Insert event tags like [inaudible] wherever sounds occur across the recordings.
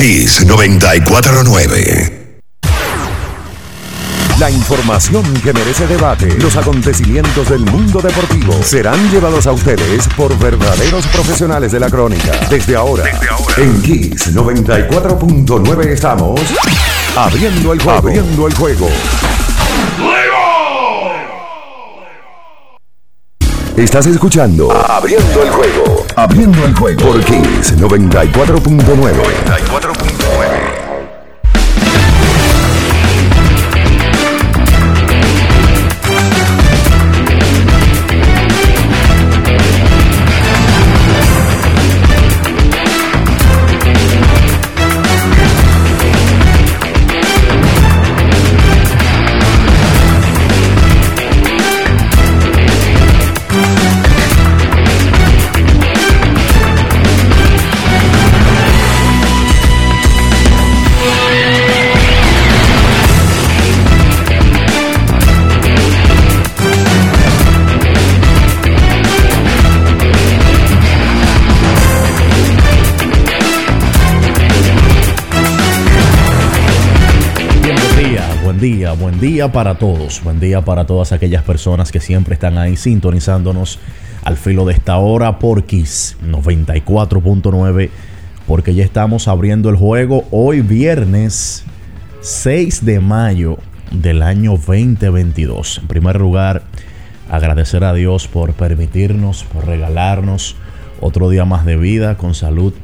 Kiss 949. La información que merece debate, los acontecimientos del mundo deportivo serán llevados a ustedes por verdaderos profesionales de la crónica. Desde ahora, en Kiss 94.9 estamos abriendo el juego. Abriendo el juego. Estás escuchando Abriendo el juego. Abriendo el juego por Kiss 94.9. 94.9. buen día para todos, buen día para todas aquellas personas que siempre están ahí sintonizándonos al filo de esta hora por Kiss 94.9, porque ya estamos abriendo el juego hoy viernes 6 de mayo del año 2022. En primer lugar, agradecer a Dios por permitirnos, por regalarnos otro día más de vida con salud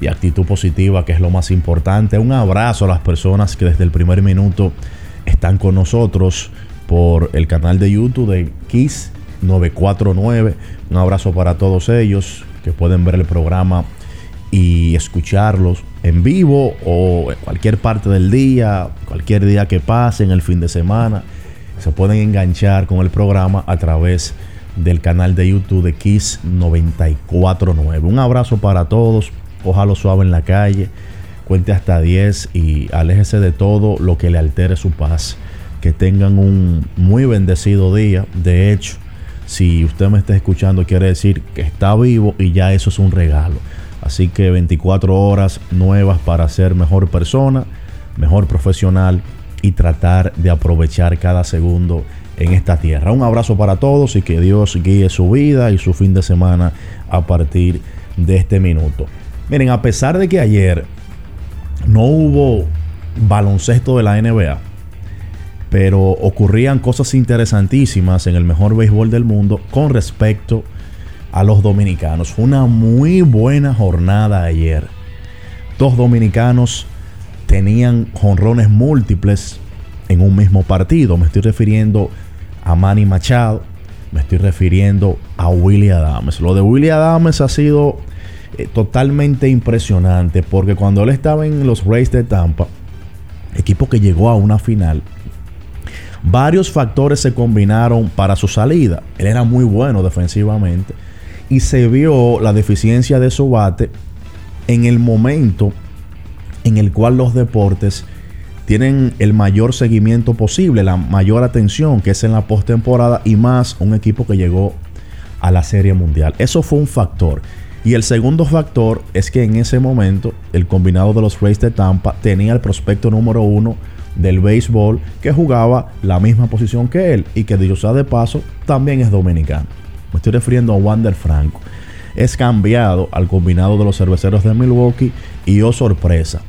y actitud positiva, que es lo más importante. Un abrazo a las personas que desde el primer minuto están con nosotros por el canal de YouTube de Kiss 949. Un abrazo para todos ellos que pueden ver el programa y escucharlos en vivo o en cualquier parte del día, cualquier día que pase en el fin de semana. Se pueden enganchar con el programa a través del canal de YouTube de Kiss 949. Un abrazo para todos. Ojalá suave en la calle cuente hasta 10 y aléjese de todo lo que le altere su paz. Que tengan un muy bendecido día. De hecho, si usted me está escuchando, quiere decir que está vivo y ya eso es un regalo. Así que 24 horas nuevas para ser mejor persona, mejor profesional y tratar de aprovechar cada segundo en esta tierra. Un abrazo para todos y que Dios guíe su vida y su fin de semana a partir de este minuto. Miren, a pesar de que ayer no hubo baloncesto de la NBA, pero ocurrían cosas interesantísimas en el mejor béisbol del mundo con respecto a los dominicanos. Fue una muy buena jornada ayer. Dos dominicanos tenían jonrones múltiples en un mismo partido. Me estoy refiriendo a Manny Machado, me estoy refiriendo a Willie Adams. Lo de Willie Adams ha sido eh, totalmente impresionante porque cuando él estaba en los Rays de Tampa, equipo que llegó a una final, varios factores se combinaron para su salida. Él era muy bueno defensivamente y se vio la deficiencia de su bate en el momento en el cual los deportes tienen el mayor seguimiento posible, la mayor atención, que es en la postemporada y más un equipo que llegó a la Serie Mundial. Eso fue un factor. Y el segundo factor es que en ese momento el combinado de los Rays de Tampa tenía el prospecto número uno del béisbol que jugaba la misma posición que él y que dicho sea de paso también es dominicano. Me estoy refiriendo a Wander Franco. Es cambiado al combinado de los cerveceros de Milwaukee y oh sorpresa.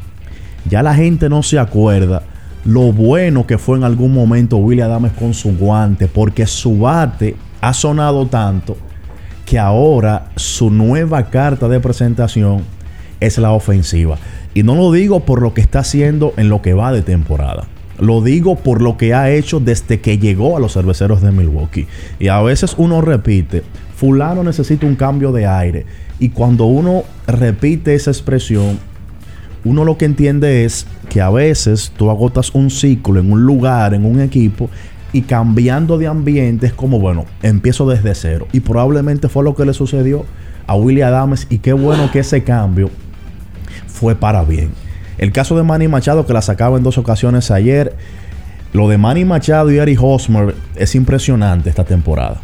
Ya la gente no se acuerda lo bueno que fue en algún momento William Adams con su guante porque su bate ha sonado tanto que ahora su nueva carta de presentación es la ofensiva. Y no lo digo por lo que está haciendo en lo que va de temporada. Lo digo por lo que ha hecho desde que llegó a los cerveceros de Milwaukee. Y a veces uno repite, fulano necesita un cambio de aire. Y cuando uno repite esa expresión, uno lo que entiende es que a veces tú agotas un ciclo en un lugar, en un equipo, y cambiando de ambiente es como, bueno, empiezo desde cero. Y probablemente fue lo que le sucedió a Willie Adams y qué bueno que ese cambio fue para bien. El caso de Manny Machado que la sacaba en dos ocasiones ayer. Lo de Manny Machado y Eric Hosmer es impresionante esta temporada.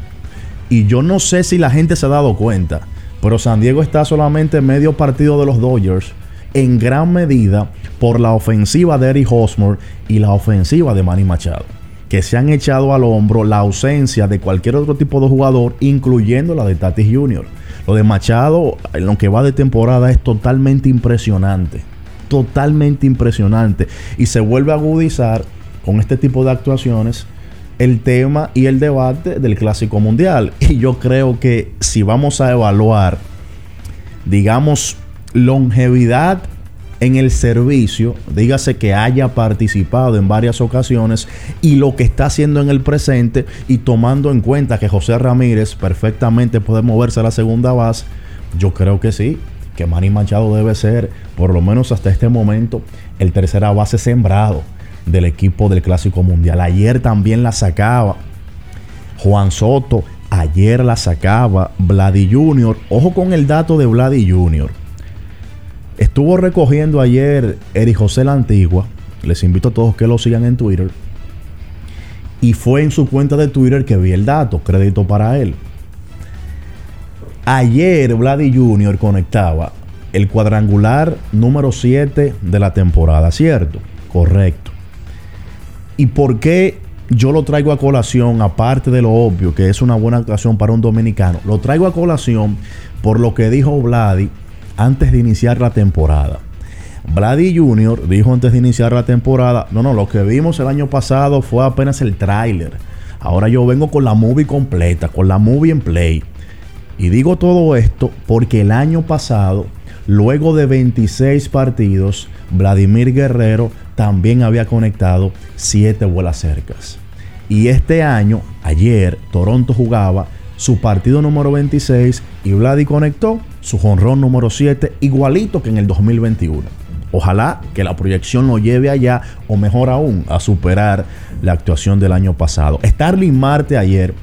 Y yo no sé si la gente se ha dado cuenta, pero San Diego está solamente medio partido de los Dodgers en gran medida por la ofensiva de Eric Hosmer y la ofensiva de Manny Machado, que se han echado al hombro la ausencia de cualquier otro tipo de jugador, incluyendo la de Tatis Jr. Lo de Machado, en lo que va de temporada, es totalmente impresionante. Totalmente impresionante. Y se vuelve a agudizar con este tipo de actuaciones el tema y el debate del Clásico Mundial. [laughs] Y yo creo que si vamos a evaluar, digamos, longevidad en el servicio, dígase que haya participado en varias ocasiones y lo que está haciendo en el presente y tomando en cuenta que José Ramírez perfectamente puede moverse a la segunda base, yo creo que sí, que Manny Machado debe ser, por lo menos hasta este momento, el tercera base sembrado del equipo del Clásico Mundial. Ayer también la sacaba Juan Soto, ayer la sacaba Vladi Jr. Ojo con el dato de Vladi Jr. Estuvo recogiendo ayer Eri José la Antigua. Les invito a todos que lo sigan en Twitter. Y fue en su cuenta de Twitter que vi el dato. Crédito para él. Ayer Vladi Jr. conectaba el cuadrangular número 7 de la temporada, ¿cierto? Correcto. ¿Y por qué yo lo traigo a colación, aparte de lo obvio, que es una buena actuación para un dominicano? Lo traigo a colación por lo que dijo Vladi antes de iniciar la temporada. Vladi Jr. dijo antes de iniciar la temporada, no, no, lo que vimos el año pasado fue apenas el tráiler. Ahora yo vengo con la movie completa, con la movie en play. Y digo todo esto porque el año pasado, luego de 26 partidos, Vladimir Guerrero también había conectado 7 vuelas cercas. Y este año, ayer, Toronto jugaba su partido número 26 y Vladi conectó su jonrón número 7, igualito que en el 2021. Ojalá que la proyección lo lleve allá o mejor aún a superar la actuación del año pasado. Starling Marte ayer.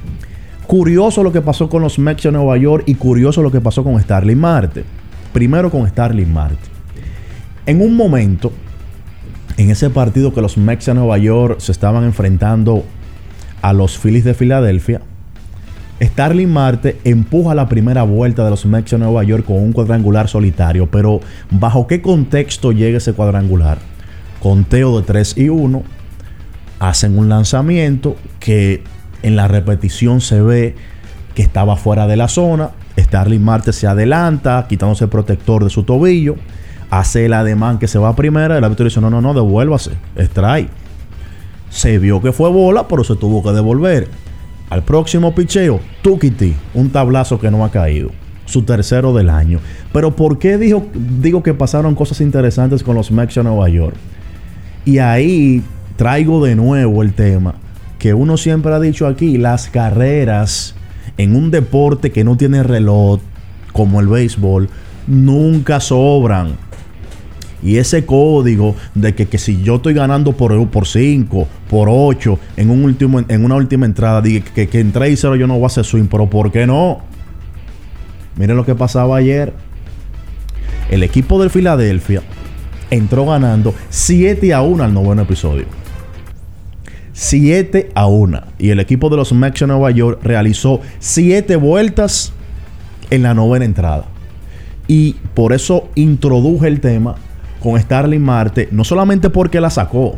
Curioso lo que pasó con los Mets de Nueva York y curioso lo que pasó con Starling Marte. Primero con Starling Marte. En un momento, en ese partido que los Mets de Nueva York se estaban enfrentando a los Phillies de Filadelfia, Starling Marte empuja la primera vuelta de los Mets de Nueva York con un cuadrangular solitario, pero ¿bajo qué contexto llega ese cuadrangular? Conteo de 3 y 1, hacen un lanzamiento que en la repetición se ve que estaba fuera de la zona, Starling Marte se adelanta, quitándose el protector de su tobillo, hace el ademán que se va a primera, el árbitro dice, no, no, no, devuélvase, strike. Se vio que fue bola, pero se tuvo que devolver. Al próximo picheo, Tukiti, un tablazo que no ha caído. Su tercero del año. Pero ¿por qué digo, digo que pasaron cosas interesantes con los Mets de Nueva York? Y ahí traigo de nuevo el tema que uno siempre ha dicho aquí, las carreras en un deporte que no tiene reloj, como el béisbol, nunca sobran. Y ese código de que, si yo estoy ganando por, por 5, por 8, en, un último, en una última entrada, que, que, que en 3 y 0 yo no voy a hacer swing, pero ¿por qué no? Miren lo que pasaba ayer. El equipo del Filadelfia entró ganando 7 a 1 al noveno episodio. 7 a 1. Y el equipo de los Mets de Nueva York realizó 7 vueltas en la novena entrada. Y por eso introduje el tema con Starling Marte, no solamente porque la sacó,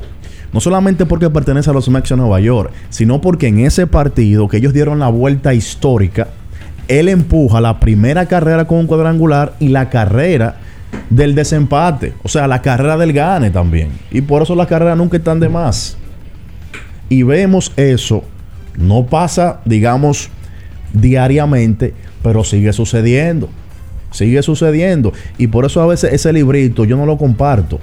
no solamente porque pertenece a los Mets de Nueva York, sino porque en ese partido que ellos dieron la vuelta histórica, él empuja la primera carrera con un cuadrangular y la carrera del desempate, o sea, la carrera del gane también. Y por eso las carreras nunca están de más. Y vemos eso, no pasa, digamos, diariamente, pero sigue sucediendo. Sigue sucediendo. Y por eso a veces ese librito yo no lo comparto.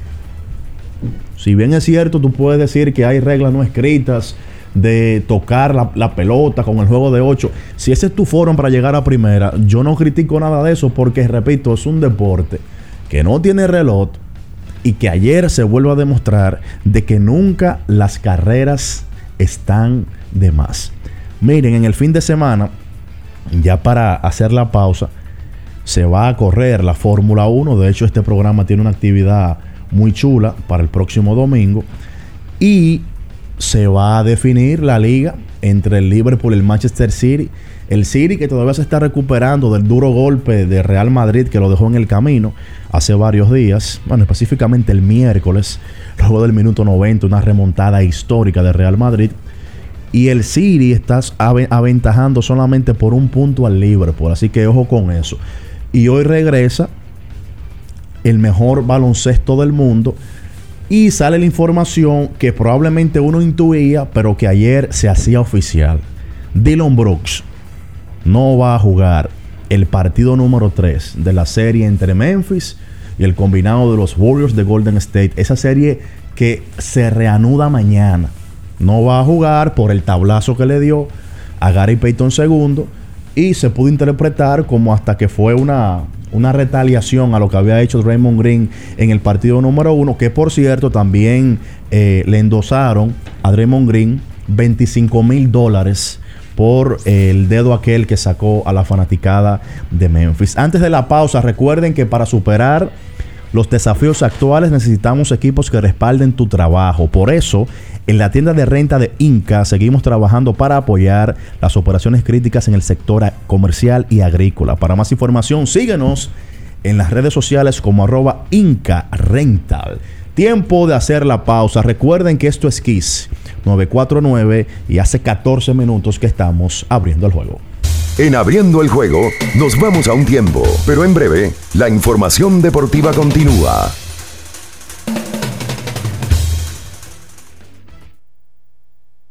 Si bien es cierto, tú puedes decir que hay reglas no escritas de tocar la, pelota con el juego de 8. Si ese es tu foro para llegar a primera, yo no critico nada de eso porque, repito, es un deporte que no tiene reloj y que ayer se vuelve a demostrar de que nunca las carreras están de más. Miren, en el fin de semana, ya para hacer la pausa, se va a correr la Fórmula 1. De hecho, este programa tiene una actividad muy chula para el próximo domingo. Y se va a definir la liga entre el Liverpool y el Manchester City. El City que todavía se está recuperando del duro golpe de Real Madrid que lo dejó en el camino hace varios días, bueno, específicamente el miércoles, luego del minuto 90, una remontada histórica de Real Madrid. Y el City está aventajando solamente por un punto al Liverpool, así que ojo con eso. Y hoy regresa el mejor baloncesto del mundo y sale la información que probablemente uno intuía, pero que ayer se hacía oficial. Dylan Brooks no va a jugar el partido número 3 de la serie entre Memphis y el combinado de los Warriors de Golden State. Esa serie que se reanuda mañana. No va a jugar por el tablazo que le dio a Gary Payton II y se pudo interpretar como hasta que fue una, una retaliación a lo que había hecho Raymond Green en el partido número uno, que por cierto también eh, le endosaron a Raymond Green 25 mil dólares por eh, el dedo aquel que sacó a la fanaticada de Memphis. Antes de la pausa, recuerden que para superar los desafíos actuales necesitamos equipos que respalden tu trabajo. Por eso, en la tienda de renta de Inca seguimos trabajando para apoyar las operaciones críticas en el sector comercial y agrícola. Para más información, síguenos en las redes sociales como arroba Inca Rental. Tiempo de hacer la pausa. Recuerden que esto es Kiss 949 y hace 14 minutos que estamos abriendo el juego. En abriendo el juego, nos vamos a un tiempo, pero en breve, la información deportiva continúa.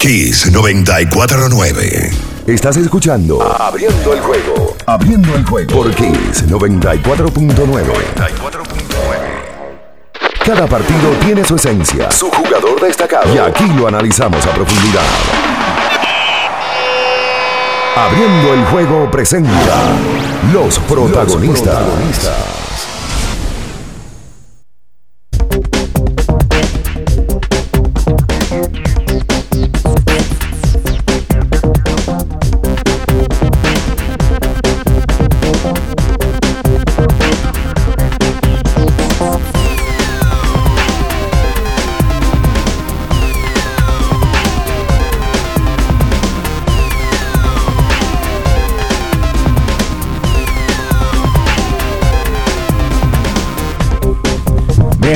Kiss 949. Estás escuchando Abriendo el juego. Abriendo el juego por Kiss 94.9. Cada partido tiene su esencia, su jugador destacado. Y aquí lo analizamos a profundidad. Abriendo el juego presenta los protagonistas.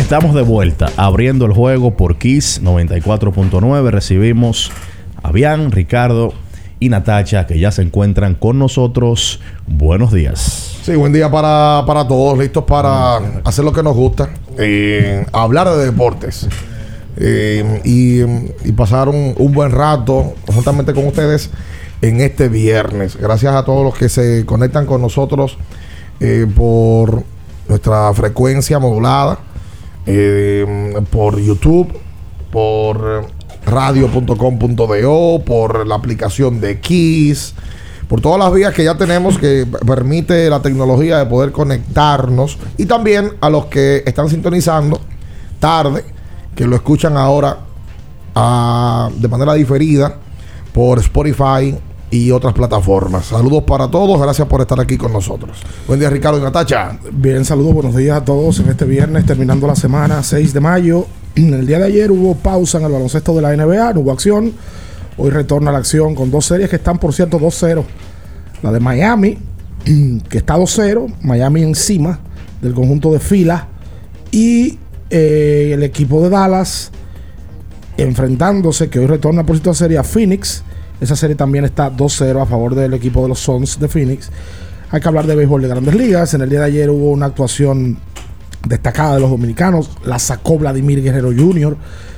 Estamos de vuelta abriendo el juego por Kiss 94.9. Recibimos a Bian, Ricardo y Natacha que ya se encuentran con nosotros. Buenos días. Sí, buen día para, para todos, listos para hacer lo que nos gusta, eh, hablar de deportes eh, y, y pasar un, buen rato juntamente con ustedes en este viernes. Gracias a todos los que se conectan con nosotros eh, por nuestra frecuencia modulada, eh, por YouTube, por radio.com.do, por la aplicación de Kiss, por todas las vías que ya tenemos que permite la tecnología de poder conectarnos. Y también a los que están sintonizando tarde, que lo escuchan ahora ah, de manera diferida por Spotify y otras plataformas. Saludos para todos, gracias por estar aquí con nosotros. Buen día Ricardo y Natacha. Bien, saludos, buenos días a todos en este viernes, terminando la semana 6 de mayo. El día de ayer hubo pausa en el baloncesto de la NBA, no hubo acción. Hoy retorna la acción con dos series que están, por cierto, 2-0. La de Miami, [clears throat] que está 2-0, Miami encima del conjunto de fila. Y eh, el equipo de Dallas enfrentándose, que hoy retorna por cierto serie a Phoenix. Esa serie también está 2-0 a favor del equipo de los Suns de Phoenix. Hay que hablar de béisbol de grandes ligas. En el día de ayer hubo una actuación destacada de los dominicanos. La sacó Vladimir Guerrero Jr.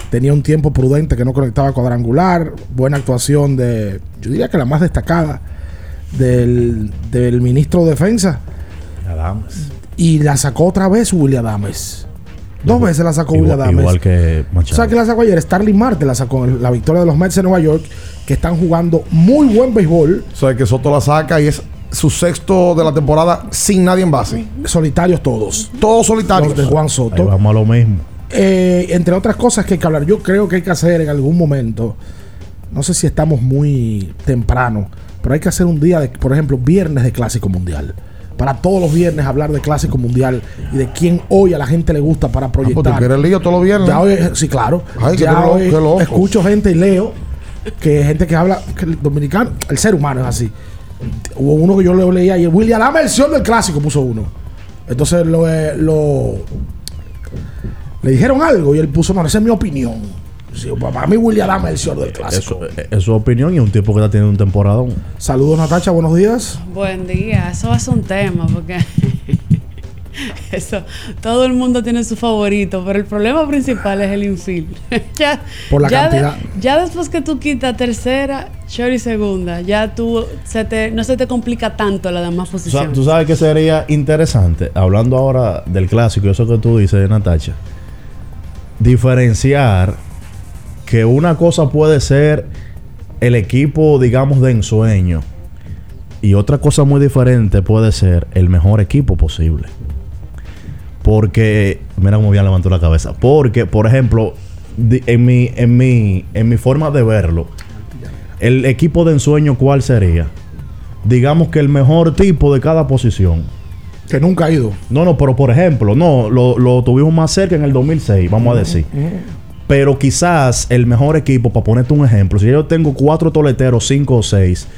Tenía un tiempo prudente que no conectaba cuadrangular. Buena actuación de, yo diría que la más destacada, del, del ministro de Defensa. Adams. Y la sacó otra vez William Adames. Dos veces la sacó Igual, igual que Machado. ¿Sabes quién la sacó ayer? Starling Marte la sacó en la victoria de los Mets de Nueva York, que están jugando muy buen béisbol. O sea, que Soto la saca y es su sexto de la temporada sin nadie en base. Solitarios todos. Todos solitarios. Los de Juan Ahí Soto. vamos a lo mismo. Eh, entre otras cosas que hay que hablar, yo creo que hay que hacer en algún momento, no sé si estamos muy temprano, pero hay que hacer un día, de, por ejemplo, viernes de Clásico Mundial. Para todos los viernes hablar de Clásico Mundial y de quién hoy a la gente le gusta para Ah, pues proyectar. tú quieres lío todos los viernes. Ya hoy, sí, claro. Ay, ya hoy qué loco. escucho gente y leo que gente que habla, que el dominicano, el ser humano es así. Hubo uno que yo lo leía y William, la versión del clásico puso uno. Entonces lo, eh, lo le dijeron algo y él puso, no, esa es mi opinión. Sí, para mí William la versión del clásico. Eso es su opinión y un tipo que está teniendo un temporadón. Saludos Natacha, buenos días. Buen día, eso va a ser un tema porque [laughs] eso, todo el mundo tiene su favorito, pero el problema principal es el infield. [laughs] ya, Por la ya de- cantidad. ya después que tú quitas tercera, short y segunda, ya tú se te, no se te complica tanto la demás posición. Tú sabes que sería interesante, hablando ahora del clásico, eso que tú dices, Natacha, diferenciar que una cosa puede ser el equipo, digamos, de ensueño, y otra cosa muy diferente puede ser el mejor equipo posible. Porque, mira cómo bien levantó la cabeza. Porque, por ejemplo, en mi, en mi, en mi forma de verlo, el equipo de ensueño, ¿cuál sería? Digamos que el mejor tipo de cada posición. Que nunca ha ido. No, no, pero por ejemplo, no, lo, lo tuvimos más cerca en el 2006, vamos a decir. Pero quizás el mejor equipo, para ponerte un ejemplo, si yo tengo cuatro toleteros, cinco o seis,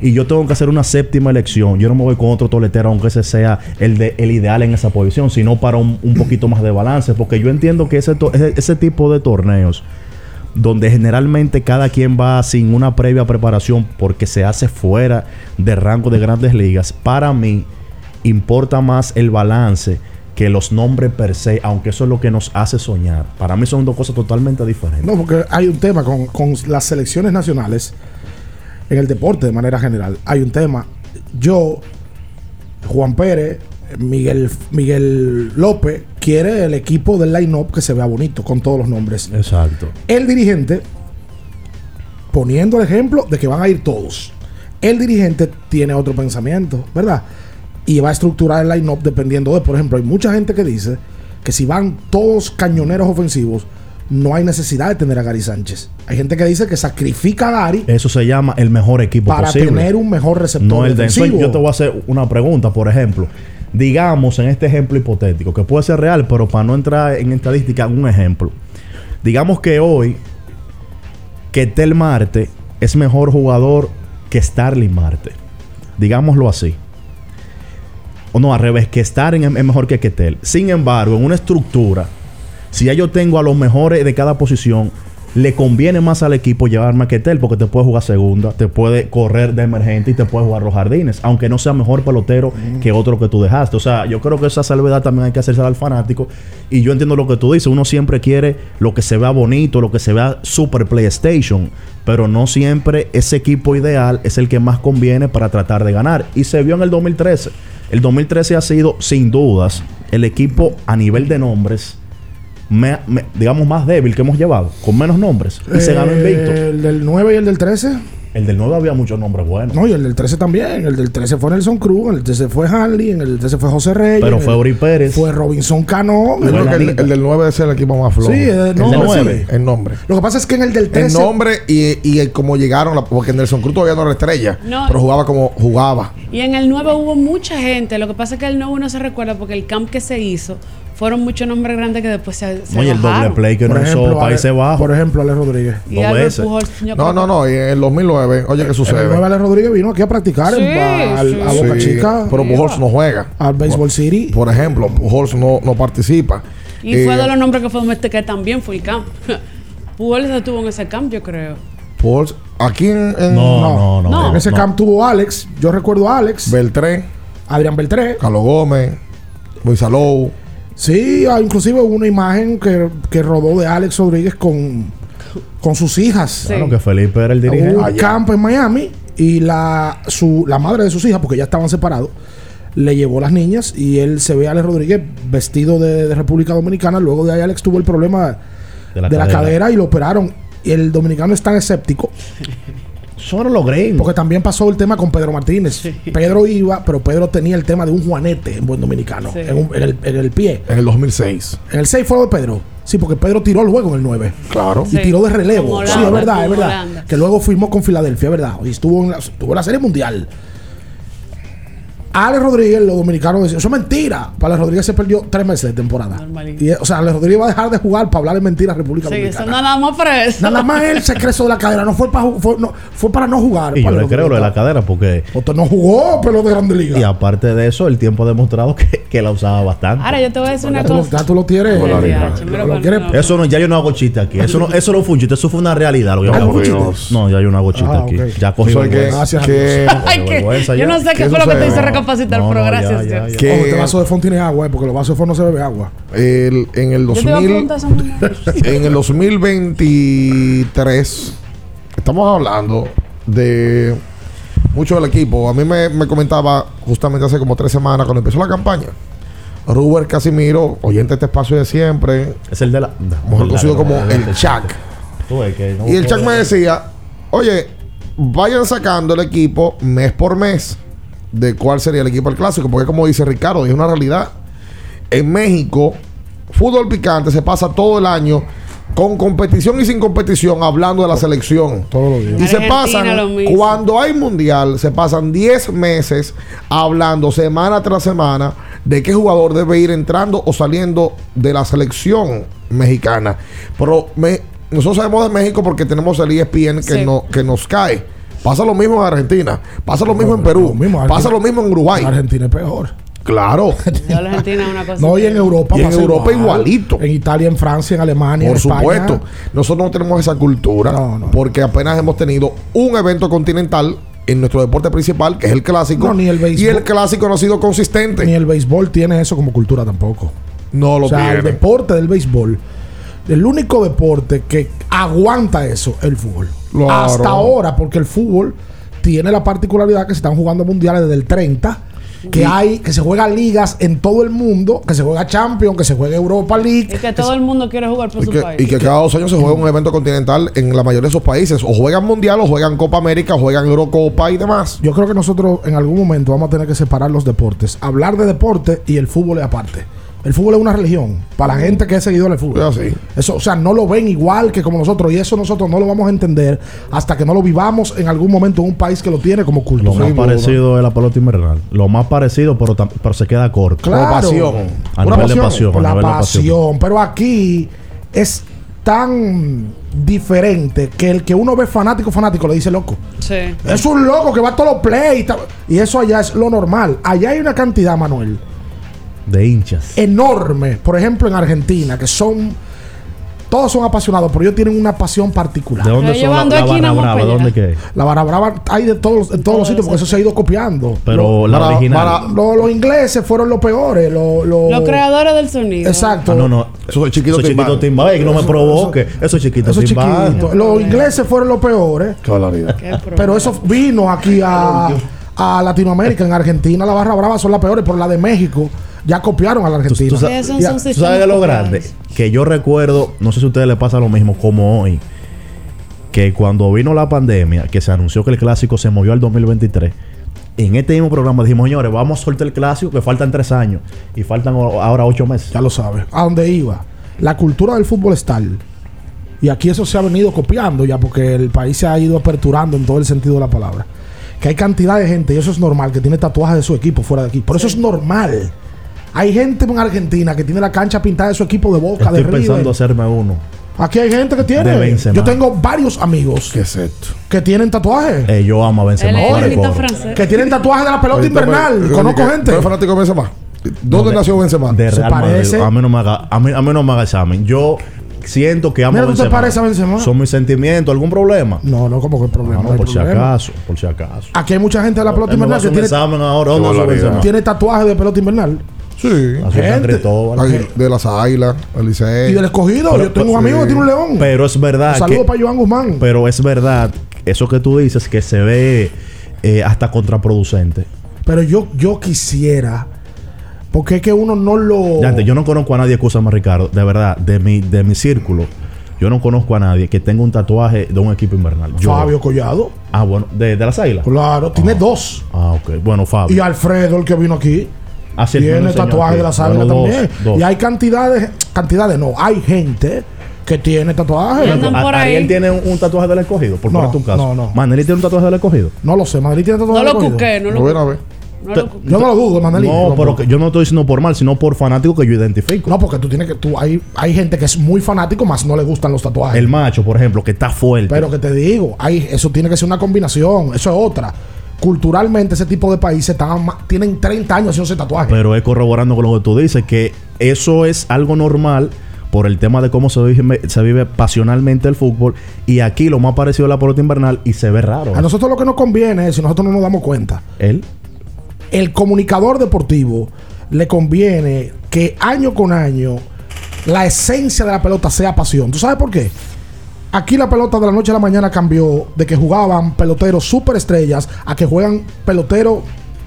y yo tengo que hacer una séptima elección, yo no me voy con otro toletero, aunque ese sea el, de, el ideal en esa posición, sino para un, un poquito más de balance, porque yo entiendo que ese, to- ese, ese tipo de torneos, donde generalmente cada quien va sin una previa preparación porque se hace fuera de rango de grandes ligas, para mí importa más el balance que los nombres per se, aunque eso es lo que nos hace soñar. Para mí son dos cosas totalmente diferentes. No, porque hay un tema con, con las selecciones nacionales en el deporte de manera general. Hay un tema. Yo, Juan Pérez, Miguel, Miguel López, quiere el equipo del line-up que se vea bonito con todos los nombres. Exacto. El dirigente, poniendo el ejemplo de que van a ir todos. El dirigente tiene otro pensamiento, ¿verdad? Y va a estructurar el line-up dependiendo de, por ejemplo, hay mucha gente que dice que si van todos cañoneros ofensivos, no hay necesidad de tener a Gary Sánchez. Hay gente que dice que sacrifica a Gary Eso se llama el mejor equipo para posible. tener un mejor receptor No el de defensivo. Yo te voy a hacer una pregunta, por ejemplo. Digamos en este ejemplo hipotético, que puede ser real, pero para no entrar en estadística, un ejemplo. Digamos que hoy, que Tel Marte es mejor jugador que Starling Marte. Digámoslo así. O no, al revés, que Starling es es mejor que Ketel. Sin embargo, en una estructura, si ya yo tengo a los mejores de cada posición, le conviene más al equipo llevarme a Ketel porque te puede jugar segunda, te puede correr de emergente y te puede jugar los jardines, aunque no sea mejor pelotero que otro que tú dejaste. O sea, yo creo que esa salvedad también hay que hacerse al fanático. Y yo entiendo lo que tú dices, uno siempre quiere lo que se vea bonito, lo que se vea super PlayStation, pero no siempre ese equipo ideal es el que más conviene para tratar de ganar. Y se vio en el 2013. El 2013 ha sido, sin dudas, el equipo a nivel de nombres, me- me- digamos, más débil que hemos llevado, con menos nombres. Y se ganó invicto. Eh, El del 9 y el del 13. El del 9 había muchos nombres buenos. No, y el del 13 también. El del 13 fue Nelson Cruz, el del 13 fue Hanley, en el del 13 fue José Reyes. Pero fue el- Ori Pérez. Fue Robinson Cano. Yo creo que el, el del 9 debe ser el equipo más flojo. Sí, el el nombre, del sí. El nombre. Lo que pasa es que en el del El 13. nombre y, y el cómo llegaron, la- porque Nelson Cruz todavía no era estrella, No. pero jugaba como jugaba. Y en el 9 hubo mucha gente. Lo que pasa es que el 9 no se recuerda porque el camp que se hizo fueron muchos nombres grandes que después se, se Oye, el doble bajaron. play que Por no hizo ejemplo, Países Ale- Bajos. Por ejemplo, Alex Rodríguez. Y. Pujols, No, no, no. Y en el 2009, oye, ¿qué En el sucede? 9 Alex Rodríguez vino aquí a practicar Sí, en- a, al- a sí. Boca Sí, Chica. Pero Pujols no juega. Al Baseball City. Por ejemplo, Pujols no, no participa. Y Eh, fue de los nombres que fue este que también fue el camp. [laughs] Pujols estuvo en ese camp, yo creo. Pujols, aquí en, en No, no, no. No. En ese no. camp tuvo Alex. Yo recuerdo a Alex. Beltré, Adrián Beltré. Carlos Gómez, Luis Salou. Sí, ah, inclusive hubo una imagen que, que rodó de Alex Rodríguez con, con sus hijas. Claro que Felipe era el Hubo dirigente. un campo en Miami y la, su, la madre de sus hijas, porque ya estaban separados, le llevó las niñas y él se ve a Alex Rodríguez vestido de, de República Dominicana. Luego de ahí Alex tuvo el problema de la, cadera. y lo operaron. Y el dominicano es tan escéptico Solo los gringos. porque también pasó el tema con Pedro Martínez. Pedro iba, pero Pedro tenía el tema de un juanete en buen dominicano, Sí. en, un- en el, en el pie. En el 2006. En el 6 fue de Pedro. Sí, porque Pedro tiró el juego en el 9. Claro. Y Sí. tiró de relevo. Sí, es verdad, es verdad. Holanda. Que luego firmó con Filadelfia, es verdad. Y estuvo en la, estuvo en la Serie Mundial. Alex Rodríguez, los dominicanos decían, eso es mentira. Para Alex Rodríguez se perdió tres meses de temporada. Normalito. Y, o sea, Alex Rodríguez va a dejar de jugar para hablar de mentiras a República Sí, eso Dominicana. no nada más para eso. Nada más él se creció de la cadera. No fue para, fue, no, fue para no jugar. Y yo le creo lo de la cadera porque... No jugó, pero de Grande Liga. Y aparte de eso, el tiempo ha demostrado que, que la usaba bastante. Ahora yo te voy a decir una ya, tú, lo- cosa. ya tú lo tienes. Eh, lo quieres- no. Eso no, ya yo no hago chiste aquí. Eso no, eso no fue un chiste, eso fue una realidad. Lo que yo Ah, chiste. No, ya yo no hago chiste Ah, aquí. Ya cogí O sea que. Gracias a que, yo no sé qué ¿Qué fue lo que te sucede? Hizo No, ya, gracias, ya, Dios. ya. que Ojo, este vaso de Fon tiene agua, eh, porque los vasos de Fon no se bebe agua. el- en el Yo te iba a 2000, preguntar eso mismo. [laughs] en el 2023 estamos hablando de mucho del equipo. A mí me, me comentaba justamente hace como tres semanas cuando empezó la campaña. Ruber Casimiro, oyente de este espacio de siempre, Es el de la. mejor conocido como el Chac. Y el Chac me decía, oye, vayan sacando el equipo mes por mes de cuál sería el equipo del clásico, porque como dice Ricardo, es una realidad. En México, fútbol picante se pasa todo el año con competición y sin competición hablando de la selección. Todos los días. Y se pasan, cuando hay mundial, se pasan 10 meses hablando semana tras semana de qué jugador debe ir entrando o saliendo de la selección mexicana. Pero me- nosotros sabemos de México porque tenemos el ESPN que, Sí. no, que nos cae. Pasa lo mismo en Argentina, pasa lo mismo en Perú, mismo, pasa lo mismo en Uruguay. Argentina es peor. Claro, [laughs] Yo la Argentina es una cosa. No, y en Europa. Y en pasa Europa igual. igualito. En Italia, en Francia, en Alemania. por en España. supuesto. Nosotros no tenemos esa cultura No, no. porque apenas hemos tenido un evento continental en nuestro deporte principal, que es el clásico. No, ni el béisbol. y el clásico no ha sido consistente. Ni el béisbol tiene eso como cultura tampoco. No lo o sea, tiene. el deporte del béisbol, el único deporte que aguanta eso, el fútbol. Claro. Hasta ahora, porque el fútbol tiene la particularidad que se están jugando mundiales desde el 30. Que hay, que se juega ligas en todo el mundo, que se juega Champions, que se juega Europa League. Y que todo el mundo quiere jugar por Y su que, país. y que cada dos años se juega un evento continental en la mayoría de esos países. O juegan Mundial, o juegan Copa América, o juegan Eurocopa y demás. Yo creo que nosotros en algún momento vamos a tener que separar los deportes. Hablar de deporte y el fútbol es aparte. El fútbol es una religión para la gente que es seguidor del fútbol. Así. Eso, o sea, no lo ven igual que como nosotros. Y eso nosotros no lo vamos a entender hasta que no lo vivamos en algún momento en un país que lo tiene como Lo cultura. más parecido es la pelota invernal. Lo más parecido, pero, pero se queda corto. Claro. pasión. A Una nivel de pasión. a La de pasión. Pero aquí es tan diferente que el que uno ve fanático, fanático, le dice loco. Sí. Es un loco que va a todos los play. Y, y eso allá es lo normal. Allá hay una cantidad, Manuel, De hinchas. enorme. Por ejemplo, en Argentina, que son. Todos son apasionados, pero ellos tienen una pasión particular. ¿De dónde Pero son la, la barra brava? ¿Dónde qué? La barra brava hay de todos, en todos los sitios, porque eso se ha ido copiando. Pero la para- original. para- Lo- los ingleses fueron los peores. Los, creadores del sonido. Exacto. Ah, no, no. Eso es chiquito Eso es chiquito que no me Eso- provoque. Eso es chiquito Eso es Timbán. chiquito. Los ingleses fueron los peores. Qué. Pero eso vino aquí a, a Latinoamérica. En Argentina, la barra brava son las peores, pero la de México ya copiaron a la Argentina. tú sabes- esos Ya. son ¿Tú sistemas sabes de lo grande? Que yo recuerdo, no sé si a ustedes les pasa lo mismo como hoy, que cuando vino la pandemia, que se anunció que el clásico se movió al 2023, en este mismo programa dijimos, señores, vamos a soltar el clásico que faltan tres años y faltan ahora ocho meses. Ya lo sabes. A dónde iba. La cultura del fútbol es tal. Y aquí eso se ha venido copiando ya porque el país se ha ido aperturando en todo el sentido de la palabra. Que hay cantidad de gente, y eso es normal, que tiene tatuajes de su equipo fuera de aquí. Por eso es normal. Hay gente en Argentina que tiene la cancha pintada de su equipo de boca, Estoy de pensando River. hacerme uno. Aquí hay gente que De tiene. Benzema. Yo tengo varios amigos ¿Qué es esto? que tienen tatuajes. Eh, yo amo a Benzema. El. Que tienen tatuajes de la pelota Ahorita invernal. Conozco gente. ¿tú eres fanático de Benzema? ¿Dónde de- nació Benzema? De Se Real Madrid. parece. A mí no me haga, a mí, a mí no me haga examen. Yo siento que amo Mira, a ¿tú te Benzema. pareces a Benzema? Son mis sentimientos. ¿Algún problema? No, no, como que el problema. No, por si problema. acaso. Por si acaso. Aquí hay mucha gente de la pelota Él invernal que tiene, examen ahora. Tatuajes de pelota invernal. Sí. Gente. Ay, de las águilas, el. Y del escogido, Pero- yo tengo un amigo que tiene un león. Pero es verdad. Un saludo que- para Joan Guzmán. Pero es verdad, eso que tú dices, que se ve eh, hasta contraproducente. Pero yo, yo quisiera, porque es que uno no lo. Ya, antes, yo no conozco a nadie, escúchame Ricardo, de verdad, de mi, de mi círculo, yo no conozco a nadie que tenga un tatuaje de un equipo invernal. Yo- Fabio Collado. Ah, bueno, de, de las águilas. Claro, tiene dos. Ah, ok. Bueno, Y Fabio. Alfredo, el que vino aquí. Ah, tiene aquí. de las águilas también. dos. Y hay cantidades, cantidades no, hay gente que tiene ahí. Ariel tiene un, un tatuaje del escogido, por No, ponerte un caso. no, no. Maneli tiene un tatuaje del escogido. No lo sé, Madrid tiene No tatuajes. lo escogido. cuqué, no lo ver. no lo cuqué. Yo no lo dudo, Manelí. No, pero que yo no estoy diciendo por mal, sino por fanático que yo identifico. No, porque tú tienes que. Tú, hay, hay gente que es muy fanático, más no le gustan los tatuajes. El macho, por ejemplo, que está fuerte. Pero que te digo, hay, eso tiene que ser una combinación. Eso es otra. Culturalmente, ese tipo de países están tienen 30 años haciéndose tatuajes. Pero es corroborando con lo que tú dices, que eso es algo normal por el tema de cómo se vive, se vive pasionalmente el fútbol. Y aquí lo más parecido a la pelota invernal y se ve raro. A nosotros lo que nos conviene es, si nosotros no nos damos cuenta, Él. El comunicador deportivo le conviene que año con año la esencia de la pelota sea pasión. ¿Tú sabes por qué? Aquí la pelota de la noche a la mañana cambió de que jugaban peloteros superestrellas a que juegan peloteros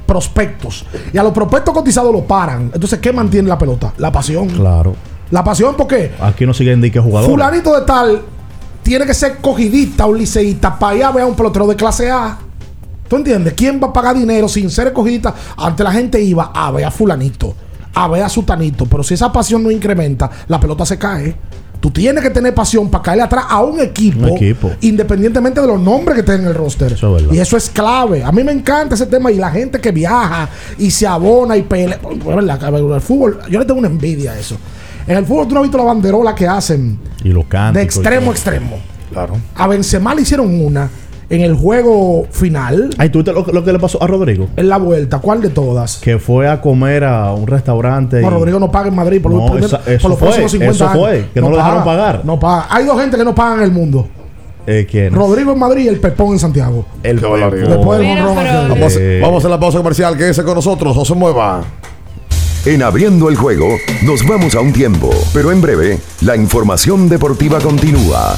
prospectos. Y a los prospectos cotizados lo paran. Entonces, ¿qué mantiene la pelota? La pasión. Claro. La pasión porque Aquí no siguen de que jugadores. fulanito de tal tiene que ser cogidista o liceísta para ir a ver a un pelotero de clase A. ¿Tú entiendes? ¿Quién va a pagar dinero sin ser escogidista? Antes la gente iba a ver a fulanito, a ver a sutanito. Pero si esa pasión no incrementa, la pelota se cae. Tú tienes que tener pasión para caerle atrás a un equipo, Un equipo. independientemente de los nombres que tenga en el roster. Eso es verdad. y eso es clave. A mí me encanta ese tema y la gente que viaja y se abona y pelea. Pues, verdad, cabrón, el fútbol, yo le tengo una envidia a eso. En el fútbol tú no has visto la banderola que hacen Y de extremo a extremo. Claro. A Benzema le hicieron una en el juego final, Ay, ¿tú viste lo, lo que le pasó a Rodrigo? en la vuelta. ¿Cuál de todas? Que fue a comer a un restaurante. No, y- Rodrigo no paga en Madrid por, No, los, primer- esa- eso por los fue, próximos 50 eso años. fue, que no lo dejaron paga, pagar. No paga. Hay dos gente que no pagan en el mundo. Eh, ¿Quién? Rodrigo en Madrid y el Pepón en Santiago. El Después del Pepón. jonrón aquel. Vamos, vamos a la pausa comercial. Quédese con nosotros. No se mueva. En abriendo el juego, nos vamos a un tiempo, pero en breve, la información deportiva continúa.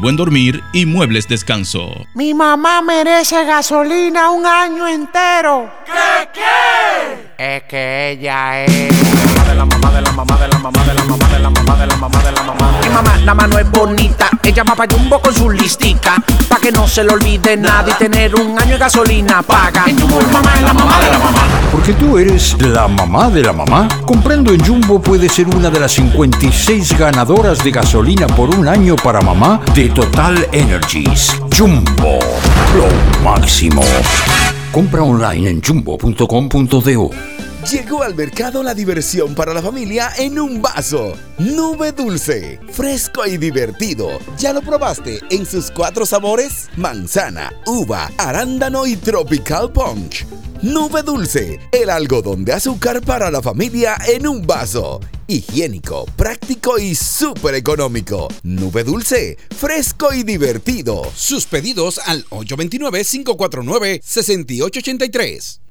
buen dormir y muebles descanso. Mi mamá merece gasolina un año entero. ¿Qué qué? Es que ella es mamá de la mamá de la mamá de la mamá de la mamá de la mamá de la mamá de la mamá. Mi mamá, la mano es bonita. Ella va pa' Jumbo con su listica. Pa' que no se le olvide nada y tener un año de gasolina paga. En Jumbo, mamá es la mamá de la mamá. Porque tú eres la mamá de la mamá. Comprando en Jumbo puedes ser una de las 56 ganadoras de gasolina por un año para mamá de Total Energies. Jumbo, lo máximo. Compra online en jumbo.com.do. Llegó al mercado la diversión para la familia en un vaso. Nube dulce, fresco y divertido. ¿Ya lo probaste en sus cuatro sabores? Manzana, uva, arándano y tropical punch. Nube dulce, el algodón de azúcar para la familia en un vaso. Higiénico, práctico y súper económico. Nube dulce, fresco y divertido. Sus pedidos al 829-549-6883.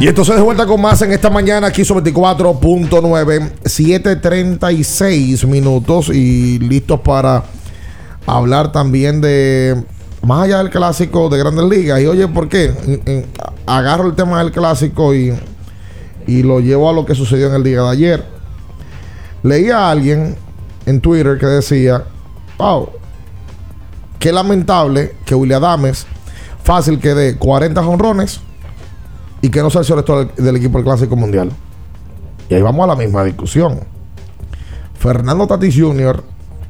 Y entonces de vuelta con más en esta mañana aquí sobre 24.9, 7.36 minutos y listos para hablar también de más allá del clásico de Grandes Ligas. Y oye, ¿por qué? Agarro el tema del clásico y, y lo llevo a lo que sucedió en el día de ayer. Leí a alguien en Twitter que decía, wow, qué lamentable que William Adames fácil que dé 40 jonrones y que no sea el selector del, equipo del Clásico Mundial. Y ahí vamos a la misma discusión. Fernando Tatis Jr.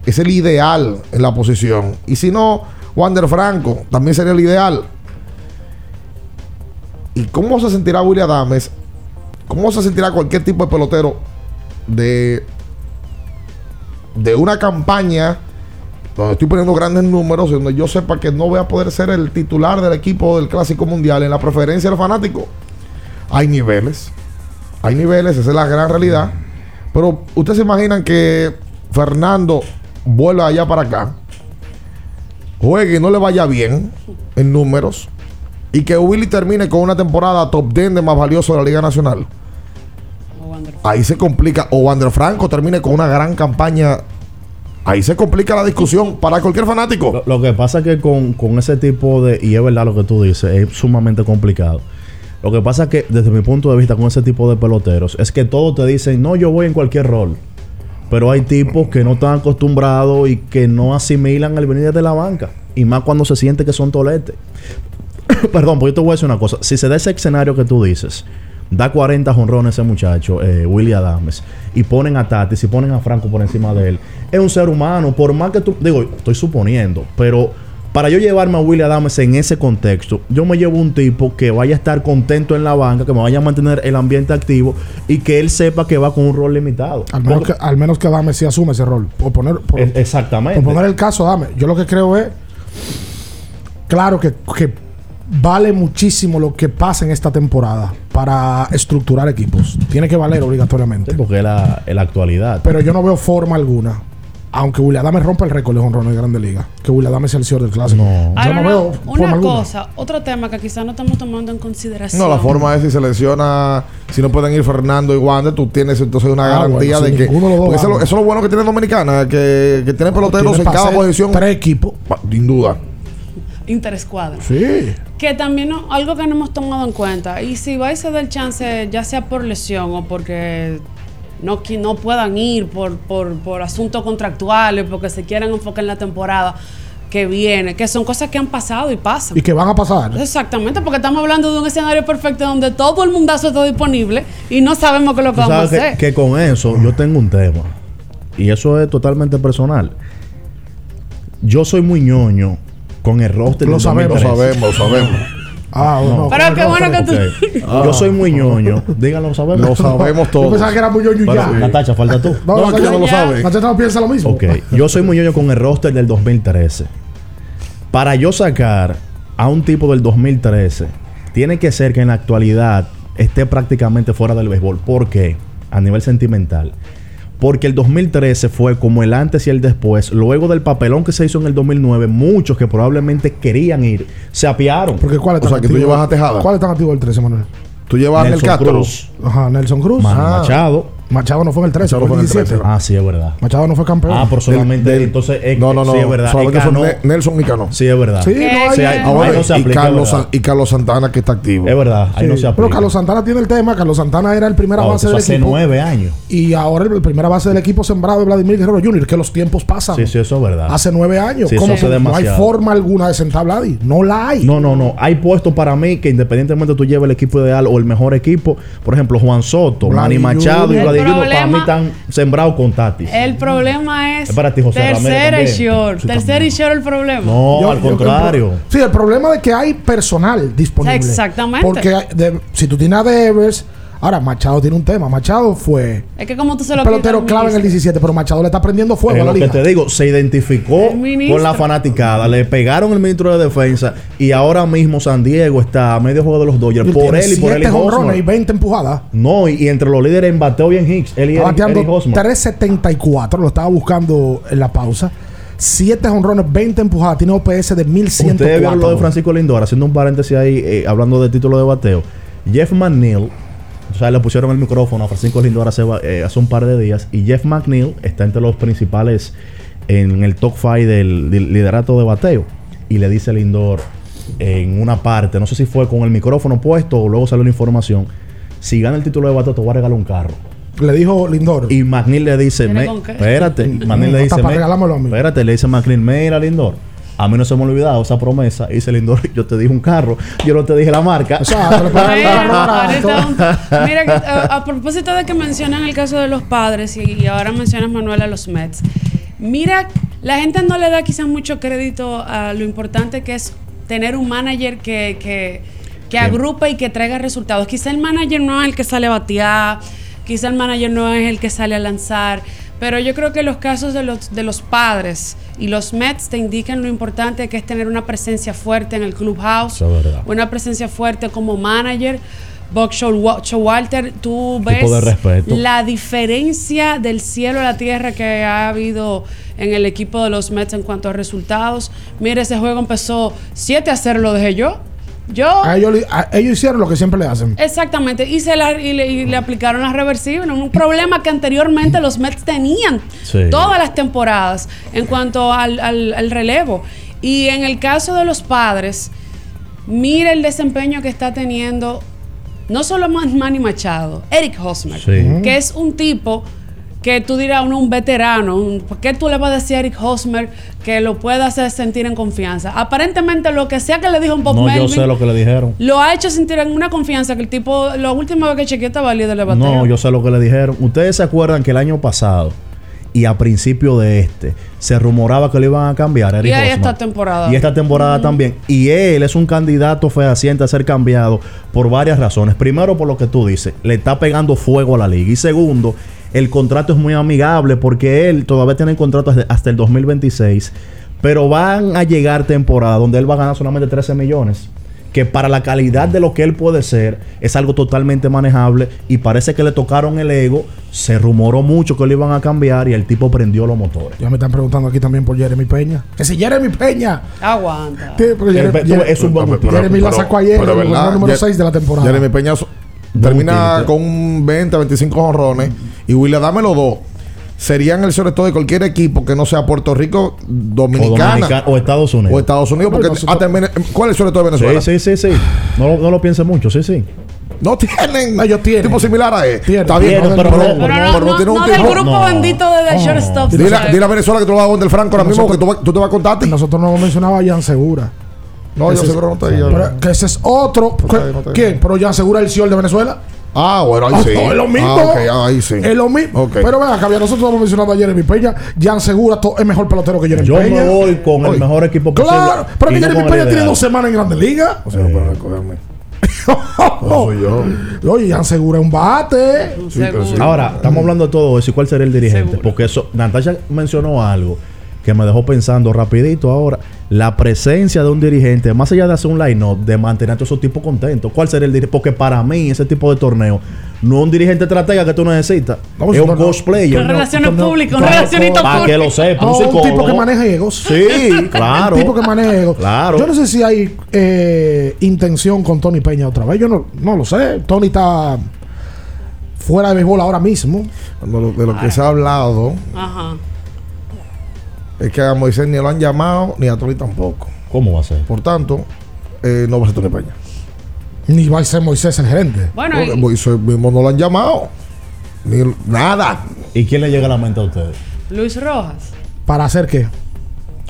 es el ideal en la posición. Y si no, Wander Franco también sería el ideal. ¿Y cómo se sentirá William Adames? ¿Cómo se sentirá cualquier tipo de pelotero de de una campaña donde estoy poniendo grandes números, donde yo sepa que no voy a poder ser el titular del equipo del Clásico Mundial en la preferencia del fanático. Hay niveles, hay niveles, esa es la gran realidad. Pero ustedes se imaginan que Fernando vuelva allá para acá, juegue y no le vaya bien en números, y que Willy termine con una temporada top 10 de más valioso de la Liga Nacional. Ahí se complica. O Wander Franco termine con una gran campaña. Ahí se complica la discusión para cualquier fanático. Lo, lo que pasa es que con, con ese tipo de, y es verdad lo que tú dices, es sumamente complicado. Lo que pasa es que desde mi punto de vista con ese tipo de peloteros es que todos te dicen, no, yo voy en cualquier rol. Pero hay tipos que no están acostumbrados y que no asimilan el venir de la banca. Y más cuando se siente que son toletes. [coughs] Perdón, pues yo te voy a decir una cosa. Si se da ese escenario que tú dices, da 40 jonrones ese muchacho, eh, Willy Adames, y ponen a Tati, si ponen a Franco por encima de él, es un ser humano, por más que tú, digo, estoy suponiendo, pero para yo llevarme a Willy Adames en ese contexto, yo me llevo un tipo que vaya a estar contento en la banca, que me vaya a mantener el ambiente activo y que él sepa que va con un rol limitado. Al menos, que, al menos que sí asume ese rol. Por poner, por, E- Exactamente. por poner el caso Adame, yo lo que creo es, claro que, que vale muchísimo lo que pasa en esta temporada para estructurar equipos. Tiene que valer obligatoriamente. porque es la, es la actualidad. Pero yo no veo forma alguna. Aunque William Adame rompa el récord de honrones de Grande Liga. Que William Adame sea el señor del clásico. Yo Ahora, no una- veo una forma alguna. cosa, otro tema que quizás no estamos tomando en consideración. No, la forma es si selecciona, si no pueden ir Fernando y Wander, tú tienes entonces una Ah, garantía bueno, de que. dos eso, es lo- gana. eso es lo bueno que tiene Dominicana, que, que tiene peloteros Tiene en cada posición. Tres equipos. Sin duda. Interescuadra. Sí. Que también no- algo que no hemos tomado en cuenta. Y si vais a dar chance, ya sea por lesión o porque no, no puedan ir por, por, por asuntos contractuales, porque se quieran enfocar en la temporada que viene, que son cosas que han pasado y pasan. Y que van a pasar. Exactamente, porque estamos hablando de un escenario perfecto donde todo el mundazo está disponible y no sabemos qué es lo que vamos a hacer. que, que con eso yo tengo un tema. Y eso es totalmente personal. Yo soy muy ñoño con el roster Lo del sabemos, 2013. [laughs] lo sabemos, lo sabemos. Ah, No. Pero qué bueno que tú. Yo soy muy ñoño. Díganlo, lo sabemos. [laughs] Lo sabemos todos. Yo pensaba que era muy ñoño ya. Natacha, falta tú. No, No, no lo sabe. Natacha no piensa lo mismo. Ok, yo soy muy ñoño con el roster del 2013. Para yo sacar a un tipo del 2013, tiene que ser que en la actualidad esté prácticamente fuera del béisbol. ¿Por qué? A nivel sentimental. Porque el 2013 fue como el antes y el después. Luego del papelón que se hizo en el 2009, muchos que probablemente querían ir se apiaron. Porque ¿cuál O está sea, que tú activo? llevas a Tejada. ¿Cuál está activo el 13, Manuel? Tú llevas el Nelson Castro. Cruz, Ajá, Nelson Cruz. Ma- Ah. Machado. Machado no fue en el 13, Machado fue en el fue en el 17. Ah, sí, es verdad. Machado no fue campeón. Ah, por solamente Del- del- entonces es- No, no, no. Sí, es verdad. Solamente Es fue Nelson y Cano. Sí, es verdad. Sí, no hay. Sí, hay- Ah, ahí bueno, no se y, Carlos, verdad. Y Carlos Santana que está activo. Es verdad, ahí no se aplica. Pero Carlos Santana tiene el tema. Carlos Santana era el primera Ah, base del hace equipo. nueve años. Y ahora el, el primera base del equipo sembrado de Vladimir Guerrero Jr., que los tiempos pasan. Sí, sí, eso es verdad. Hace nueve años. Sí, ¿Cómo eso hace no hay forma alguna de sentar a Vladi? No la hay. No, no, no. Hay puestos para mí que independientemente tú lleves el equipo ideal o el mejor equipo, por ejemplo, Juan Soto, Manny Machado y Junior. Junior, para mí problema- están sembrados con. El problema es Es para ti, José tercera y short. Sí, tercera y short el problema. No, Yo- al yo- contrario. Sí, el problema de que hay personal disponible. Exactamente. Porque de- si tú tienes a Devers, ahora Machado tiene un tema. Machado fue Es que como tú se lo pelotero clave en el 17, pero Machado le está prendiendo fuego Es a la lo que liga. te digo, se identificó con la fanaticada, le pegaron el ministro de defensa y ahora mismo San Diego está a medio juego de los Dodgers Él por él y por él y siete jonrones y Hosmer. 20 empujadas. No, y, y entre los líderes en bateo bien Hicks, él y Hosmer. 374, lo estaba buscando en la pausa. 7 jonrones, 20 empujadas, tiene OPS de Ustedes vieron lo de 1104. Francisco Lindor, haciendo un paréntesis ahí, eh, hablando de título de bateo. Jeff McNeil, o sea, le pusieron el micrófono a Francisco Lindor hace, eh, hace un par de días, y Jeff McNeil está entre los principales en el top 5 del, del liderato de bateo. Y le dice Lindor en una parte, no sé si fue con el micrófono puesto o luego salió la información, si gana el título de bateo te voy a regalar un carro. Le dijo Lindor. Y McNeil le dice, ¿Tiene "Me- con qué? espérate, [laughs] McNeil No, le dice, espérate, le dice McNeil, mira Lindor, a mí no se me ha olvidado esa promesa. Y dice Lindor, yo te dije un carro, yo no te dije la marca. O sea, [laughs] mira, que, a, a propósito de que mencionan el caso de los padres y, y ahora mencionas Manuel a los Mets, mira, la gente no le da quizás mucho crédito a lo importante que es tener un manager que, que, que agrupe y que traiga resultados. Quizá el manager no es el que sale a batear, quizá el manager no es el que sale a lanzar. Pero yo creo que los casos de los, de los padres y los Mets te indican lo importante que es tener una presencia fuerte en el clubhouse, una presencia fuerte como manager. Buck Showalter, tú ves la diferencia del cielo a la tierra que ha habido en el equipo de los Mets en cuanto a resultados. Mira, ese juego empezó 7 a 0, lo dejé yo. Yo. A ellos, le- a- ellos hicieron lo que siempre le hacen. Exactamente, y, se la- y le, y le aplicaron la reversible, un problema que anteriormente los Mets tenían Sí. todas las temporadas en cuanto al, al- al relevo. Y en el caso de los padres, mira el desempeño que está teniendo no solo Man- Manny Machado, Eric Hosmer, Sí. que es un tipo que tú dirás, uno, un veterano, un- ¿por qué tú le vas a decir a Eric Hosmer que lo pueda hacer sentir en confianza? Aparentemente lo que sea que le dijo un Bob No, Melvin, yo sé lo que le dijeron. lo ha hecho sentir en una confianza que el tipo, la última vez que chequeé estaba líder de bateo. No, yo sé lo que le dijeron. Ustedes se acuerdan que el año pasado y a principio de este se rumoraba que le iban a cambiar Eric Y Hosmer. esta temporada. Y esta temporada también. Y él es un candidato fehaciente a ser cambiado por varias razones. Primero, por lo que tú dices, le está pegando fuego a la liga. Y segundo, el contrato es muy amigable porque él todavía tiene el contrato hasta- el 2026. Pero van a llegar temporadas donde él va a ganar solamente 13 millones. Que para la calidad de lo que él puede ser es algo totalmente manejable. Y parece que le tocaron el ego. Se rumoró mucho que lo iban a cambiar y el tipo prendió los motores. Ya me están preguntando aquí también por Jeremy Peña. Que si Jeremy Peña. Aguanta. Sí, Jeremy- Jeremy- es un buen motivo. Jeremy la Pero- sacó ayer, pero el número Jer- 6 de la temporada. Jeremy Peña so- termina con un 20, 25 honrones. Y William, dame los dos. Serían el sobre todo de cualquier equipo que no sea Puerto Rico, O, Dominicana Dominica- o Estados Unidos. o Estados Unidos. Porque ¿Cuál es el sobre todo de Venezuela? Sí, sí, sí, sí. No, lo- no lo piense mucho, sí, sí. No tienen Ellos tienen. tipo similar a él. Tienen. Está bien, Tienen, no, pero pero, no- pero- no, pero no no, tiene un no del tipo. grupo No. bendito de, de shortstop. Dile, a Venezuela que tú lo vas a del Franco ahora mismo que tú, te vas a contarte. Nosotros no hemos mencionado a Jan Segura. No, es- seguro no te Pero que ese es otro. te ¿Quién? Pero Jan Segura es el señor de Venezuela. Ah, bueno, ahí Ah, sí. no, es lo mismo. Ah, ok, ah, ahí sí. Es lo mismo. Pero acá, bien, nosotros hemos mencionado a Jeremy Peña. Jan Segura es mejor pelotero que Jeremy Yo Peña. me voy con el mejor equipo posible. Claro, pero que Jeremy Peña tiene dos semanas en Grandes Ligas. O sea, para recogerme. No [laughs] soy yo. Oye, Jan Segura es un bate. Sí, sí. Ahora, estamos hablando de todo eso y cuál sería el dirigente. Porque eso, Natasha mencionó algo que me dejó pensando rapidito ahora. La presencia de un dirigente, más allá de hacer un line-up, de mantener a todos esos tipos contentos. ¿Cuál sería el dirigente? Porque para mí, ese tipo de torneo, no es un dirigente estratega que tú necesitas. No, es un no. cosplayer. Un relaciones públicas, un relacionista Para que lo sepa, No, un un tipo que maneja egos. Sí, [laughs] claro. Un tipo que maneja egos. Claro. Yo no sé si hay eh, intención con Tony Peña otra vez. Yo no, no lo sé. Tony está fuera de béisbol ahora mismo. De lo, de lo que se ha hablado Ajá. Es que a Moisés ni lo han llamado ni a Tony tampoco. ¿Cómo va a ser? Por tanto, eh, no va a ser Tony Peña. Ni va a ser Moisés el gerente. Bueno, Porque y- Moisés mismo no lo han llamado. Ni nada. ¿Y quién le llega a la mente a ustedes? Luis Rojas. ¿Para hacer qué?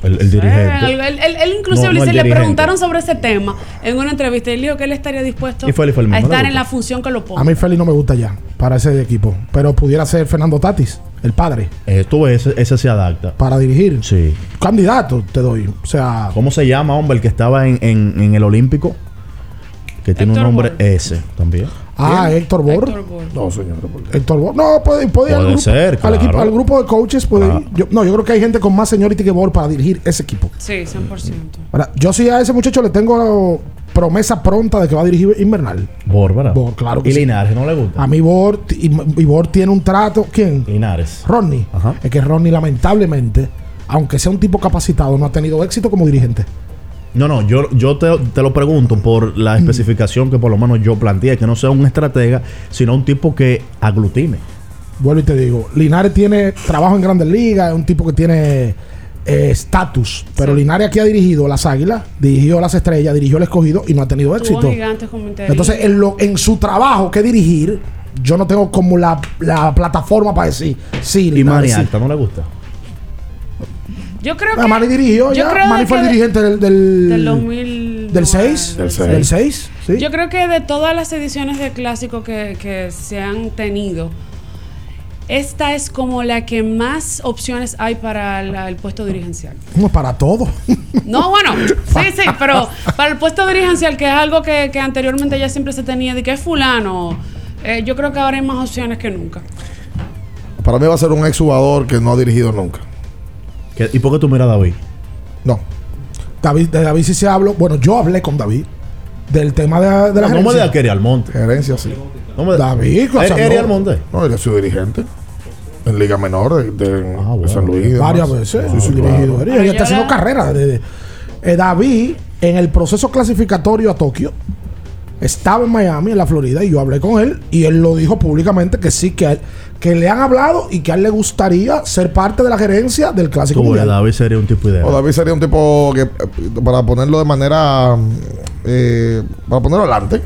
El, el Eh, dirigente. él, él- él- él inclusive No, no le- el le dirigente. preguntaron sobre ese tema en una entrevista y él dijo que él estaría dispuesto Y fue el a mismo, ¿le estar en la función que lo ponga. A mí Félix no me gusta ya para ese equipo. Pero pudiera ser Fernando Tatis, el padre, Eh, tú ves, ese, ese se adapta. para dirigir. Sí. Candidato te doy. O sea, ¿Cómo se llama, hombre, el que estaba en, en, en el Olímpico? Que tiene un nombre ese también. ah, Héctor Bor. Héctor Borg. No, señor. Héctor Bor. No, puede, puede ir al, Puede grupo, ser, al, equipo, al grupo de coaches. Puede Claro. ir. Yo- no, yo creo que hay gente con más seniority que Bor para dirigir ese equipo. Sí, 100%. Ahora, yo sí a ese muchacho le tengo promesa pronta de que va a dirigir Invernal. Bor, ¿verdad? Bor, claro que ¿Y sí. Linares no le gusta? A mí Bor, y, y Bor tiene un trato. ¿Quién? Linares. Ronnie. Ajá. Es que Ronnie, lamentablemente, aunque sea un tipo capacitado, no ha tenido éxito como dirigente. No, no, yo, yo te, te lo pregunto por la especificación que por lo menos yo planteé, que no sea un estratega, sino un tipo que aglutine. Vuelvo y te digo, Linares tiene trabajo en grandes ligas, es un tipo que tiene eh, estatus. pero Linares aquí ha dirigido las águilas, dirigió las estrellas, dirigió el escogido y no ha tenido éxito. Entonces, en, lo, en su trabajo que dirigir, yo no tengo como la, la plataforma para decir, sí, Y Mani sí. Alta no le gusta. yo creo Ah, que. Manny dirigió yo ya. de fue el dirigente del, del, Del 2000. del 6. Del seis. Del 6. Sí. Yo creo que de todas las ediciones de clásico que, que se han tenido, esta es como la que más opciones hay para la- el puesto dirigencial. No, para todo. No, bueno, [laughs] sí, sí, pero para el puesto dirigencial, que es algo que, que anteriormente ya siempre se tenía, de que es fulano, Eh, yo creo que ahora hay más opciones que nunca. Para mí va a ser un exjugador que no ha dirigido nunca. ¿Qué- ¿Y por qué tú miras a David? No. David, de David sí se habló. Bueno, yo hablé con David del tema de, de la No, no me gerencia. digas que Eri Almonte. Gerencia, sí. No me David, o sea, ¿Eri Eri no. Almonte? No, él es su dirigente. En Liga Menor de, de- Ah, de San Luis. Varias veces. Sí, sí, su claro. dirigidor. Y ella está haciendo carrera. de- de- eh, David, en el proceso clasificatorio a Tokio, estaba en Miami, en la Florida, y yo hablé con él. Y él lo dijo públicamente que sí, que, a él- que le han hablado y que a él le gustaría ser parte de la gerencia del Clásico Mundial. David sería un tipo ideal. O David sería un tipo que, eh, para ponerlo de manera, eh, para ponerlo adelante,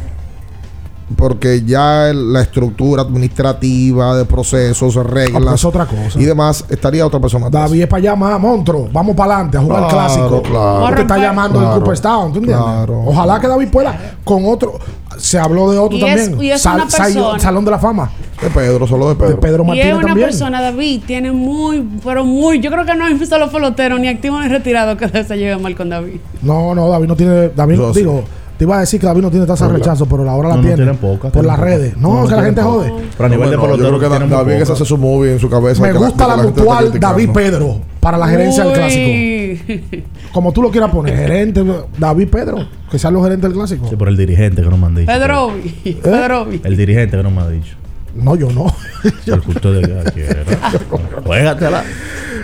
porque ya el- la estructura administrativa de procesos, Ah, reglas es otra cosa. y demás, estaría otra persona. David es para allá más, monstruo. Vamos para adelante a jugar Claro, clásico. claro. Te está llamando Claro, el Cooperstown, ¿tú entiendes? claro. Ojalá que David pueda con otro. Se habló de otro Y es- también. y es una persona- Salón de la Fama. De Pedro, solo de Pedro. De Pedro Y es Martínez una también. persona, David, tiene muy, pero muy, yo creo que no hay solo pelotero, ni activo ni retirado que se lleve mal con David. No, no, David no tiene. David, Yo sí. digo, te iba a decir que David no tiene tasa de rechazo, pero ahora la No, no tiene. tienen pocas, por las redes. No, No, no que la gente jode. Pero a nivel de Bueno, yo pelotero creo que tiene David que se hace su movie en su cabeza. Me gusta la mutual. David Pedro para la gerencia del clásico. Como tú lo quieras poner, gerente David Pedro, que sean los gerentes del clásico. Sí, por el dirigente que no me han dicho. Pedrovi. Pedrovi. El dirigente que no me ha dicho. No, yo no. [laughs] El culto de que quiera. Juégatela.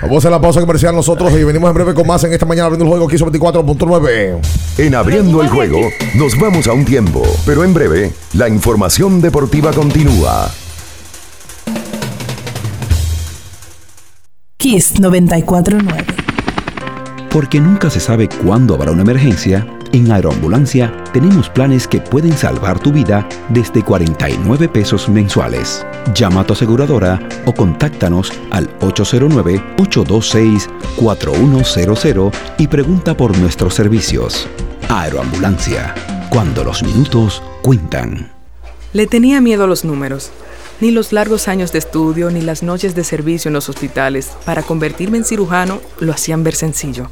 Vamos a hacer la pausa comercial nosotros y venimos en breve con más en esta mañana abriendo el juego 1524.9. En abriendo el juego, nos vamos a un tiempo, pero en breve, la información deportiva continúa. Kiss 949. Porque nunca se sabe cuándo habrá una emergencia, en Aeroambulancia tenemos planes que pueden salvar tu vida desde 49 pesos mensuales. Llama a tu aseguradora o contáctanos al 809-826-4100 y pregunta por nuestros servicios. Aeroambulancia, cuando los minutos cuentan. Le tenía miedo a los números. Ni los largos años de estudio ni las noches de servicio en los hospitales para convertirme en cirujano lo hacían ver sencillo.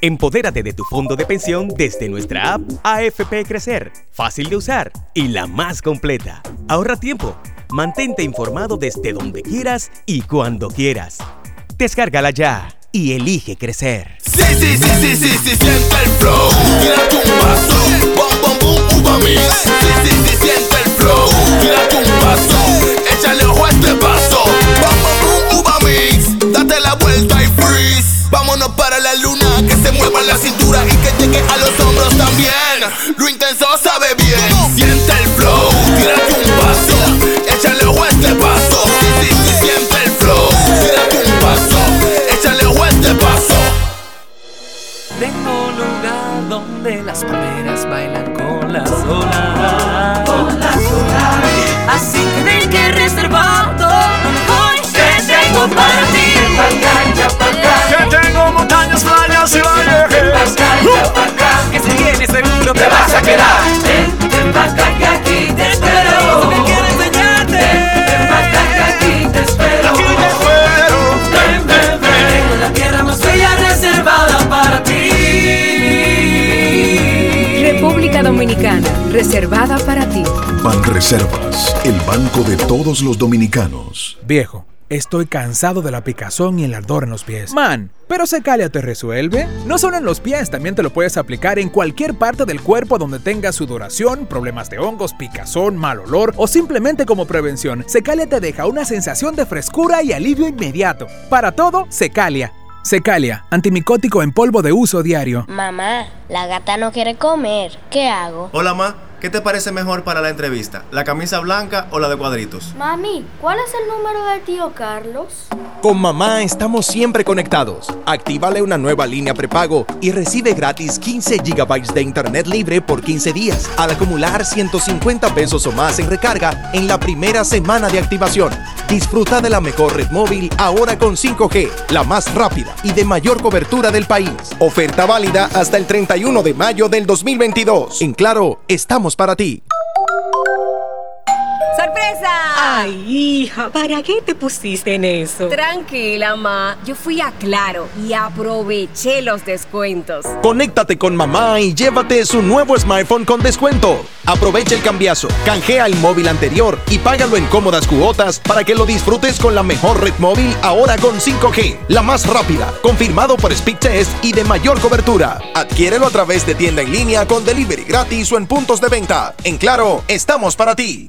Empodérate de tu fondo de pensión desde nuestra app AFP Crecer, fácil de usar y la más completa. Ahorra tiempo, mantente informado desde donde quieras y cuando quieras. Descárgala ya y elige crecer. Sí, sí, sí, sí, sí, sí, siente el flow. Tírate un paso, bom, bom, boom, uva mix. Sí, sí, sí, siente el flow. Tírate un paso, échale ojo a este paso. Vámonos para la luna, que se mueva la cintura y que llegue a los hombros también. Lo intenso sabe bien. Siente el flow, tírate un paso, échale ojo a este paso. Sí, sí, sí, siente el flow. Tírate un paso, échale ojo a este paso. Tengo lugar donde las palmeras bailan. Con las olas. Que tengo montañas, playas y valles. Que si vienes seguro te vas a quedar. Ven, ven pa' acá que aquí te espero. Me quiero enseñarte. Ven pa' acá que aquí te espero. Aquí te espero. Ven, ven, ven. Tengo la tierra más bella reservada para ti. República Dominicana, reservada para ti. Banreservas, el banco de todos los dominicanos. Viejo, estoy cansado de la picazón y el ardor en los pies. Man, ¿pero Secalia te resuelve? No solo en los pies, también te lo puedes aplicar en cualquier parte del cuerpo donde tengas sudoración, problemas de hongos, picazón, mal olor o simplemente como prevención. Secalia te deja una sensación de frescura y alivio inmediato. Para todo, Secalia. Secalia, antimicótico en polvo de uso diario. Mamá, la gata no quiere comer. ¿Qué hago? Hola, ma. ¿Qué te parece mejor para la entrevista? ¿La camisa blanca o la de cuadritos? Mami, ¿cuál es el número de tío Carlos? Con mamá estamos siempre conectados. Actívale una nueva línea prepago y recibe gratis 15 GB de internet libre por 15 días al acumular 150 pesos o más en recarga en la primera semana de activación. Disfruta de la mejor red móvil ahora con 5G, la más rápida y de mayor cobertura del país. Oferta válida hasta el 31 de mayo del 2022. En Claro, estamos para ti. ¡Sorpresa! Ay, hija, ¿para qué te pusiste en eso? Tranquila, ma. Yo fui a Claro y aproveché los descuentos. Conéctate con mamá y llévate su nuevo smartphone con descuento. Aprovecha el cambiazo, canjea el móvil anterior y págalo en cómodas cuotas para que lo disfrutes con la mejor red móvil ahora con 5G, la más rápida, confirmado por Speedtest y de mayor cobertura. Adquiérelo a través de tienda en línea con delivery gratis o en puntos de venta. En Claro, estamos para ti.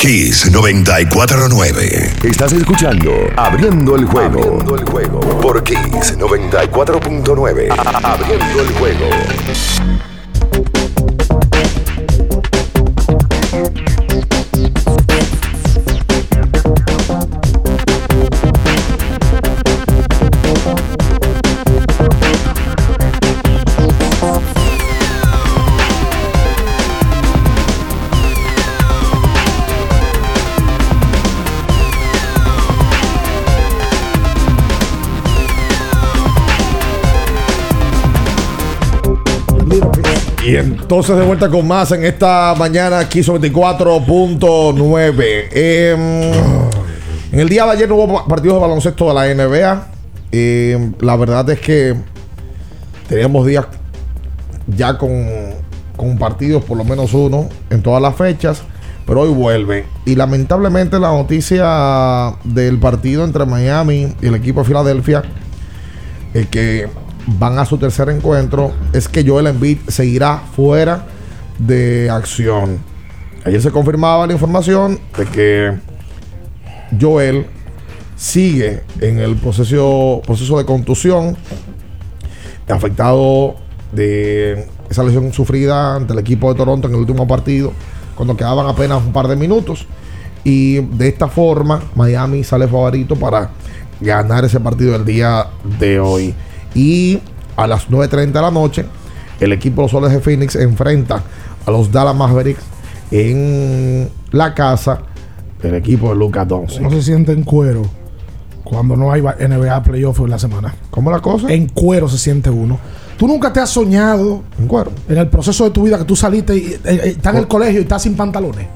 Kiss 949. Estás escuchando Abriendo el juego. Abriendo el juego. Por Kiss 94.9. Abriendo el juego. Entonces de vuelta con más en esta mañana aquí sobre 24.9. Eh, en el día de ayer no hubo partidos de baloncesto de la NBA. Eh, la verdad es que teníamos días ya con, con partidos, por lo menos uno, en todas las fechas. Pero hoy vuelve. Y lamentablemente la noticia del partido entre Miami y el equipo de Filadelfia, el que van a su tercer encuentro, es que Joel Embiid seguirá fuera de acción. Ayer se confirmaba la información de que Joel sigue en el proceso, proceso de contusión, afectado de esa lesión sufrida ante el equipo de Toronto en el último partido, cuando quedaban apenas un par de minutos. Y de esta forma, Miami sale favorito para ganar ese partido del día de hoy. Y a las 9.30 de la noche, el equipo de los Soles de Phoenix enfrenta a los Dallas Mavericks en la casa del equipo de Lucas Doncic. No se siente en cuero cuando no hay NBA playoff en la semana. ¿Cómo la cosa? En cuero se siente uno. Tú nunca te has soñado en cuero. En el proceso de tu vida que tú saliste y eh, eh, estás en el colegio y estás sin pantalones.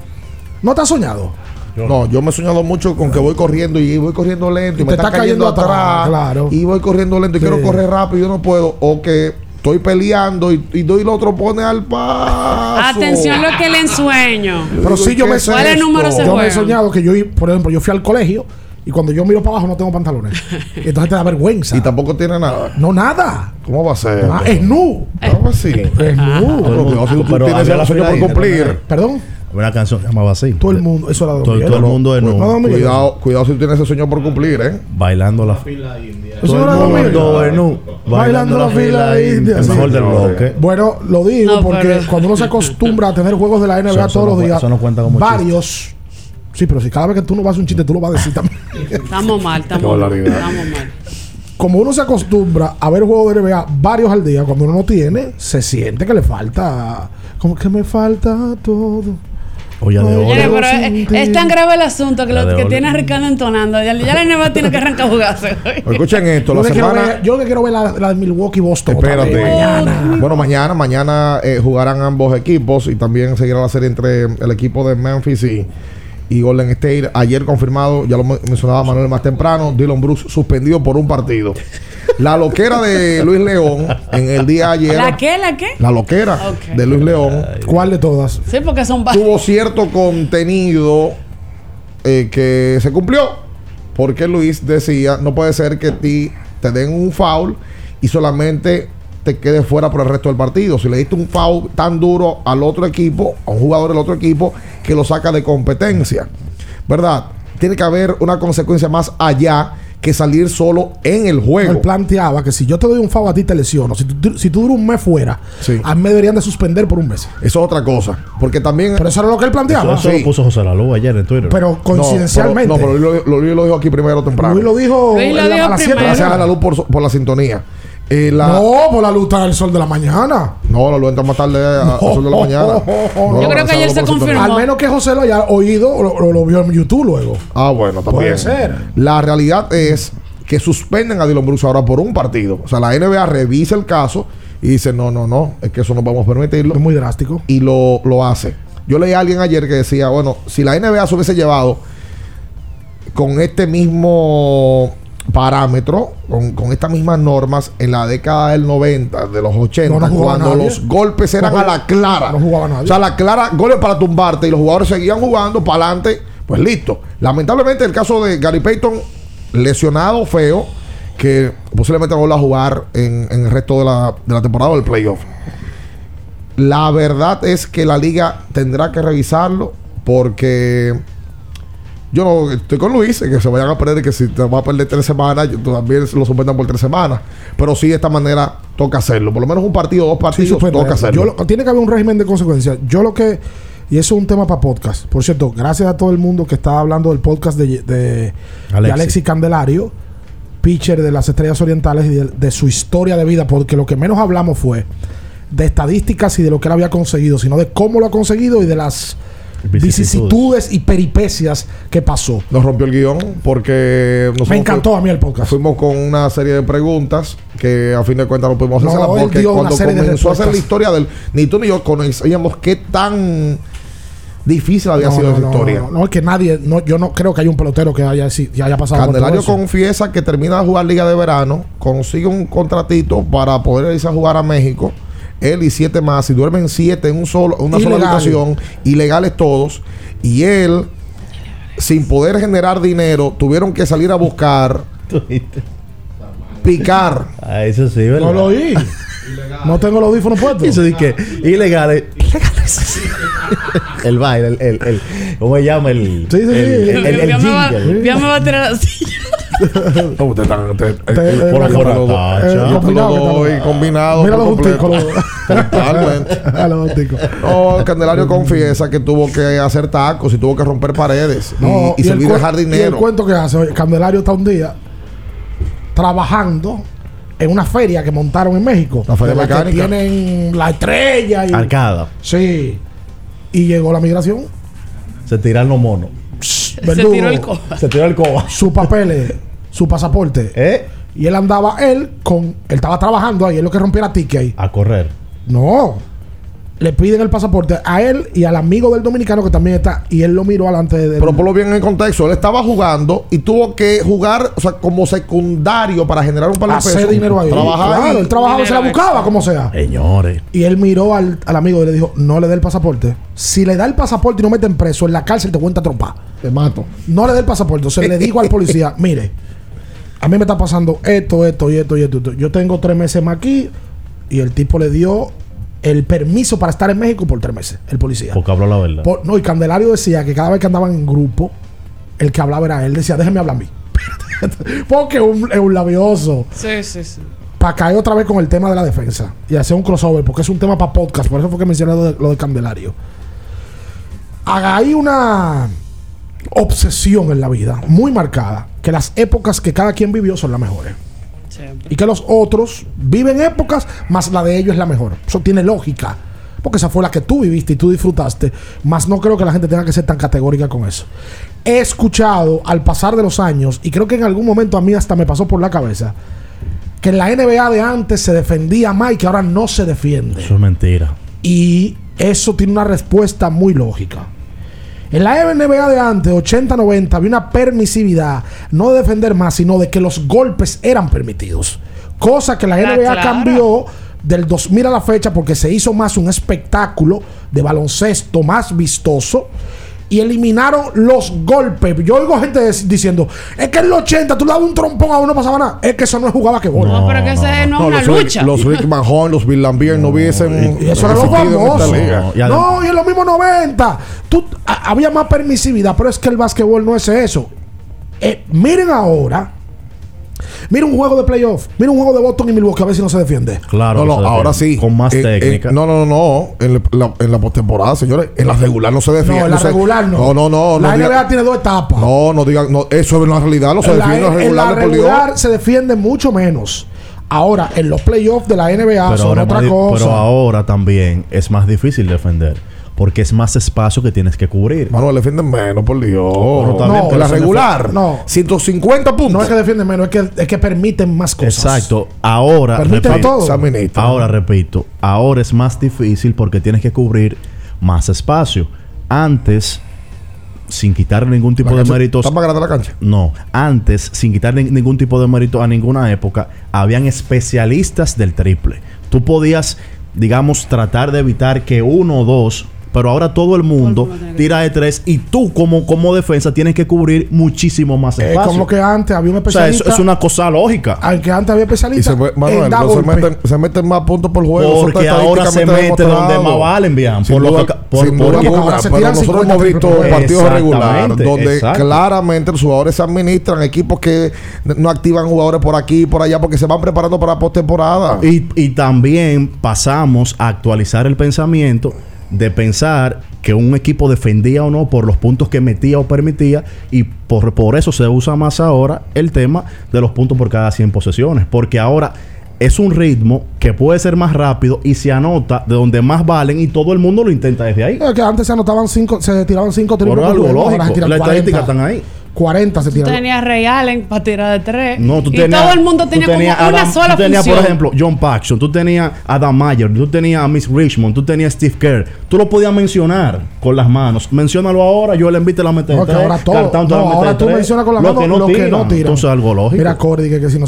¿No te has soñado? Yo no, yo me he soñado mucho con que voy corriendo y voy corriendo lento y, Y me está cayendo cayendo atrás. atrás, claro. Y voy corriendo lento y Sí. quiero correr rápido y yo no puedo. O que estoy peleando y, y doy el otro pone al paso. Atención lo que le ensueño. Pero sí yo me ¿Cuál es el número se Yo me he soñado que yo, por ejemplo, yo fui al colegio y cuando yo miro para abajo no tengo pantalones. [laughs] Y entonces te da vergüenza. Y tampoco tiene nada. No, nada. ¿Cómo va a ser? Ah, es nu. ¿Cómo así? Es nu. Pero cuidado si tú Pero tienes había la el sueño fila por cumplir. Perdón. Una canción que llamaba así. Todo el mundo, eso era de Todo, el mundo es No, nu. no, Miguel. Cuidado, cuidado si tú tienes ese sueño por cumplir, ¿eh? Bailando la Eso Todo era el de Miguel. mundo es nu. Bailando la fila india. El sí. mejor del bloque. Bueno, lo digo No, porque pero- cuando uno se acostumbra a tener juegos de la NBA Eso- eso todos los días, eso no cuenta como varios. Sí, pero si cada vez que tú no vas a hacer un chiste, tú lo vas a decir también. Estamos mal, estamos mal. Estamos mal. Como uno se acostumbra a ver juegos de NBA varios al día, cuando uno no tiene, se siente que le falta. Como que me falta todo. Olla de Señores, oro. pero es, es tan grave el asunto que, La lo, que tiene a Ricardo entonando. Ya, ya la NBA tiene que arrancar a jugarse. Escuchen esto, Yo la lo que quiero semana. ver- yo que quiero ver la, la de Milwaukee Boston. Espérate. mañana. Bueno, mañana, mañana eh, jugarán ambos equipos y también seguirá la serie entre el equipo de Memphis y, y Golden State. Ayer confirmado, ya lo men- mencionaba Manuel más temprano, Dylan Brooks suspendido por un partido. La loquera de Luis León en el día de ayer. ¿La qué? ¿La qué? La loquera de Luis León ¿Cuál de todas? Sí, porque son tuvo cierto contenido eh, que se cumplió. Porque Luis decía, no puede ser que ti te den un foul y solamente te quedes fuera por el resto del partido. Si le diste un foul tan duro al otro equipo, a un jugador del otro equipo, que lo saca de competencia. ¿Verdad? Tiene que haber una consecuencia más allá que salir solo en el juego. Él planteaba que si yo te doy un FAO a ti te lesiono. Si tú, si tú duras un mes fuera, a mí me deberían de suspender por un mes. Eso es otra cosa. Porque también. Pero eso era lo que él planteaba. Eso, eso lo puso José Lalu ayer en Twitter. Pero coincidencialmente. No, pero, no, pero Luis lo, Luis lo dijo aquí primero temprano. Luis lo dijo. Luis lo en la- dijo a las siete de la Gracias a la luz por, por la sintonía. Eh, la- No, por la luz está el sol de la mañana. No, la luz entra más tarde a, a sol de la mañana. [laughs] No, Yo creo que ayer se sintonía. Al menos que José lo haya oído o lo, vio en YouTube luego. Ah, bueno, también. Puede ser. La realidad es que suspenden a Dylan Brooks ahora por un partido. O sea, la NBA revisa el caso y dice, no, no, no, es que eso no vamos a permitirlo. Es muy drástico. Y lo, lo hace. Yo leí a alguien ayer que decía, bueno, si la NBA se hubiese llevado con este mismo parámetro, con, con estas mismas normas en la década del 90, de los 80, No, no jugaba cuando los golpes eran No a la clara. no jugaba nadie. O sea, la clara, goles para tumbarte y los jugadores seguían jugando para adelante, pues listo. Lamentablemente el caso de Gary Payton, lesionado feo, que posiblemente no vuelva a jugar en, en el resto de la, de la temporada o del playoff. La verdad es que la liga tendrá que revisarlo porque yo no estoy con Luis, en que se vayan a perder, que si te va a perder tres semanas, yo- también lo suspendan por tres semanas. Pero sí, de esta manera toca hacerlo. Por lo menos un partido, dos partidos, toca hacerlo. Yo lo- tiene que haber un régimen de consecuencias. Yo lo que. Y eso es un tema para podcast. Por cierto, gracias a todo el mundo que está hablando del podcast de, de, de Alexis. Alexis Candelario, pitcher de las Estrellas Orientales y de, de su historia de vida, porque lo que menos hablamos fue de estadísticas y de lo que él había conseguido, sino de cómo lo ha conseguido y de las Vicisitudes. y peripecias que pasó. Nos rompió el guion porque nosotros Me encantó a mí el podcast. Fuimos con una serie de preguntas que a fin de cuentas no pudimos No, hacerla porque cuando comenzó a hacer la historia del ni tú ni yo conocíamos qué tan difícil había No, sido no, esa historia. No, es que nadie, no, yo no creo que haya un pelotero que haya, si- que haya pasado por Candelario todo eso. confiesa que termina de jugar Liga de Verano, consigue un contratito para poder irse a jugar a México. Él y siete más, y duermen siete en un solo, una sola Ilegales. habitación, ilegales todos. Y él, sin poder generar dinero, tuvieron que salir a buscar, picar. Ah, eso sí, ¿verdad? No lo oí. No tengo los audífonos puestos. Eso de que ilegales. [laughs] el baile, el, el, el- ¿Cómo se llama? El, Sí, sí, sí. el, el, el, el Ya me va- jingle. ya me va a tirar la silla. [laughs] No, ustedes- Te- eh, eh, por la- ahora los dos. tacha. Eh, Yo te lo combinado, doy que está- combinado Mira los justicos. Totalmente. [laughs] A los justicos. No, Candelario confiesa que tuvo que hacer tacos y tuvo que romper paredes y- servir de jardinero. Y el cuento que hace, Candelario está un día trabajando en una feria que montaron en México. La feria de que mecánica. tienen la estrella y. Arcada. Sí. Y llegó la migración. Se tiran los monos. Verdugo, tiró el co- Se tira el coba. Sus papeles, su pasaporte. ¿Eh? Y él andaba, él con. Él estaba trabajando ahí, él lo que rompiera ticket ahí. A correr. No. Le piden el pasaporte a él y al amigo del dominicano que también está. Y él lo miró alante de. Pero ponlo bien en el contexto. Él estaba jugando y tuvo que jugar, o sea, como secundario para generar un par de hacer pesos. dinero ahí. Trabajar claro, ahí. él trabajaba y se la buscaba, como sea. Señores. Y él miró al, al amigo y le dijo: No le dé el pasaporte. Si le da el pasaporte y no meten preso, en la cárcel te cuenta trompa. Te mato. No le dé el pasaporte. O sea, le dijo al policía: [laughs] Mire, a mí me está pasando esto, esto y esto y esto. Yo tengo tres meses más aquí. Y el tipo le dio el permiso para estar en México por tres meses, el policía. Porque habló la verdad. Por- no, y Candelario decía que cada vez que andaban en grupo, el que hablaba era él. Decía, déjeme hablar a mí. [laughs] Porque es un, es un labioso. Sí, sí, sí. Para caer otra vez con el tema de la defensa y hacer un crossover, porque es un tema para podcast. Por eso fue que mencioné lo de, lo de Candelario. Haga ahí una obsesión en la vida, muy marcada, que las épocas que cada quien vivió son las mejores. Siempre. Y que los otros viven épocas, más la de ellos es la mejor. Eso tiene lógica. Porque esa fue la que tú viviste y tú disfrutaste. Más no creo que la gente tenga que ser tan categórica con eso. He escuchado al pasar de los años, y creo que en algún momento a mí hasta me pasó por la cabeza, que en la NBA de antes se defendía más y que ahora no se defiende. Eso es mentira. Y eso tiene una respuesta muy lógica. En la NBA de antes, 80-90, había una permisividad, no de defender más, sino de que los golpes eran permitidos. Cosa que la Ah, NBA cambió del 2000 a la fecha porque se hizo más un espectáculo de baloncesto más vistoso y eliminaron los golpes. Yo oigo gente diciendo, es que en los 80 tú le dabas un trompón a uno no pasaba nada. Es que eso no es jugaba que gol. No, pero que ese no, es una los lucha. Rick, los Rick [laughs] Mahon, los Bill Lambier no hubiesen Y eso era lo famoso. No, y en los mismos 90. Tú, a- había más permisividad, pero es que el básquetbol no es eso. Eh, miren ahora. Miren un juego de playoff. Miren un juego de Boston y Milwaukee a ver si no se defiende. Claro. No, defiende. ahora sí. Con más Eh, eh, técnica. no, no, no, no. En la, en la postemporada, señores. En la regular no se defiende. No, en la regular no. No, no, no. La no diga- NBA tiene dos etapas. No, no digan. No, eso es la realidad. No se en la, defiende en la en la regular. por regular se defiende mucho menos. Ahora, en los playoffs de la NBA pero, son otra cosa. pero ahora también es más difícil defender. Porque es más espacio que tienes que cubrir. Manuel, defienden menos, por Dios. También, No, la regular. No. 150 puntos. no es que defienden menos, es que, es que permiten más cosas. Exacto. Ahora, Permiten repito, todo. Ahora repito, ahora es más difícil porque tienes que cubrir más espacio. Antes, sin quitar ningún tipo La de cancha- méritos. ¿Está más grande la cancha? No, antes, sin quitar ni- ningún tipo de mérito a ninguna época, habían especialistas del triple. Tú podías, digamos, tratar de evitar que uno o dos, pero ahora todo el mundo tira de tres y tú como, como defensa tienes que cubrir muchísimo más Es espacio. como que antes había un o sea, especialista. eso es una cosa lógica. Aunque antes había Y especialistas. se, Manuel, no se, meten, se meten más puntos por juego. Porque ahora se mete donde más valen, bien. Por lo duda, que- por- sin duda porque- se pero nosotros 50 hemos visto partidos regular Exactamente, donde exacto. claramente los jugadores se administran, equipos que no activan jugadores por aquí y por allá porque se van preparando para la postemporada. Y, y también pasamos a actualizar el pensamiento de pensar que un equipo defendía o no por los puntos que metía o permitía y por, por eso se usa más ahora el tema de los puntos por cada 100 posesiones porque ahora es un ritmo que puede ser más rápido y se anota de donde más valen y todo el mundo lo intenta desde ahí. Es que antes se anotaban cinco, se tiraban cinco triples Por algo lógico. Las 40. estadísticas están ahí. 40 se Tú tiran. tenías Ray Allen para tirar de tres. No, tú y tenías, todo el mundo tú tenía como tenías una Adam- sola Tú tenías, función. por ejemplo, John Paxson, tú tenías Adam Mayer, tú tenías a Miss Richmond, tú tenías Steve Kerr. Tú lo podías mencionar con las manos. Menciónalo ahora, yo le invito a la meter que tres, ahora todo. No, ahora tú mencionas con la Lo mano que no lo que no tiran. Entonces algo lógico. Mira, Cordy, que, que si no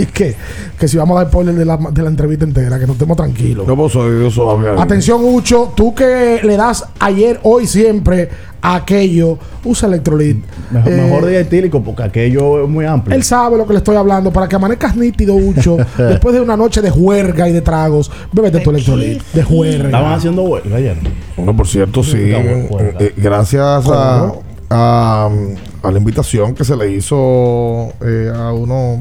[laughs] y que, que si vamos a dar spoiler de la, de la entrevista entera, que no estemos tranquilos. Yo pues, soy yo soy- Atención, Ucho, tú que le das ayer, hoy, siempre a aquello, usa Electrolit. Mejor, Eh, mejor día etílico porque aquello es muy amplio. Él sabe lo que le estoy hablando. Para que amanezcas nítido, Ucho, [laughs] después de una noche de juerga y de tragos, bébete tu Electrolit. De juerga. Estaban haciendo huelga ayer. Bueno, por cierto, sí. Eh, eh, gracias a, a la invitación que se le hizo eh, a uno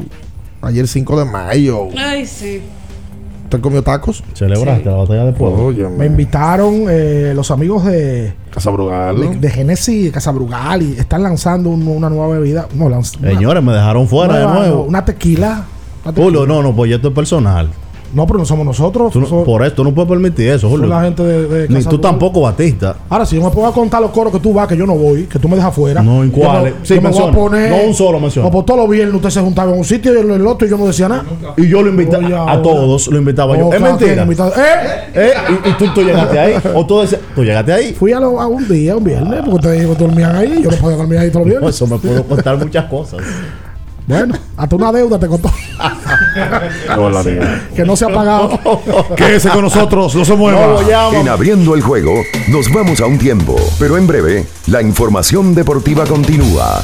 ayer 5 de mayo. Ay, sí. ¿Usted comió tacos? Celebraste la batalla de pueblo. Oye, Me invitaron eh, los amigos de, Casa de, Brugal. de Genesis de Casabrugal y están lanzando un- una nueva bebida. No, lanz- una- Señores, me dejaron fuera de nueva, nuevo. no, una tequila. una tequila. Julio, no, no, pues esto es personal. No, pero no somos nosotros. No- son- por esto no puedes permitir eso, Julio. la gente de, de Ni tú tampoco, Batista. Ahora, si yo me puedo contar los coros que tú vas, que yo no voy, que tú me dejas fuera. No, ¿en cuáles? Sí, me voy a poner. No, un solo menciona. No, pues todos los viernes usted se juntaba en un sitio y en el otro y yo no decía nada. Y yo lo invitaba a ahora. todos, lo invitaba yo. Es mentira. ¡Eh! ¿Eh? ¿Y, y tú, tú llegaste ahí? ¿O tú, decías- tú llegaste ahí? Fui a, lo- a un día, un viernes, porque ustedes dormían ahí. Yo no podía dormir ahí todos los No, viernes. eso me puedo contar muchas cosas. Bueno, hasta una deuda te contó. [laughs] que no se ha pagado. [laughs] Quédese con nosotros, no se mueva. En abriendo el juego, nos vamos a un tiempo, pero en breve, la información deportiva continúa.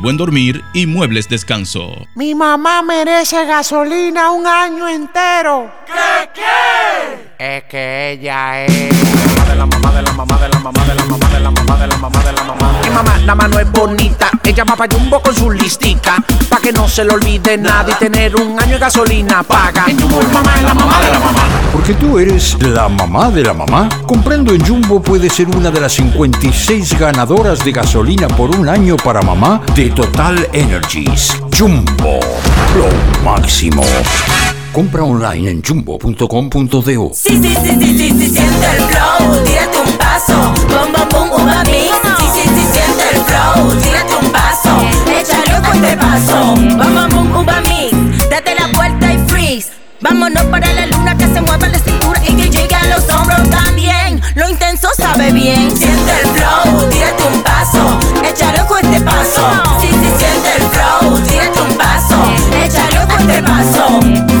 buen dormir y muebles descanso. Mi mamá merece gasolina un año entero. ¿Qué qué? Es que ella es. de la mamá de la mamá de la mamá de la mamá de la mamá de la mamá de la mamá. Mi mamá nada más no es bonita. Ella va para Jumbo con su listica. Pa' que no se le olvide nada y tener un año de gasolina paga. En Jumbo, mamá es la mamá de la mamá. Porque tú eres la mamá de la mamá. Comprando en Jumbo puedes ser una de las 56 ganadoras de gasolina por un año para mamá de Total Energies. Jumbo, lo máximo. Compra online en jumbo.com.do. Sí, sí, sí, sí, sí, sí, siente el flow, tírate un paso, bom, bom, bom, uva. Sí, sí, sí, siente el flow, tírate un paso, échale con este paso, bom, bom, bom, uva. Date la vuelta y freeze. Vámonos para la luna que se mueva la cintura y que llegue a los hombros también. Lo intenso sabe bien. Siente el flow, tírate un paso, échale con este paso. Sí, sí, siente el flow, tírate un paso, échale con este paso.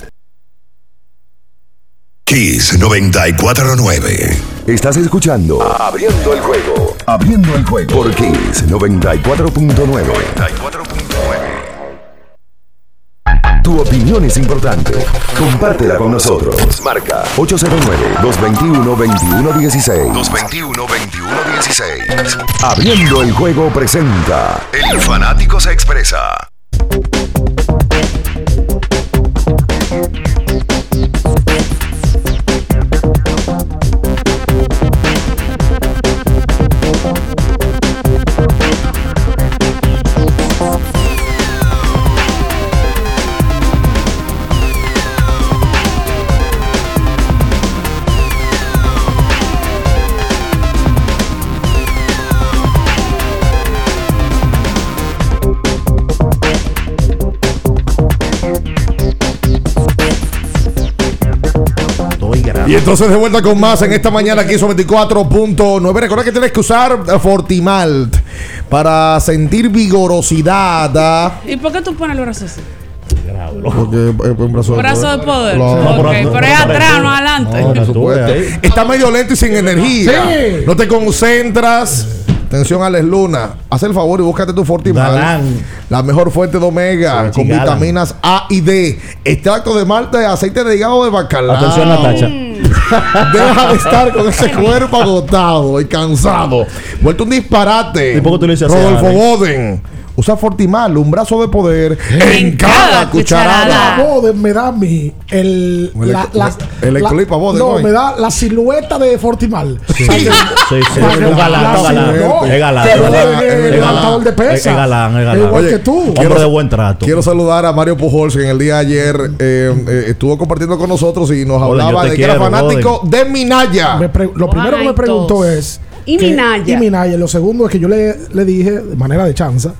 Kiss 949. Estás escuchando Abriendo el juego. Abriendo el juego por Kiss 94.9. Tu opinión es importante. Compártela con nosotros. Marca 809-221-2116. 221-2116. Abriendo el juego presenta. El fanático se expresa. Entonces de vuelta con más en esta mañana aquí son 24.9. Recuerda que tienes que usar eh, Fortimalt para sentir vigorosidad. ¿ah? ¿Y por qué tú pones el brazo así? Porque eh, un brazo, Brazo de poder. Claro. Ok, pero es atrás, no adelante. Por supuesto. Está medio lento y sin energía. Sí. No te concentras. Atención, Alex Luna. Haz el favor y búscate tu Fortimal. Galán. La mejor fuente de omega con vitaminas A y D. Extracto de malta y aceite de hígado de bacalao. Atención, Natacha. [laughs] Deja de estar con ese [laughs] cuerpo agotado y cansado. Vuelto un disparate. ¿Y por qué tú le dices Rodolfo? Boden. Usa Fortimal, un brazo de poder en cada cucharada. La Boden me da a mí el. El la, la- el Boden, No, me da la silueta de Fortimal. Sí, sí, sí. Un galán, galán. Es galán. es galán, es es levantador de galán. pesa. Es galán, es galán. Igual que tú. Hombre de buen trato. Quiero saludar a Mario Pujols, que en el día de ayer eh, eh, estuvo compartiendo con nosotros y nos hablaba de que era quiero, fanático de Minaya. Lo primero que me preguntó es. ¿Y Minaya? Y Minaya. Lo segundo es que yo le, le dije, de manera de chanza,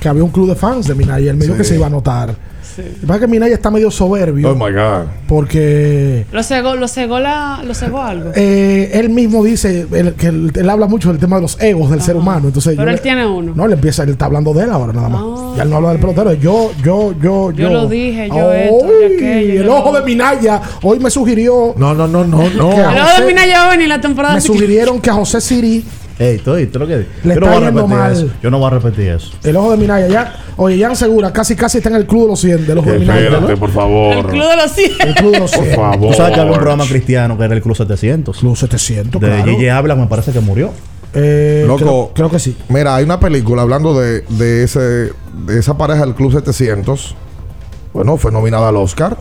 que había un club de fans de Minaya. Él me dijo Sí. que se iba a notar. Lo que pasa es que Minaya está medio soberbio. Oh my God. Porque Lo cegó, lo cegó, la, lo cegó algo. eh, él mismo dice él- que él, él habla mucho del tema de los egos del ser humano. Entonces Pero él le- tiene uno. No, él empieza, él está hablando de él ahora nada más. Ah. Ya él no habla del pelotero. Yo, yo, yo, yo. Yo lo dije, yo esto, Ay, yo aquello, El yo ojo lo- de Minaya hoy me sugirió. No, no, no, no, no. que a El ojo de Mina ya va a venir la temporada. me sugirieron que a José Siri Ey, tú oíste lo que Le Yo no está voy a yendo repetir mal. eso. Yo no voy a repetir eso. El ojo de Minaya, ya. Oye, Jan Segura, casi casi está en el club de los 100 del ojo de Minaya. Espérate, ¿no? por favor. El club de los 100. El club de los 100. favor. Tú sabes que había un programa cristiano que era el Club 700. Club 700, De claro. Gigi Habla, me parece que murió. Eh, Loco. Creo, creo que sí. Mira, hay una película hablando de, de ese de esa pareja del Club 700. Bueno, fue nominada al Oscar.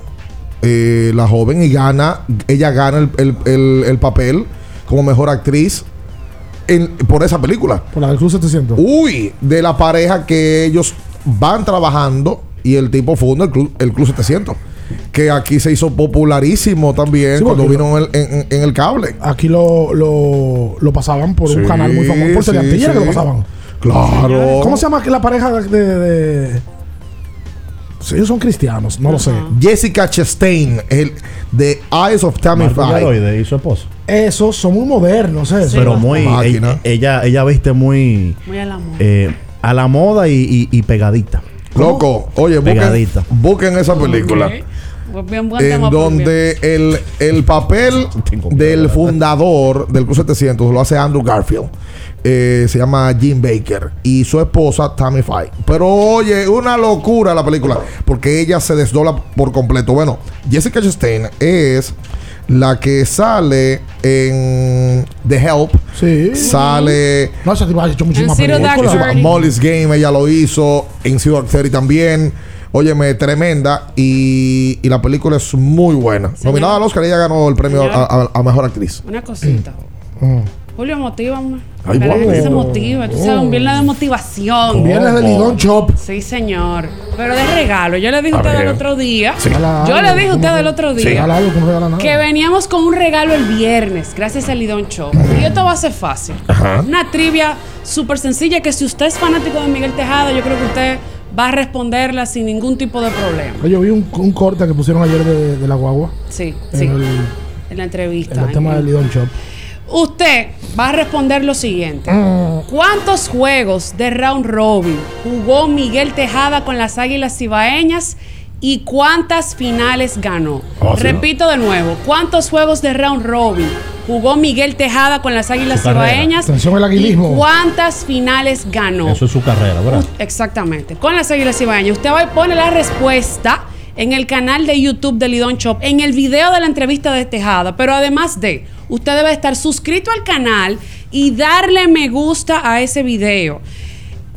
Eh, la joven y gana, ella gana el, el- el- el papel como mejor actriz en- por esa película. Por la del club 700. Uy, de la pareja que ellos van trabajando y el tipo funda el Club, el club 700. Que aquí se hizo popularísimo también Sí, cuando vino en el, en- en el cable. Aquí lo, lo, lo pasaban por un canal muy famoso. Por sí, Teleantilla que sí. lo pasaban. Claro. ¿Cómo se llama la pareja de. de- Sí, ellos son cristianos, no lo sé. Jessica Chastain, el de Eyes of Tammy Marco y su esposo. Esos son muy modernos, ¿eh? Pero muy. Máquina. Ella, ella viste muy. Muy a la moda. eh, a la moda y, y- y pegadita. Loco, oye, busquen, Pegadita. busquen esa película. Ok. Bien, buen En donde el, el papel [laughs] del fundador del Club 700 lo hace Andrew Garfield. Eh, se llama Jim Baker y su esposa Tammy Faye. Pero oye, una locura la película porque ella se desdobla por completo. Bueno, Jessica Chastain es la que sale en The Help. Sí. Sale. No, esa tipa ha hecho muchísimas películas. Thirty. Molly's Game, ella lo hizo. En Zero Dark Thirty también. Óyeme, tremenda. Y, y la película es muy buena. Nominada al Oscar, ella ganó el premio a, a- a mejor actriz. Una cosita. Mm. Julio, motívame. Ay, la gente se motive. Tú sabes, un viernes de motivación. Un viernes de Lidón Chop. Sí, señor. Pero de regalo. Yo le dije a A usted el otro día. Sí. Yo le dije a usted el otro Sí. día. Algo que veníamos con un regalo el viernes, gracias al Lidón Show. Y esto va a ser fácil. Ajá. Una trivia súper sencilla que si usted es fanático de Miguel Tejada, yo creo que usted va a responderla sin ningún tipo de problema. Yo vi un, un corte que pusieron ayer de, de la guagua. Sí, En sí. el- en la entrevista. En el tema del Lidón Shop. Usted va a responder lo siguiente. ¿Cuántos juegos de round robin jugó Miguel Tejada con las Águilas Cibaeñas y cuántas finales ganó? Ah, sí. Repito de nuevo, ¿cuántos juegos de round robin jugó Miguel Tejada con las Águilas Su carrera. Cibaeñas Atención al aguilismo. y cuántas finales ganó? Eso es su carrera, ¿verdad? Exactamente, con las Águilas Cibaeñas. Usted va y pone la respuesta en el canal de YouTube de Lidón Shop, en el video de la entrevista de Tejada, pero además de, usted debe estar suscrito al canal y darle me gusta a ese video.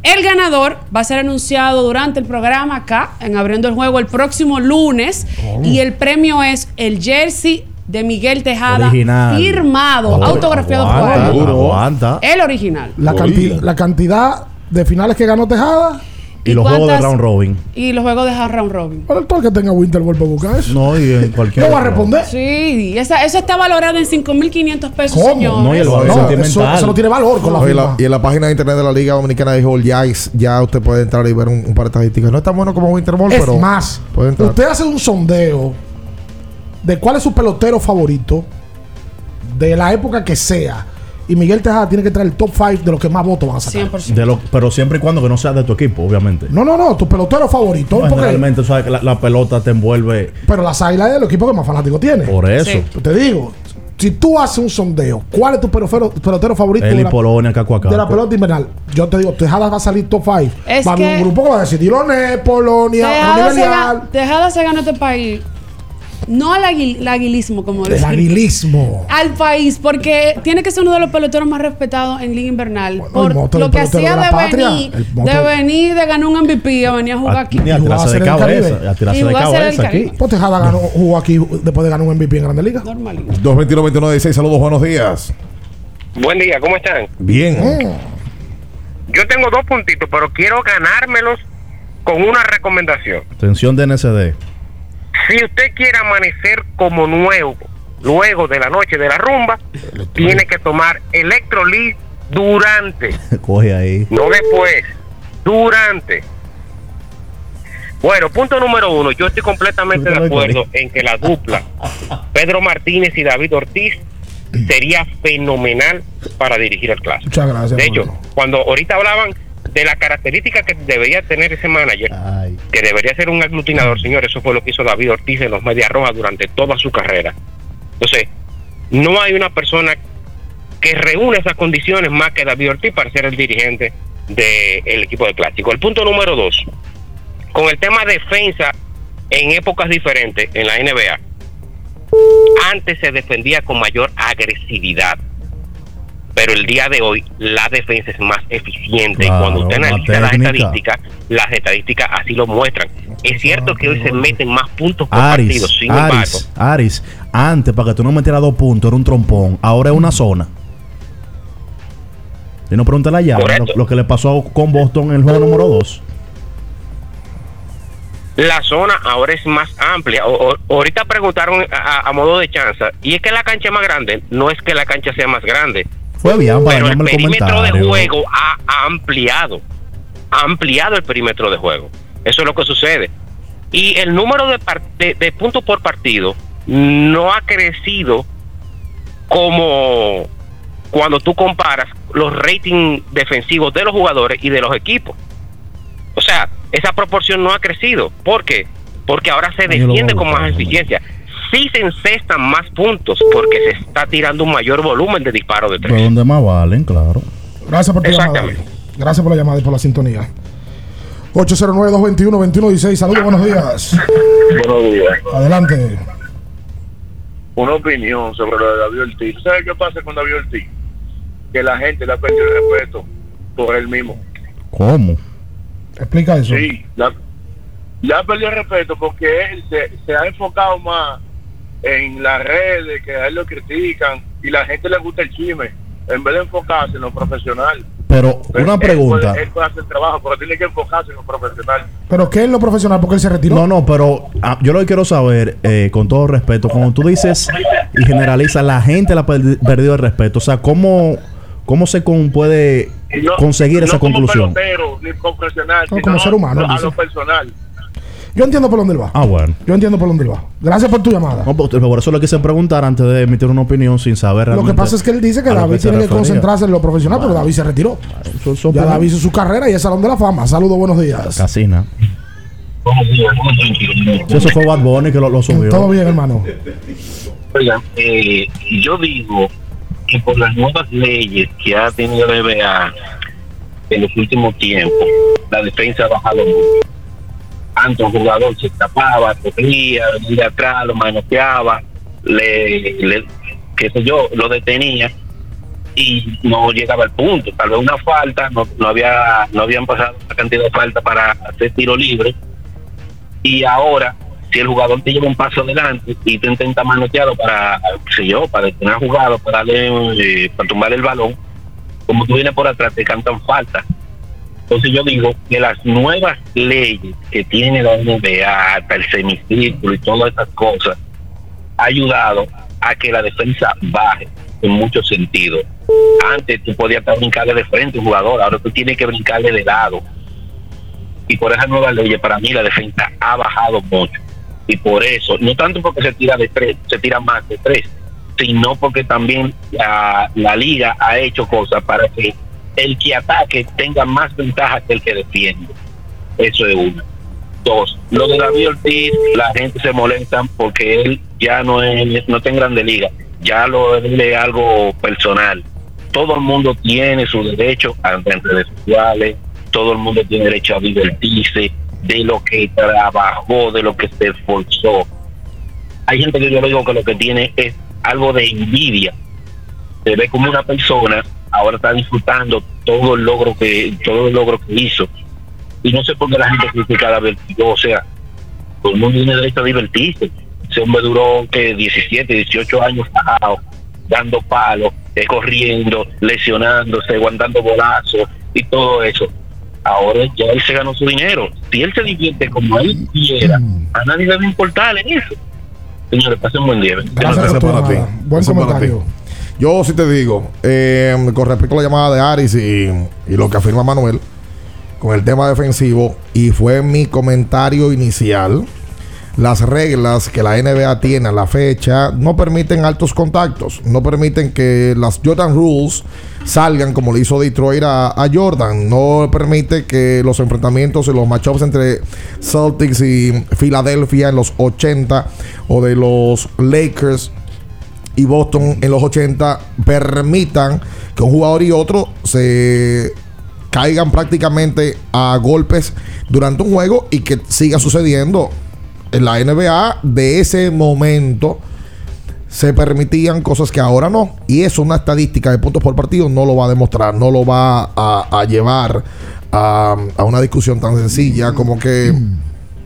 El ganador va a ser anunciado durante el programa acá, en Abriendo el Juego, el próximo lunes. Oh. Y el premio es el jersey de Miguel Tejada, Original. firmado, Aguanta, autografiado por aguanta, él. aguanta. El original. La, canti- la cantidad de finales que ganó Tejada. Y los juegos de round robin. Y los juegos de round robin. Para el todo el que tenga Winter Ball para buscar eso. No, y en cualquier. ¿No va a responder? Sí, esa, eso está valorado en 5.500 pesos, ¿Cómo? señores. No, y el valor No, sentimental. eso, eso no tiene valor con la firma. la- y en la página de internet de la Liga Dominicana de Béisbol ya, ya usted puede entrar y ver un, un par de estadísticas. No es tan bueno como Winter Ball, Es pero más, puede entrar. usted hace un sondeo de cuál es su pelotero favorito de la época que sea. Y Miguel Tejada tiene que traer el top 5 de los que más votos van a sacar. 100%. De lo, pero siempre y cuando que no sea de tu equipo, obviamente. No, no, no, tu pelotero favorito. No, porque- generalmente, tú sabes que la, la pelota te envuelve pero las águilas es el equipo que más fanático tiene. por eso. Sí. Te digo, si tú haces un sondeo, ¿cuál es tu pelotero, pelotero favorito Eli de la, Polonia, Cacuacá. de la pelota invernal? Yo te digo, Tejada va a salir top 5. Es va a haber un grupo que va a decir Diloné, Polonia, Tejada se, Belial. ga- Tejada se ganó este país. No al aguil- aguilismo, como El aguilismo. Al país, porque tiene que ser uno de los peloteros más respetados en Liga Invernal. por lo que hacía de de, la patria, venir, de venir, de ganar un MVP, a venir a jugar A, aquí. a Y jugaba tirarse de a ser el cabeza. A tirarse Y de jugaba a ser el cabeza aquí. Pues Tejada ganó, jugó aquí después de ganar un MVP en Grande Liga. Normalito. 221-29-16, saludos, buenos días. Buen día, ¿cómo están? Bien. Yo tengo dos puntitos, pero quiero ganármelos con una recomendación. Atención de NSD. Si usted quiere amanecer como nuevo, luego de la noche de la rumba, tiene que tomar electrolit durante, [laughs] Coge ahí. no después, durante. Bueno, punto número uno, yo estoy completamente de acuerdo en que la dupla Pedro Martínez y David Ortiz sería fenomenal para dirigir el clásico. Muchas gracias. De hecho, cuando ahorita hablaban de la característica que debería tener ese manager, que debería ser un aglutinador, señores, eso fue lo que hizo David Ortiz en los Medias Rojas durante toda su carrera. Entonces, no hay una persona que reúne esas condiciones más que David Ortiz para ser el dirigente del equipo de clásico. El punto número dos, con el tema defensa en épocas diferentes en la NBA, antes se defendía con mayor agresividad pero el día de hoy la defensa es más eficiente Claro, y cuando usted analiza las estadísticas las estadísticas así lo muestran es cierto que hoy se meten más puntos por Aris, partido sin embargo Aris, Aris. Antes, para que tú no metieras dos puntos, era un trompón. Ahora es una zona. Y no pregúntale allá lo, lo que le pasó con Boston en el juego número 2. la zona ahora es más amplia O- o- ahorita preguntaron a, a- a modo de chanza y es que la cancha es más grande no es que la cancha sea más grande Fue bien para pero el perímetro de juego ha, ha ampliado, ha ampliado el perímetro de juego. Eso es lo que sucede. Y el número de, de puntos por partido no ha crecido como cuando tú comparas los ratings defensivos de los jugadores y de los equipos. O sea, esa proporción no ha crecido. ¿Por qué? Porque ahora se defiende con más eficiencia. Sí se encestan más puntos porque se está tirando un mayor volumen de disparo de tres. Pero donde más valen, claro. Gracias por tu llamada. Gracias por la llamada y por la sintonía. 809-221-2116. Saludos, buenos días. Buenos días. Adelante. Una opinión sobre lo de David Ortiz. ¿Sabes qué pasa con David Ortiz? Que la gente le ha perdido el respeto por él mismo. ¿Cómo? Explica eso. Sí, le ha perdido el respeto porque él se, se ha enfocado más en las redes, que a él lo critican y la gente le gusta el chisme, en vez de enfocarse en lo profesional. Pero una Él pregunta. puede- Él puede hacer trabajo, pero tiene que enfocarse en lo profesional. Pero ¿qué es lo profesional? Porque él se retiró. No, no, pero ah, yo lo que quiero saber, eh, con todo respeto, cuando tú dices y generalizas, la gente la ha perdi- perdido el respeto. O sea, ¿cómo, cómo se con- puede No- conseguir no esa como conclusión? pelotero, ni profesional, No, sino como ser humano, a lo personal. Yo entiendo por dónde él va. Ah, bueno. Yo entiendo por dónde él va. Gracias por tu llamada. No, por por eso le quise preguntar antes de emitir una opinión sin saber Lo realmente. que pasa es que él dice que lo David tiene que concentrarse en lo profesional, pero David se retiró. Ya. David hizo su carrera y es Salón de la Fama. Saludos, buenos días. Casina. Sí, Eso fue Bad Bunny que lo, lo subió. Todo bien, hermano. Oigan, eh, yo digo que por las nuevas leyes que ha tenido la NBA en los últimos tiempos, la defensa ha bajado mucho. Antes un jugador se escapaba, corría, venía atrás, lo manoteaba, le, qué sé yo, lo detenía y no llegaba al punto. Tal vez una falta, no, no había no habían pasado una cantidad de falta para hacer tiro libre y ahora si el jugador te lleva un paso adelante y tú intentas manotearlo para, qué sé yo, para detener al jugador, para darle, eh, para tumbar el balón, como tú vienes por atrás te cantan falta. Entonces yo digo que las nuevas leyes que tiene la NBA, hasta el semicírculo y todas esas cosas, ha ayudado a que la defensa baje en muchos sentidos. Antes tú podías brincarle de frente un jugador, ahora tú tienes que brincarle de lado. Y por esas nuevas leyes, para mí la defensa ha bajado mucho. Y por eso, no tanto porque se tira de tres, se tira más de tres, sino porque también la, la liga ha hecho cosas para que el que ataque tenga más ventaja que el que defiende. Eso es uno. Dos, lo de David Ortiz, la gente se molesta porque él ya no es, no está en grande liga, ya lo es algo personal. Todo el mundo tiene su derecho a redes sociales, todo el mundo tiene derecho a divertirse de lo que trabajó, de lo que se esforzó. Hay gente que yo le digo que lo que tiene es algo de envidia. Se ve como una persona ahora está disfrutando todo el logro que todo el logro que hizo. Y no sé por qué la gente critica a David o sea todo el mundo tiene derecho a divertirse. Ese hombre duró que 17 18 años parado, dando palos eh, corriendo lesionándose aguantando bolazos y todo eso. Ahora ya él se ganó su dinero. Si él se divierte como él quiera a nadie le va a importar en eso. Señores pasen un buen día. Gracias por tu llamada. Buen para comentario. Yo sí te digo, eh, con respecto a la llamada de Aris y, y lo que afirma Manuel, con el tema defensivo, y fue mi comentario inicial, las reglas que la NBA tiene a la fecha no permiten altos contactos, no permiten que las Jordan Rules salgan como le hizo Detroit a, a Jordan, no permite que los enfrentamientos y los matchups entre Celtics y Filadelfia en los 80 o de los Lakers y Boston en los 80 permitan que un jugador y otro se caigan prácticamente a golpes durante un juego y que siga sucediendo. En la NBA de ese momento se permitían cosas que ahora no. Y eso una estadística de puntos por partido no lo va a demostrar no lo va a, llevar a, a una discusión tan sencilla como que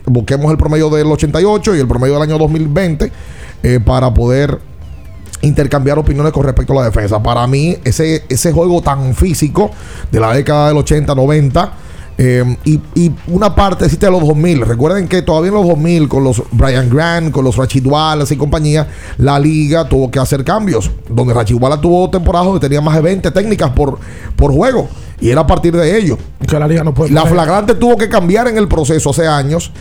busquemos el promedio del 88 y el promedio del año 2020 eh, para poder intercambiar opiniones con respecto a la defensa. Para mí, ese, ese juego tan físico de la década del 80, 90 eh, y, y una parte existe de los 2000. Recuerden que todavía en los 2000, con los Brian Grant, con los Rachid Wallace y compañía, la liga tuvo que hacer cambios. Donde Rachid Wallace tuvo temporadas donde tenía más de 20 técnicas por, por juego. Y era a partir de ello. Que la liga no puede. La flagrante tuvo que cambiar en el proceso hace años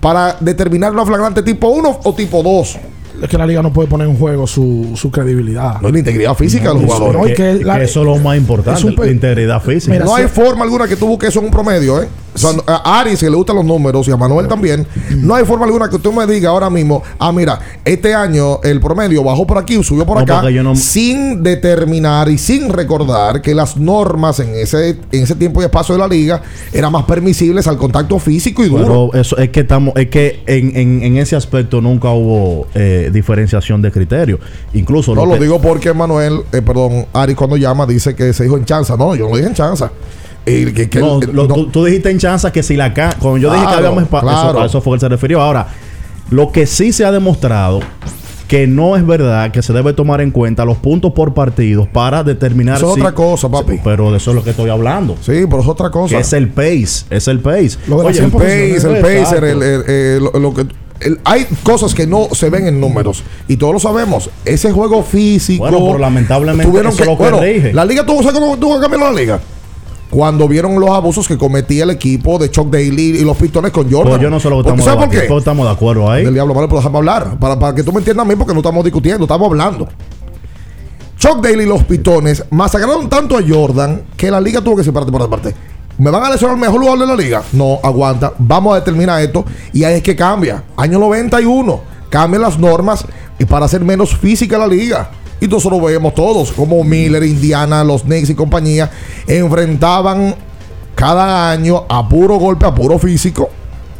para determinar una flagrante tipo 1 o tipo 2. Es que la liga no puede poner en juego su, su credibilidad. No es la integridad física de los eso, jugadores. no, y que Que la- eso es lo más importante, un la integridad física. Mira, no si- hay forma alguna que tú busques eso en un promedio, ¿eh? O sea, a Aris, que le gustan los números, y a Manuel también, no hay forma alguna que tú me diga ahora mismo, ah, mira, este año el promedio bajó por aquí, subió por No, acá, no- sin determinar y sin recordar que las normas en ese, en ese tiempo y espacio de la liga eran más permisibles al contacto físico y duro. Pero eso es que estamos, es que en, en, en ese aspecto nunca hubo eh, diferenciación de criterio. Incluso No lo que- digo porque Manuel, eh, perdón, Aris cuando llama dice que se dijo en chanza. No, yo no dije en chanza. Y que- que- No, lo- no- Tú, tú dijiste en chanza que si la ca cuando yo dije que habíamos claro. eso, a eso fue que se refirió. Ahora, lo que sí se ha demostrado que no es verdad que se debe tomar en cuenta los puntos por partido para determinar Eso es si- otra cosa, papi. Pero de eso es lo que estoy hablando. Sí, pero es otra cosa. Que es el pace, es el pace. Oye, el pace, el pacer, el, el- el- lo, lo que. El- hay cosas que no se ven en números y todos lo sabemos. Ese juego físico. Bueno, pero lamentablemente tuvieron eso es lo que bueno, rige. La liga tuvo, ¿sabes cómo tuvo que cambiar la liga? Cuando vieron los abusos que cometía el equipo de Chuck Daly y los pistones con Jordan. Pues yo no sé lo que estamos ¿Sabes por qué? pero estamos de acuerdo ahí. Del diablo, vale, pero déjame hablar. Para, para que tú me entiendas a mí, porque no estamos discutiendo, estamos hablando. Chuck Daly y los pitones masacraron tanto a Jordan que la liga tuvo que separarte por parte. ¿Me van a lesionar el mejor jugador de la liga? No, aguanta. Vamos a determinar esto. Y ahí es que cambia. Año 91. Cambian las normas y para hacer menos física la liga. Y nosotros vemos todos, como Miller, Indiana, los Knicks y compañía, enfrentaban cada año a puro golpe, a puro físico.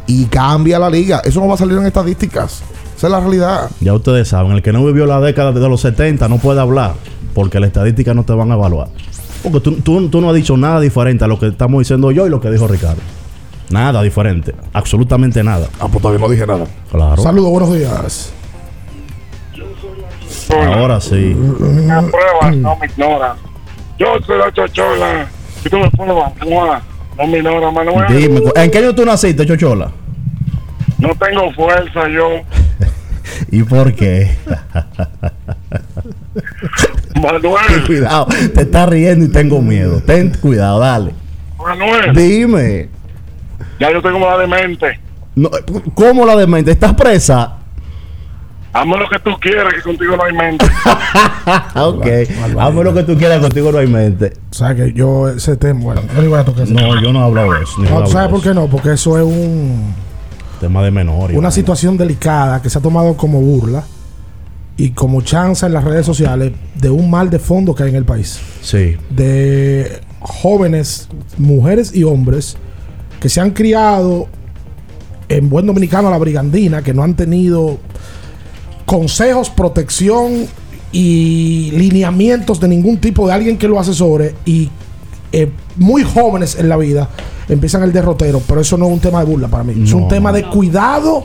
Y cambia la liga. Eso no va a salir en estadísticas. Esa es la realidad. Ya ustedes saben, el que no vivió la década de los 70 no puede hablar, porque las estadísticas no te van a evaluar. Porque tú, tú- tú no has dicho nada diferente a lo que estamos diciendo yo y lo que dijo Ricardo. Nada diferente, absolutamente nada. Ah, pues todavía no dije nada. Claro. Saludos, buenos días. Ahora sí. Una prueba, no me ignora. Yo soy la chochola. Si tú me pruebas, Manuel, no me ignora, Manuel. Dime, ¿en qué año tú naciste, Chochola? No tengo fuerza yo. [laughs] ¿Y por qué? [laughs] Manuel, cuidado, te estás riendo y tengo miedo. Ten cuidado, dale. Manuel. Dime. Ya yo tengo la demente. No, ¿Cómo la demente? ¿Estás presa? Hazme lo que tú quieras, que contigo no hay mente. [laughs] ok. Hazme lo que tú quieras, contigo no hay mente. ¿Sabes que yo ese tema, bueno, no voy a tocar ese tema. No, yo no hablo de eso. ni No, hablo ¿tú ¿Sabes de por qué no? Porque eso es un, Tema de menor. una situación delicada que se ha tomado como burla y como chanza en las redes sociales de un mal de fondo que hay en el país. Sí. De jóvenes, mujeres y hombres que se han criado en buen dominicano a la brigandina, que no han tenido consejos, protección y lineamientos de ningún tipo de alguien que lo asesore y eh, muy jóvenes en la vida empiezan el derrotero, pero eso no es un tema de burla para mí, es un tema de cuidado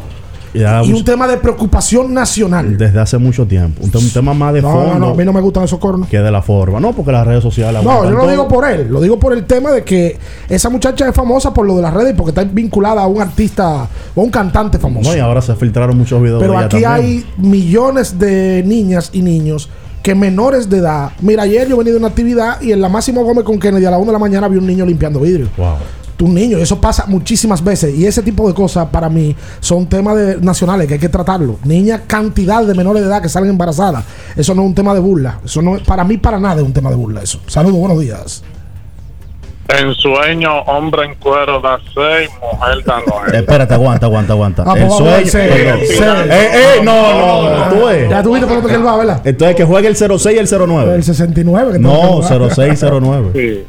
Y un tema de preocupación nacional. Desde hace mucho tiempo. Un, un tema más de No, fondo no, no, a mí no me gustan esos cornos. que de la forma. No, porque las redes sociales. No, yo no lo digo por él, lo digo por el tema de que esa muchacha es famosa por lo de las redes y porque está vinculada a un artista o a un cantante famoso. No, y ahora se filtraron muchos videos Pero de ella aquí también. hay millones de niñas y niños que menores de edad. Mira, ayer yo he venido a una actividad y en la Máximo Gómez con Kennedy a la 1 de la mañana vi un niño limpiando vidrio. Wow. Niño, y eso pasa muchísimas veces. Y ese tipo de cosas para mí son temas de- nacionales que hay que tratarlo. Niñas, cantidad de menores de edad que salen embarazadas. Eso no es un tema de burla. Eso no es, para mí, para nada es un tema de burla. Eso. Saludos, buenos días. En sueño, hombre en cuero da seis, mujer da nueve. [laughs] Espérate, aguanta, aguanta, aguanta. Ah, el pues vamos a ver, sueño. seis, Perdón. seis. Eh, eh, no, no, no, tú ves. Ya tuviste por lo que él va, ¿verdad? Entonces que juegue el 06 y el 09. El 69. que No, tengo que 06 09. Sí.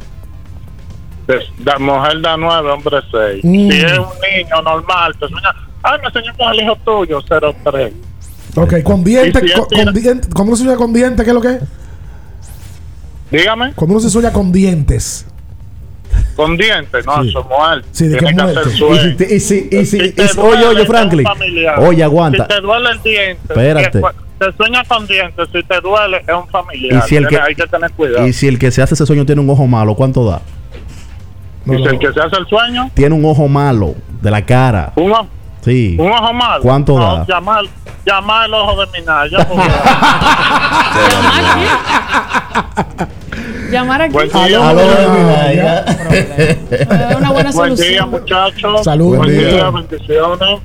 Da- mujer da nueve, hombre seis. Mm. Si es un niño normal, te sueña. Ay, me soñé con el hijo tuyo, 03. Ok, con dientes. Si con, con cuando uno se sueña con dientes, ¿qué es lo que es? Dígame, uno se sueña con dientes. con dientes, no, Sí. eso es mujer. Sí, ¿de Tiene que Y si, y si, y si, Si y te si- oye, oye, Franklin. Oye, aguanta. Si te duele el diente, Espérate. te sueña con dientes, si te duele, es un familiar. Y si el que- Tiene- hay que tener cuidado. Y si el que se hace ese sueño tiene un ojo malo, ¿cuánto da? Y si el que se hace el sueño, Tiene un ojo malo de la cara. un, ojo- Sí. un ojo malo. ¿Cuánto no, da? Llamar, llamar el ojo de Minaya. [laughs] porque- Llamar aquí. Buen día. Aló, una buena Buen día, muchachos. Salud. Buen Buen día, día. bendiciones.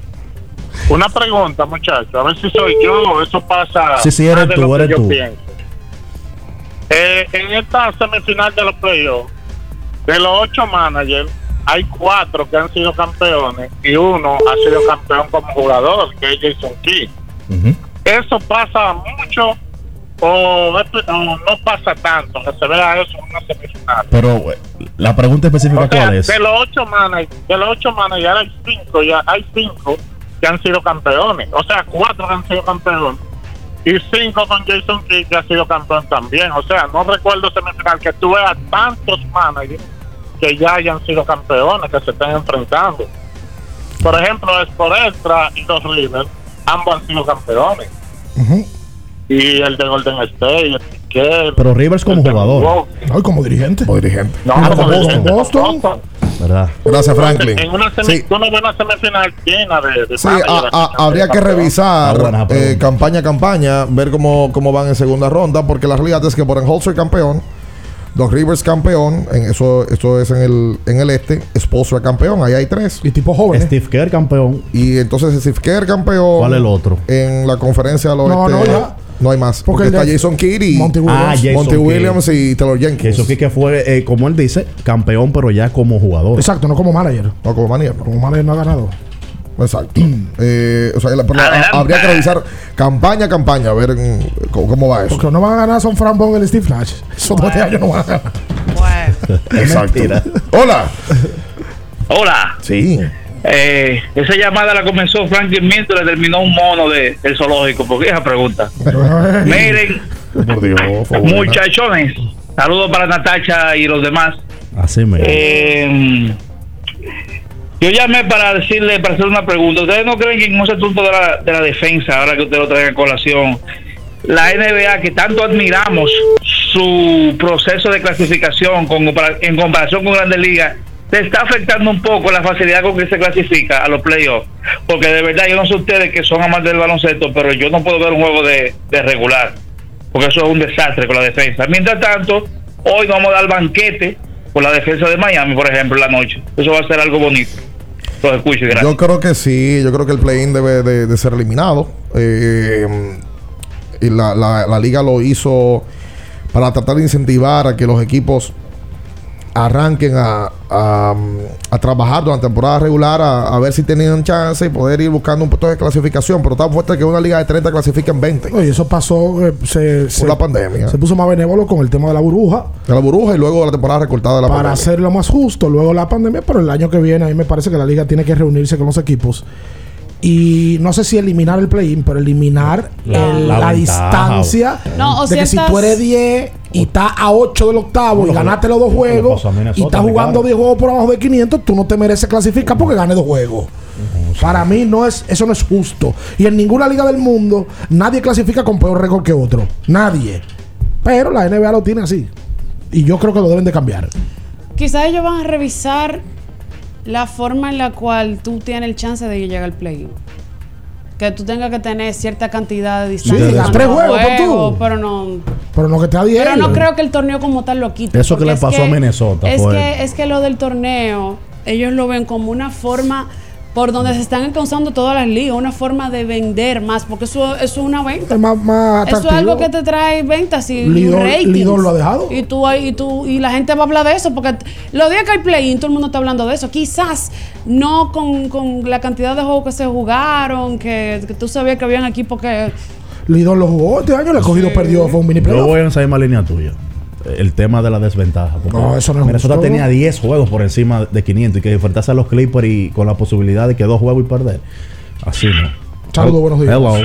Una pregunta, muchachos. A ver si soy yo. Eso pasa. Sí, sí, eres tú, lo que eres yo tú. pienso. Eh, en esta semifinal de los playoffs, de los ocho managers, hay cuatro que han sido campeones y uno ha sido campeón como jugador, que es Jason Key. ¿Eso pasa mucho o, no pasa tanto? Que se vea eso en una semifinal. Pero la pregunta específica, O sea, ¿cuál es? de los ocho managers, de los ocho managers hay cinco, ya hay cinco que han sido campeones. O sea, cuatro que han sido campeones. Y cinco con Jason Kidd que ha sido campeón también. O sea, no recuerdo semifinal que tú veas tantos managers que ya hayan sido campeones, que se estén enfrentando. Por ejemplo, Sport Extra y los Rivers, ambos han sido campeones. Y el de Golden State, el Piquet, Pero Rivers como jugador. Ay, como dirigente. Como dirigente. No, como Boston. Boston. ¿verdad? Gracias, Franklin. En una, semi- Sí. tú no ves una semifinal llena de, de Sí, managers, a- a- habría que revisar Ah, buena eh, campaña a campaña, ver cómo, cómo van en segunda ronda, porque la realidad es que Holzer campeón, Doc Rivers campeón, en eso, eso es en el, en el este, Spolstra campeón, ahí hay tres. Y tipo joven. Steve Kerr campeón. Y entonces Steve Kerr campeón. ¿Cuál es el otro? En la conferencia del No, oeste. no, ya. no hay más. Porque, Porque está Jason Kidd y Monty Williams. Ah, Jason Monty Kidd. Williams y Taylor Jenkins. Eso que fue, eh, como él dice, campeón, pero ya como jugador. Exacto, no como manager. No, como manía. Como manager no ha ganado. Exacto. Eh, o sea, la- pero la- habría que revisar campaña a campaña, a ver cómo, cómo va eso. Porque no van a ganar son Frank Vogel y Steve Nash. Esos dos años no van a ganar. Exacto. Hola. Hola. Sí. Eh, esa llamada la comenzó Franklin Minto, le terminó un mono de, del zoológico. ¿Por qué esa pregunta? Miren, Por Dios, por favor. muchachones, saludos para Natacha y los demás. Así me. Eh, yo llamé para decirle, para hacer una pregunta. ¿Ustedes no creen que en ese asunto de la, de la defensa, ahora que usted lo trae a colación, la NBA, que tanto admiramos su proceso de clasificación con, en comparación con Grandes Ligas, se está afectando un poco la facilidad con que se clasifica a los playoffs? Porque de verdad, yo no sé ustedes que son amantes del baloncesto, pero yo no puedo ver un juego de, regular, porque eso es un desastre con la defensa. Mientras tanto, hoy vamos a dar banquete por la defensa de Miami, por ejemplo, la noche. Eso va a ser algo bonito. Yo creo que sí, yo creo que el play-in debe de, de ser eliminado. Eh, y la, la- la liga lo hizo para tratar de incentivar a que los equipos arranquen a, a, a trabajar durante la temporada regular, a, a ver si tenían chance y poder ir buscando un puesto de clasificación. Pero tan fuerte que una liga de 30 clasifica en 20. Oye, eso pasó. eh, se, se- la pandemia. Se puso más benévolo con el tema de la burbuja. De la burbuja y luego la temporada recortada de la para pandemia. hacerlo más justo. Luego la pandemia, pero el año que viene, a mí me parece que la liga tiene que reunirse con los equipos. Y no sé si eliminar el play-in, pero eliminar La- el- la la, ventaja. distancia. No, o de que si tú eres 10 y estás a 8 del octavo y ganaste los dos juegos y estás jugando caro. 10 juegos por abajo de 500, tú no te mereces clasificar porque ganes dos juegos. Para mí no es eso no es justo. Y en ninguna liga del mundo nadie clasifica con peor récord que otro. Nadie. Pero la NBA lo tiene así. Y yo creo que lo deben de cambiar. Quizás ellos van a revisar la forma en la cual tú tienes el chance de llegar al play. Que tú tengas que tener cierta cantidad de distancia. Sí, tres juegos, juegos, Pero no, Pero no que te a 10. pero no creo que el torneo como tal lo quite. Eso que le es pasó a Minnesota Es que, es que lo del torneo, ellos lo ven como una forma por donde se están alcanzando todas las ligas, una forma de vender más, porque eso, eso es una venta. Es más, más Eso es algo que te trae ventas y, Lidl- ratings. Lidl lo ha dejado. Y tú, ahí- y tú y la gente va a hablar de eso porque los días que hay play-in todo el mundo está hablando de eso. Quizás no con, con la cantidad de juegos que se jugaron, que, que tú sabías que habían equipos que Lidl lo jugó este año, le ha cogido, perdió, fue un mini Yo playoff. voy en esa misma línea tuya. El tema de la desventaja. No, eso no es Minnesota justo. tenía 10 juegos por encima de 500 y que enfrentarse a los Clippers y con la posibilidad de que dos juegos y perder. Así no. Saludos, buenos días. Hello.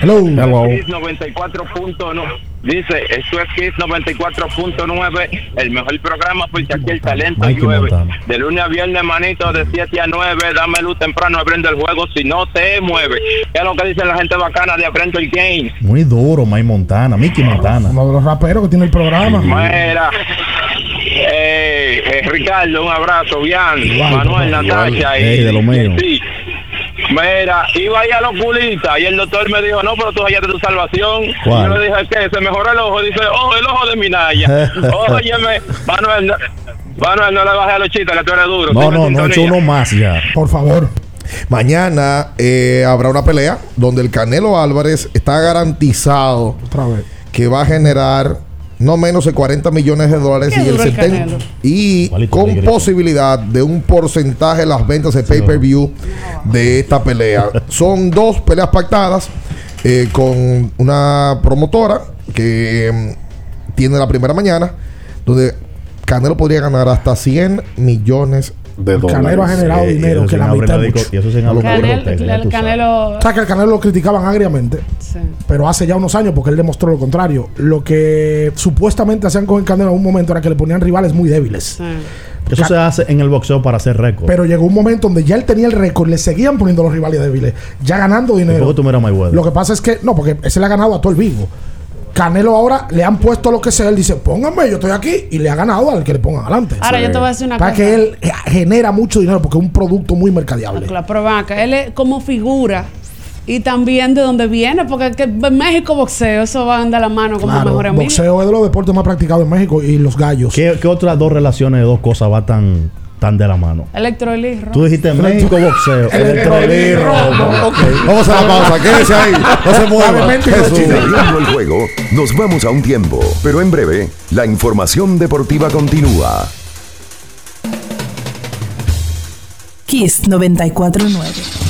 Hello. Hello. Kiss 94.9 dice esto es Kiss 94.9 el mejor programa porque aquí el talento Mikey llueve Montana. de lunes a viernes manito de 7 a 9 dame luz temprano abriendo el juego si no te mueve ¿qué es lo que dice la gente bacana de Aprendo el Game? Muy duro, Mike Montana, Mickey Montana. Uno de los raperos que tiene el programa. Mira eh, eh, Ricardo un abrazo Bian Manuel. Natacha y, de lo mío. sí. Mira, iba ahí a los culitas y el doctor me dijo, no, pero tú hallaste tu salvación. ¿Cuál? Y yo le dije, ¿qué? Se mejoró el ojo. Dice, oh, el ojo de Minaya. [laughs] Óyeme, Manuel, no, Manuel, no le bajes a los chistes, que tú eres duro. No, no, no, he hecho sintonía. uno más ya. Por favor. Mañana eh, habrá una pelea donde el Canelo Álvarez está garantizado que va a generar no menos de 40 millones de dólares y, el duro el 70 Canelo. y con posibilidad de un porcentaje de las ventas de pay-per-view de esta pelea. [laughs] Son dos peleas pactadas eh, con una promotora que mm, tiene la primera mañana, donde Canelo podría ganar hasta 100 millones de dólares. Canelo ha generado Eh, dinero y eso que sin la abrir mitad la es disco- mucho. y eso la Canel- el. Canelo. O sea, que el Canelo lo criticaban agriamente, Sí. pero hace ya unos años porque él demostró lo contrario. Lo que supuestamente hacían con el Canelo en un momento era que le ponían rivales muy débiles. Eso se hace en el boxeo para hacer récord. Pero llegó un momento donde ya él tenía el récord, le seguían poniendo los rivales débiles, ya ganando ¿Y dinero. tú Mayweather? Lo que pasa es que, no, porque ese le ha ganado a todo el vivo. Canelo ahora le han puesto lo que sea. Él dice, pónganme, yo estoy aquí. Y le ha ganado al que le pongan adelante. Ahora, yo te voy a decir una Para cosa. que él eh, genera mucho dinero porque es un producto muy mercadeable. Claro, pero ven acá, él es como figura y también de dónde viene, porque que en México boxeo, eso van de la mano como Claro, mejor amigo. boxeo es de los deportes más practicados en México y los gallos. ¿Qué, qué otras dos relaciones de dos cosas va tan, tan de la mano? Electrolirro. Tú dijiste México boxeo. [laughs] Electrolirro. Ok. Vamos a la pausa, quédese ahí. [laughs] No se mueva. Siguiendo el juego, nos vamos a un tiempo, pero en breve, la información deportiva continúa. Kiss 949.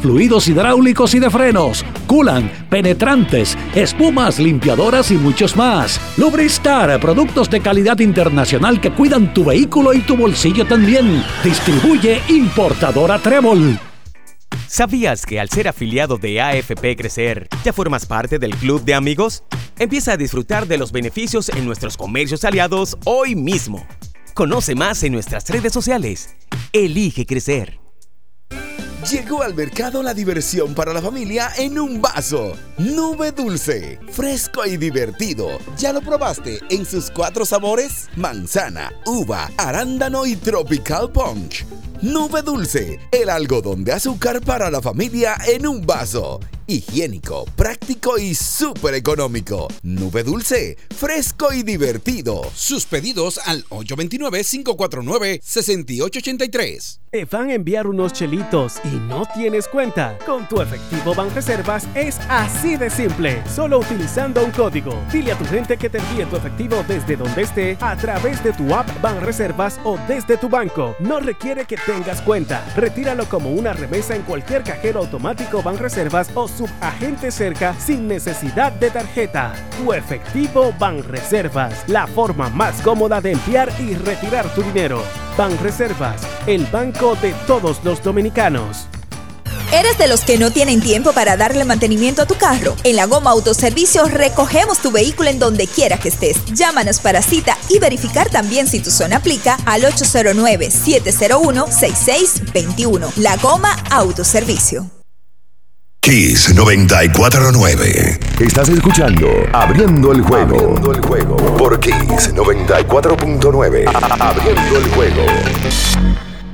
fluidos hidráulicos y de frenos, culan, penetrantes, espumas, limpiadoras y muchos más. Lubristar, productos de calidad internacional que cuidan tu vehículo y tu bolsillo también. Distribuye importadora Trébol. ¿Sabías que al ser afiliado de AFP Crecer, ya formas parte del club de amigos? Empieza a disfrutar de los beneficios en nuestros comercios aliados hoy mismo. Conoce más en nuestras redes sociales. Elige crecer. Llegó al mercado la diversión para la familia en un vaso. Nube dulce, fresco y divertido. ¿Ya lo probaste en sus cuatro sabores? Manzana, uva, arándano y tropical punch. Nube dulce, el algodón de azúcar para la familia en un vaso. Higiénico, práctico y súper económico. Nube dulce, fresco y divertido. Sus pedidos al 829-549-6883. Te van a enviar unos chelitos y no tienes cuenta. Con tu efectivo Banreservas es así de simple. Solo utilizando un código. Dile a tu gente que te envíe tu efectivo desde donde esté a través de tu app Banreservas o desde tu banco. No requiere que tengas cuenta. Retíralo como una remesa en cualquier cajero automático Banreservas o subagente cerca sin necesidad de tarjeta. Tu efectivo Banreservas. La forma más cómoda de enviar y retirar tu dinero. Banreservas, el banco de todos los dominicanos. ¿Eres de los que no tienen tiempo para darle mantenimiento a tu carro? En la Goma Autoservicio recogemos tu vehículo en donde quiera que estés. Llámanos para cita y verificar también si tu zona aplica al 809-701-6621. La Goma Autoservicio. Kiss 949. Estás escuchando Abriendo el juego. Abriendo el juego. Por Kiss 94.9. Abriendo el juego.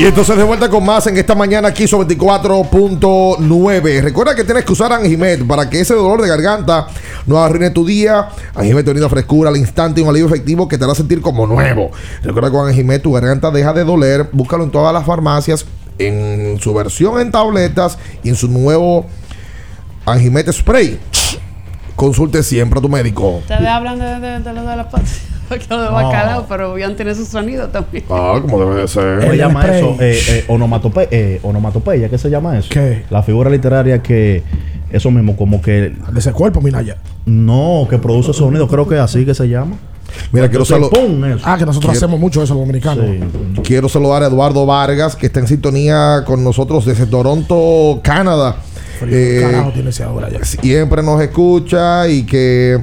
Y entonces de vuelta con más en esta mañana aquí sobre 24.9. Recuerda que tienes que usar Anjimet para que ese dolor de garganta no arruine tu día. Anjimet te brinda frescura al instante y un alivio efectivo que te hará sentir como nuevo. Recuerda que con Anjimet tu garganta deja de doler. Búscalo en todas las farmacias, en su versión en tabletas y en su nuevo Anjimet Spray. Consulte siempre a tu médico. Ustedes hablan de, de, de lo de la. Pescado [laughs] de bacalao, pero Bian tiene su sonido también. Ah, como debe de ser. ¿Cómo se llama spray. eso? Eh, eh, onomatope- eh, onomatopeya, ¿qué se llama eso? ¿Qué? La figura literaria que eso mismo, como que De ese cuerpo, Minaya. no, que produce sonido, creo que así que se llama. Mira, quiero saludar. Ah, que nosotros Quiero- hacemos mucho eso, los dominicanos. Sí. Quiero saludar a Eduardo Vargas, que está en sintonía con nosotros desde Toronto, Canadá. Eh, Carajo, tiene ese ahora ya. siempre nos escucha y que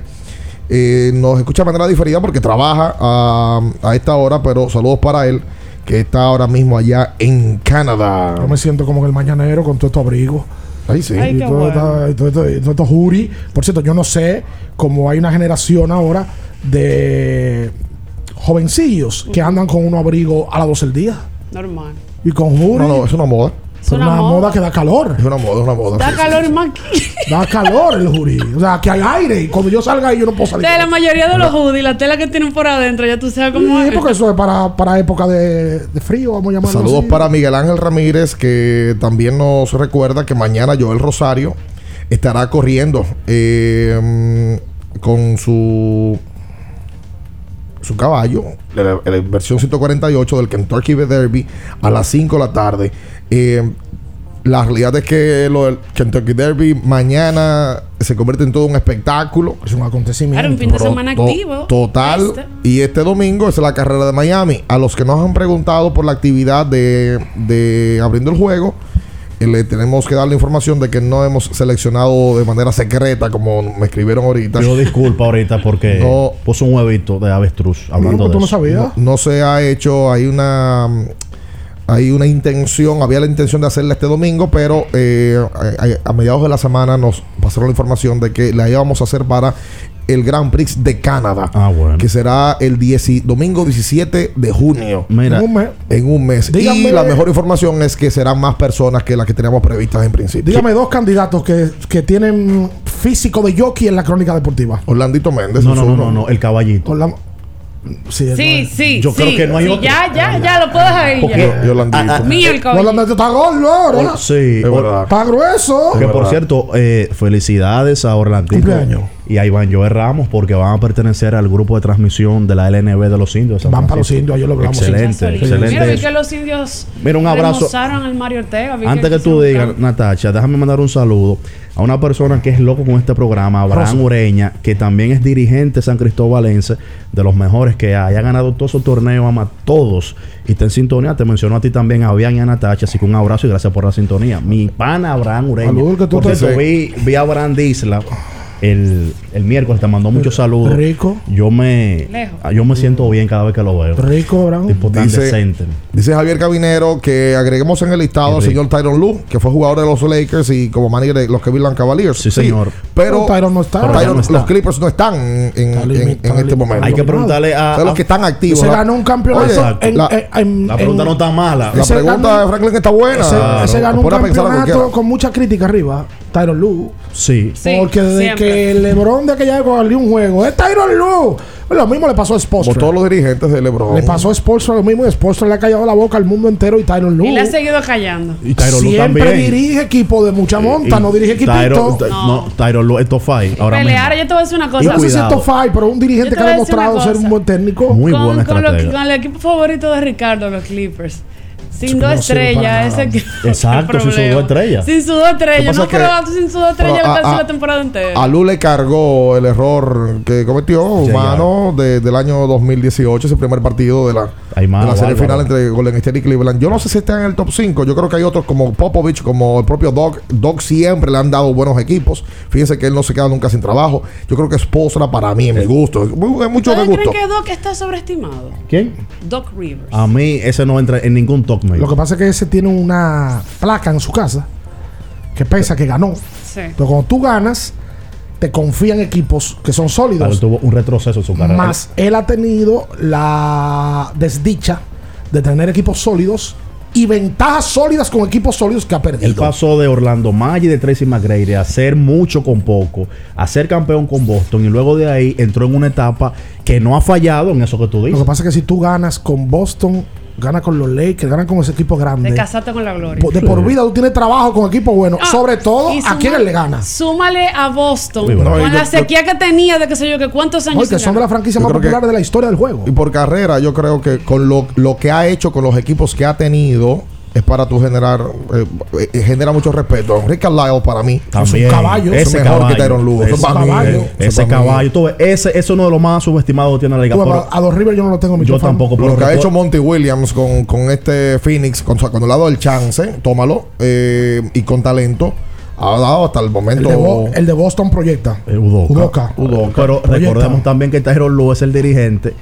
eh, nos escucha de manera diferida porque trabaja a, a esta hora, pero saludos para él, que está ahora mismo allá en Canadá. Yo me siento como en el mañanero con todo estos abrigos. Ahí sí. Ay, y todo, bueno. todo esto- y todo estos jury. Por cierto, yo no sé cómo hay una generación ahora de jovencillos que andan con unos abrigos a las 12 del día Normal. y con jury. No, no, es una moda. Es una una moda. moda que da calor. Es una moda, es una moda. Da Sí, calor sí, más [laughs] que- Da calor el jury. O sea, que hay aire. Y cuando yo salga ahí, yo no puedo salir. sea, la mayoría de los hoodies, la tela que tienen por adentro, ya tú sabes cómo Sí, es. porque eso es para, para época de, de frío, vamos a llamarlo Saludos así. para Miguel Ángel Ramírez, que también nos recuerda que mañana Joel Rosario estará corriendo eh, con su su caballo, la, la versión 148 del Kentucky Derby a las 5 de la tarde. Eh, la realidad es que lo del Kentucky Derby mañana se convierte en todo un espectáculo. Es un acontecimiento. Claro, un fin de semana to- activo. Total. Este. Y este domingo es la carrera de Miami. A los que nos han preguntado por la actividad de, de abriendo el juego, eh, le tenemos que dar la información de que no hemos seleccionado de manera secreta, como me escribieron ahorita. Pido disculpa ahorita porque [laughs] No. puso un huevito de avestruz hablando ¿Cómo de tú no sabías? No, no se ha hecho, hay una hay una intención, había la intención de hacerla este domingo, pero eh, a, a mediados de la semana nos pasaron la información de que la íbamos a hacer para el Grand Prix de Canadá, Ah, bueno. que será el 10 domingo 17 de junio. Mira, En un mes. En un mes. Dígame- y la mejor información es que serán más personas que las que teníamos previstas en principio. Dígame dos candidatos que, que tienen físico de jockey en la crónica deportiva. Orlandito Méndez. no, no, no, no, no, el caballito. La- Sí, Sí, no. sí. Yo sí, creo que no hay sí, otro. Ya, ya, ya, lo puedes ahí. Porque- Ya. Ah, ah, Mío el está gordo ahora. Sí, Es o- verdad. Está grueso. que por cierto, eh, felicidades a Orlandito Cumpleaños. y a Iván Joel Ramos porque van a pertenecer al grupo de transmisión de la LNB de los indios. San Van para los indios, ayer lo hablamos. Excelente, Mira, excelente. vi eso. que los indios Mira, un abrazo. al Mario Ortega. Antes que tú hicieron digas. Natacha, déjame mandar un saludo a una persona que es loco con este programa, Abraham. Ureña, que también es dirigente San Cristóbalense, de los mejores que hay. Ha ganado todos esos torneos, ama a todos. Y está en sintonía. Te mencionó a ti también, a Bian y a Natacha. Así que un abrazo y gracias por la sintonía. Mi pana Abraham Ureña. Saludos, que tú Por te- cierto, vi, vi a Abraham Disla el, el miércoles, te mandó muchos saludos. Rico. Yo me, Lejos. yo me siento bien cada vez que lo veo. Rico, Abraham. Tipo tan Dice- decente. Dice Javier Cabinero que agreguemos en el listado al señor Tyron Lue, que fue jugador de los Lakers y como manager de los Cleveland Cavaliers. Sí, señor. Pero, Tyron no está. Tyron- Tyron no está. los Clippers no están en, en- Está en- limi- en está este limi- momento. Hay que preguntarle a, Son los que están activos. Se La- ganó un campeonato Oye, en, la- en- en- La pregunta en- no está mala. La pregunta ganó- de Franklin está buena. Ese ganó un Pon a pensar lo que campeonato con mucha crítica arriba. Tyron Lue. Sí. Sí, porque desde siempre. Que LeBron de aquella época dio un juego, es Tyron Lue. Lo mismo le pasó a Como Spoelstra. todos los dirigentes de LeBron. Le pasó a Spoelstra lo mismo y Spoelstra le ha callado la boca al mundo entero y Tyron Lue. Y le ha seguido callando. Y Tyron Lue Siempre también. dirige equipo de mucha monta, Y- no dirige equipito. Tyron, Ty- no, Tyron Lue es top five ahora Pelear, mismo. yo te voy a decir una Y cosa. no sé si es cuidado. top five, pero un dirigente que ha demostrado ser un buen técnico. Muy con, buena con, lo con el equipo favorito de Ricardo, los Clippers. Sin dos no estrellas, ese que Exacto, [laughs] sin sus dos estrellas. Sin sus dos estrellas, no, es antes sin sus dos estrellas pero le a- pasó a- la temporada entera. A Lu le cargó el error que cometió humano de- del año 2018, ese primer partido de la, de la serie final entre Golden State y Cleveland. Yo no sé si está en el top 5. Yo creo que hay otros como Popovich, como el propio Doc. Doc siempre le han dado buenos equipos. Fíjense que él no se queda nunca sin trabajo. Yo creo que Spolstra para mí, en mi gusto. Es es mucho de ¿Ustedes gusto. creen que Doc está sobreestimado? ¿Quién? Doc Rivers. A mí ese no entra en ningún top Lo que pasa es que ese tiene una placa en su casa que pesa que ganó. Sí. Pero cuando tú ganas, te confían equipos que son Claro, sólidos. tuvo un retroceso en su carrera. Más él ha tenido la desdicha de tener equipos sólidos y ventajas sólidas con equipos sólidos que ha Él perdido. pasó de Orlando Maggi y de Tracy McGrady a hacer mucho con poco, a ser campeón con Boston y luego de ahí entró en una etapa que no ha fallado en eso que tú Lo dices. que pasa es que si tú ganas con Boston gana con los Lakers, gana con ese equipo grande. De casarte con la gloria. De por vida tú tienes trabajo con equipos buenos. Ah, sobre todo, ¿a suma- quién él le gana? Súmale a Boston. Con la yo- sequía que tenía de que sé yo, que cuántos años. No, que son de franquicias Yo más que- populares de la historia del juego. Y por carrera, yo creo que con lo, lo que ha hecho con los equipos que ha tenido, es para tú generar, eh, eh, genera mucho respeto. Rick Carlisle para mí También. es un caballo. Es mejor caballo. que Tyron Lue. Eso Ese para caballo. Ese para caballo. Tú ves, ese ese es uno de los más subestimados que tiene la liga. Tú, a, Dos River yo no lo tengo en mi yo fan. tampoco. Lo que ha hecho Monty Williams con, con este Phoenix, con, cuando le ha dado el chance, tómalo, eh, y con talento, ha dado hasta el El momento. de, Bo- el de Boston proyecta. Eh. Udoka. Udoka. Pero Proyecta. recordemos también que Tyron Lue es el dirigente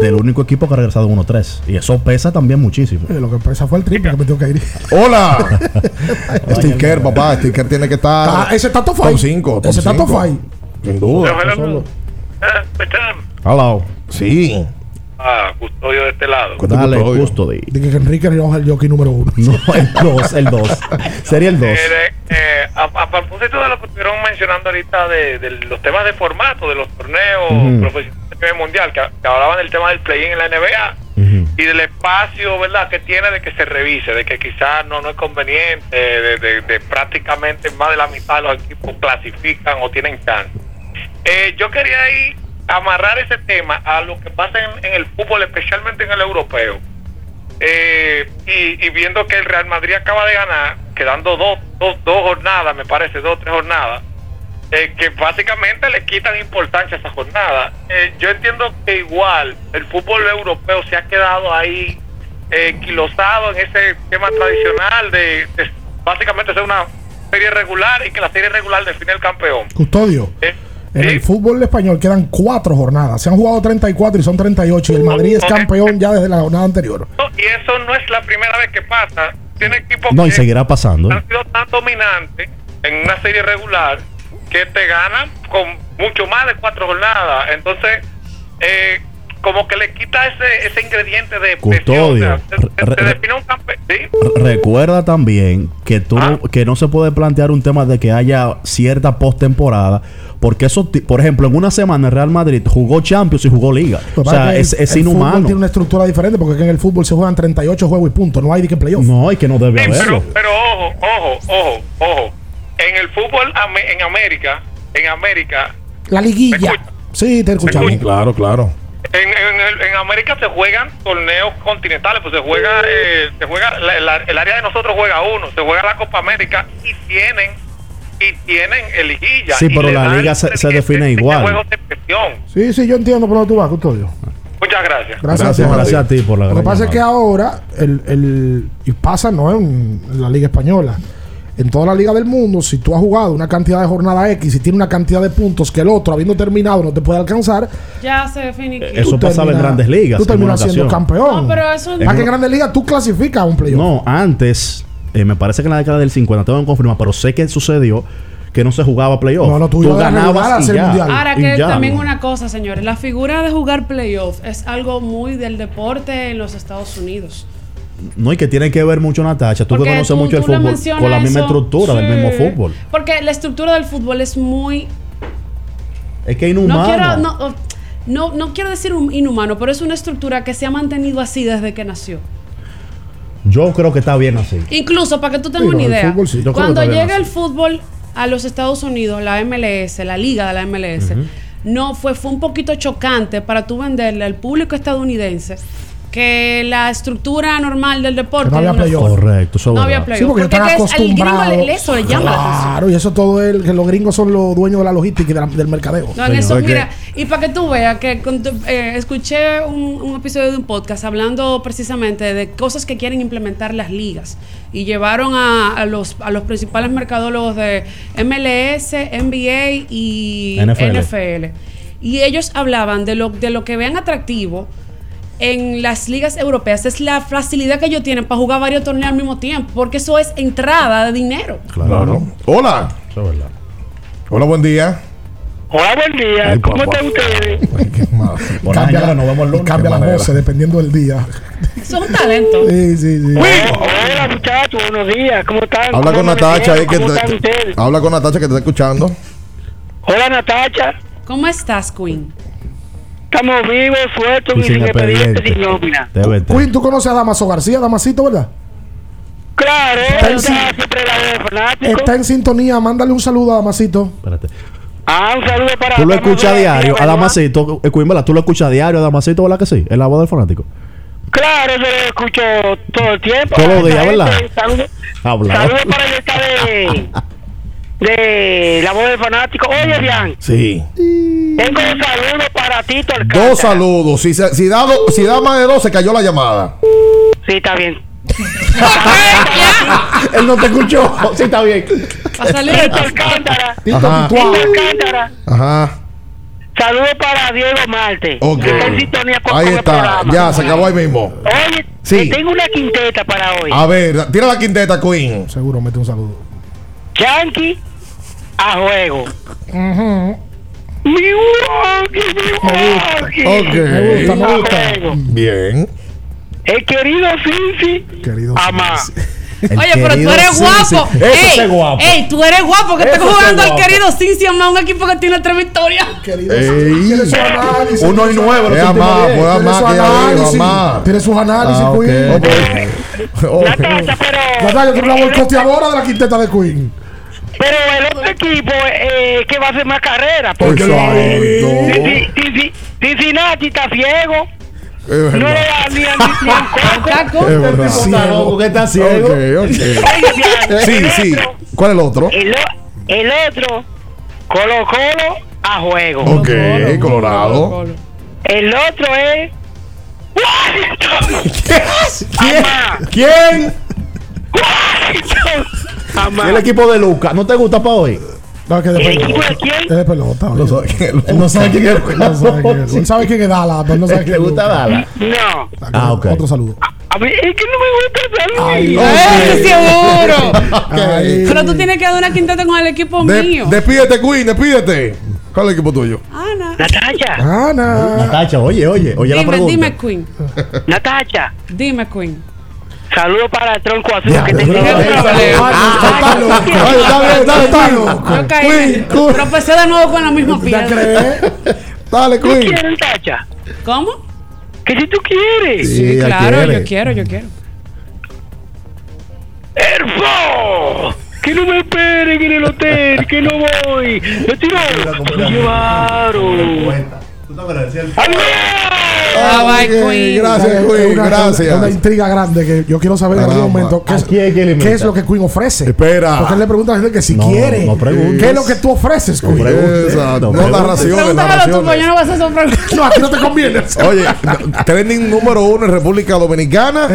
del único equipo que ha regresado en 1-3. Y eso pesa también muchísimo. Eh, Lo que pesa fue el triple que me tengo que ir. [laughs] ¡Hola! [laughs] Steve Kerr, papá. Steve Kerr tiene que estar. Ah, ese está top top five. 5. Ese está top five. Sin duda. Hello. Sí. Ah, custodio de este lado. Dale, custody. Dije que Enrique Rioja es el jockey número uno. No, [laughs] el 2, el 2. Sería el 2. Mire, eh, a, a propósito de lo que estuvieron mencionando ahorita de, de los temas de formato de los torneos Ujú. profesionales mundial, que, que hablaban del tema del play-in en la NBA y del espacio, ¿verdad?, que tiene de que se revise, de que quizás no, no es conveniente, de, de- de prácticamente más de la mitad de los equipos clasifican o tienen chance. Eh, yo quería ir amarrar ese tema a lo que pasa en, en el fútbol, especialmente en el europeo. Eh, y, y viendo que el Real Madrid acaba de ganar, quedando dos, dos, dos jornadas, me parece, dos o tres jornadas, eh, que básicamente le quitan importancia a esa jornada. Eh, yo entiendo que igual el fútbol europeo se ha quedado ahí quilosado en ese tema tradicional de, de básicamente ser una serie regular y que la serie regular define el campeón. Custodio. En el fútbol español quedan cuatro jornadas. Se han jugado 34 y son 38. Y el Madrid es campeón ya desde la jornada anterior. Y eso no es la primera vez que pasa. Tiene equipos No, y que seguirá pasando. ¿eh? han sido tan dominantes en una serie regular que te ganan con mucho más de cuatro jornadas. Entonces, eh, como que le quita ese, ese ingrediente de presión. O sea, Custodio. se, se- Re- se re- define un. Re- Recuerda también que tú Ah. que no se puede plantear un tema de que haya cierta postemporada, porque eso, por ejemplo, en una semana el Real Madrid jugó Champions y jugó Liga. O sea, es, el- es el fútbol inhumano. tiene una estructura diferente porque en el fútbol se juegan 38 juegos y punto. No hay de que playoff. No, y que no debe Sí, haberlo. pero, pero ojo, ojo, ojo, ojo. En el fútbol ame- en América, en América, La liguilla. Sí, te escuchamos. Claro, claro. En, en, el- en América se juegan torneos continentales, pues se juega, eh, se juega la- la- el área de nosotros juega uno, se juega la Copa América y tienen y tienen el liguilla. Sí, pero la liga se, se ese- define ese igual. juego de. Sí, sí, yo entiendo por dónde tú vas, Custodio. Muchas gracias. Gracias, Gracias, a ti. gracias a ti por la Lo que pasa es que ahora, el, el, y pasa no en la Liga Española, en toda la Liga del Mundo, si tú has jugado una cantidad de jornada X y tiene una cantidad de puntos que el otro, habiendo terminado, no te puede alcanzar, Ya se finiquitó. Eso tú pasaba en grandes ligas. Tú terminas siendo campeón. No, pero eso Para que en grandes ligas tú clasificas a un playoff. No, antes, eh, me parece que en la década del 50, tengo que confirmar, pero sé que sucedió que no se jugaba playoff. No, no, tú a a ganabas y ya. mundial. Ahora que ya. también una cosa, señores, la figura de jugar playoff es algo muy del deporte en los Estados Unidos. No, y que tiene que ver mucho, Natacha. Tú que Porque conoces tú- mucho el tú fútbol con la misma estructura del mismo fútbol. Porque la estructura del fútbol es muy Es que no inhumano. quiero no, no, no quiero decir un inhumano, pero es una estructura que se ha mantenido así desde que nació. Yo creo que está bien así. Incluso para que tú tengas Sí, una no, idea, fútbol sí, cuando llega el fútbol a los Estados Unidos, la MLS, la liga de la MLS, no fue fue un poquito chocante para tú venderle al público estadounidense que la estructura normal del deporte Que no había playoff. Correcto, eso es No había playoff. Sí, porque porque están es- al gringo acostumbrados. le- eso le llama la atención. Claro, y eso todo el que los gringos son los dueños de la logística y de la- del mercadeo. No, en eso, mira, y para que tú veas que con eh, escuché un, un episodio de un podcast hablando precisamente de cosas que quieren implementar las ligas y llevaron a, a los, a los principales mercadólogos de MLS, NBA y NFL. NFL. Y ellos hablaban de lo, de lo que vean atractivo en las ligas europeas es la facilidad que ellos tienen para jugar varios torneos al mismo tiempo, porque eso es entrada de dinero. Claro. Hola. Eso es verdad. Hola, buen día. Hola, buen día. Ay, ¿Cómo están ustedes? [laughs] Cambia, año, la- nos vemos el lunes. cambia las voces dependiendo del día. Eso es un talento. Sí, sí, sí. Hola, muchachos. Buenos días. ¿Cómo están? Habla ¿Cómo con Natacha que ¿Cómo te- están ustedes? habla con Natacha que te está escuchando. Hola, Natacha. ¿Cómo estás, Queen? Estamos vivos, sueltos Y sin sin expediente, expediente. sin nómina. Tú conoces a Damaso García, Damasito, ¿verdad? Claro, Está en sin- está siempre la de fanático. Está en sintonía, mándale un saludo a Damasito. Espérate. Ah, un saludo para Tú lo escuchas diario, a. Damasito, eh, Queen, ¿verdad? Tú lo escuchas diario a Damasito, ¿verdad que sí? Es la voz del fanático. Claro, yo lo escucho todo el tiempo. Todos los días, ¿verdad? Saludos Habla. saludos para el está de, [laughs] de la voz del fanático. Oye, Bian, Sí. tengo un saludo para Tito Alcántara. Dos saludos. Si, se- si, da do- si da más de dos, se cayó la llamada. Sí, está bien. [laughs] Él no te escuchó. Sí, está bien. A salir de Tito Alcántara. Tito. Alcántara. Ajá. Saludos para Diego Marte. Ok. que está en sintonía con Ahí con está. programa. Ya, se acabó ahí mismo. Oye, Sí. te tengo una quinteta para hoy. A ver, tira la quinteta, Queen. Seguro, mete un saludo. Yankee a juego. Milwaukee, Milwaukee. Ok. Me gusta, me gusta. Bien. El querido Cincy. Querido Ama. Oye, pero tú eres guapo. Ese Ey, es guapo. ey, tú eres guapo que estás es jugando al guapo. querido Cincia más un equipo que tiene tres victorias. Ey. Tiene su análisis. Uno y nueve. Ya dijo, análisis. más. Tiene sus análisis, Ah, ok. Queen. [laughs] Ok. Natacha, pero, Natalia, tú eres la boicoteadora de la quinteta de Queen. Pero el otro equipo eh, que va a hacer más carreras. Porque Exacto. Cinci- Cinci- Cincinnati está ciego. Es No le verdad. da ni a ni. [laughs] Es verdad. Está loco, que está ciego. Sí, sí. ¿Cuál es el otro? El, otro, Colo Colo a juego. Ok, Colorado. El otro es. [laughs] ¿Quién? ¿Quién? Amá. El equipo de Lucas. ¿No te gusta para hoy? No, que de ¿El equipo de quién? Es de pelota. No sabe quién es. No sabe quién es. No sabe quién es. Él sabe quién es Dallas, pero no sabe quién ¿Le es gusta Lucas. Dallas? No. Ah, ok. Otro saludo. A mí es que no me gusta Luis. no. ¡Eh, seguro! [laughs] Pero tú tienes que dar una quinteta con el equipo De- mío. despídete, Queen, despídete. ¿Cuál es el equipo tuyo? Ana. Natacha, Ana. Natacha, oye, oye, oye la Dime, pregunta. dime, Queen. Natacha, Dime, Queen. Saludos para el tronco azul que te pero-. Ah, está loco. Queen. Tropecé de nuevo con la misma ¿Te piedra. Dale, ¿Tú Queen. quieres, Natacha? ¿Cómo? Que si tú quieres. Sí, Sí, claro, quiere. yo quiero, yo quiero. ¡Herfo! Que no me esperen en el hotel, que no voy. Me Me llevaron. Ah, bye, Queen. Gracias, Queen. una- Gracias. Una intriga grande que yo quiero saber en algún Caramba. momento qué es, lo que Queen ofrece. Espera. Porque él le pregunta a la gente que si No, quiere. no preguntes. ¿Qué es lo que tú ofreces, Queen? Exacto. No, No, narraciones, Pregúntamelo tú, yo no voy a hacer esa pregunta. [laughs] No, aquí no te conviene. Oye, trending número uno en República Dominicana.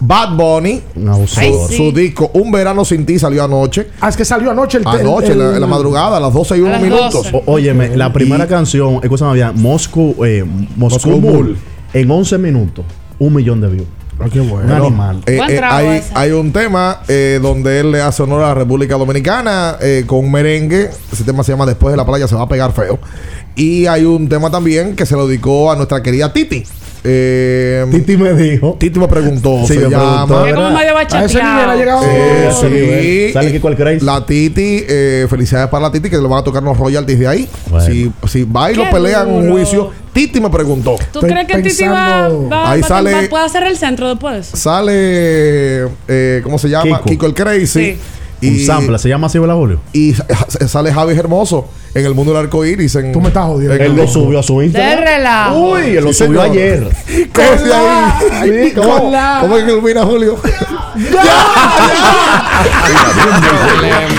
Bad Bunny. Ay, Su, sí. su disco Un Verano Sin Ti salió anoche. Ah, es que salió anoche el Anoche, en la, la madrugada, a las 12 y 1 las minutos. 12. O- óyeme, la primera canción, escúchame bien, Moscú, eh, Moscú Moscú Mule. en 11 minutos, un millón de views. Ah, qué bueno. Un animal. Eh, eh, hay, hay un tema eh, donde él le hace honor a la República Dominicana eh, con un merengue. Ese tema se llama Después de la playa se va a pegar feo. Y hay un tema también que se lo dedicó a nuestra querida Titi. Eh, Titi me dijo. Titi me preguntó. Sí, se me llama. preguntó, Es como medio A ese nivel ha bachateado. llegado. Eh, sí. Sale Kiko el Crazy. La Titi, eh, felicidades para la Titi que le van a tocar los royalties de ahí. Bueno. Si, si va y lo Qué pelean en un juicio, Titi me preguntó. ¿Tú Estoy crees que Titi va, va, Ahí va- sale- va- puede hacer el centro después? Sale, eh, ¿cómo se llama? Kiko. Kiko, el Crazy. Sí. Un sample, se llama así, ¿verdad, Julio? Y sale Javi Hermoso en el mundo del arco iris. En, Tú me estás jodiendo. en Él el- lo subió a su Instagram. relajo. Uy, él lo Sí, subió señor. ayer. [laughs] ¿Cómo se llama? Sí, ¿Cómo, ¿Cómo es que ilumina Julio? [laughs]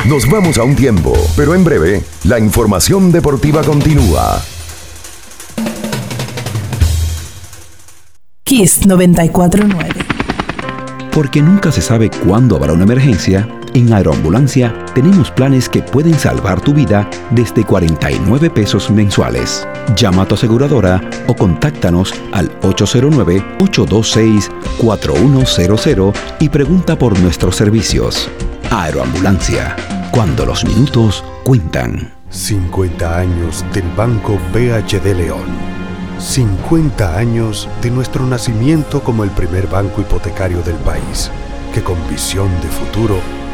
Nos vamos a un tiempo, pero en breve, la información deportiva continúa. Kiss 949. Porque nunca se sabe cuándo habrá una emergencia, en Aeroambulancia tenemos planes que pueden salvar tu vida desde 49 pesos mensuales. Llama a tu aseguradora o contáctanos al 809-826-4100 y pregunta por nuestros servicios. Aeroambulancia, cuando los minutos cuentan. 50 años del Banco BHD León. 50 años de nuestro nacimiento como el primer banco hipotecario del país, que con visión de futuro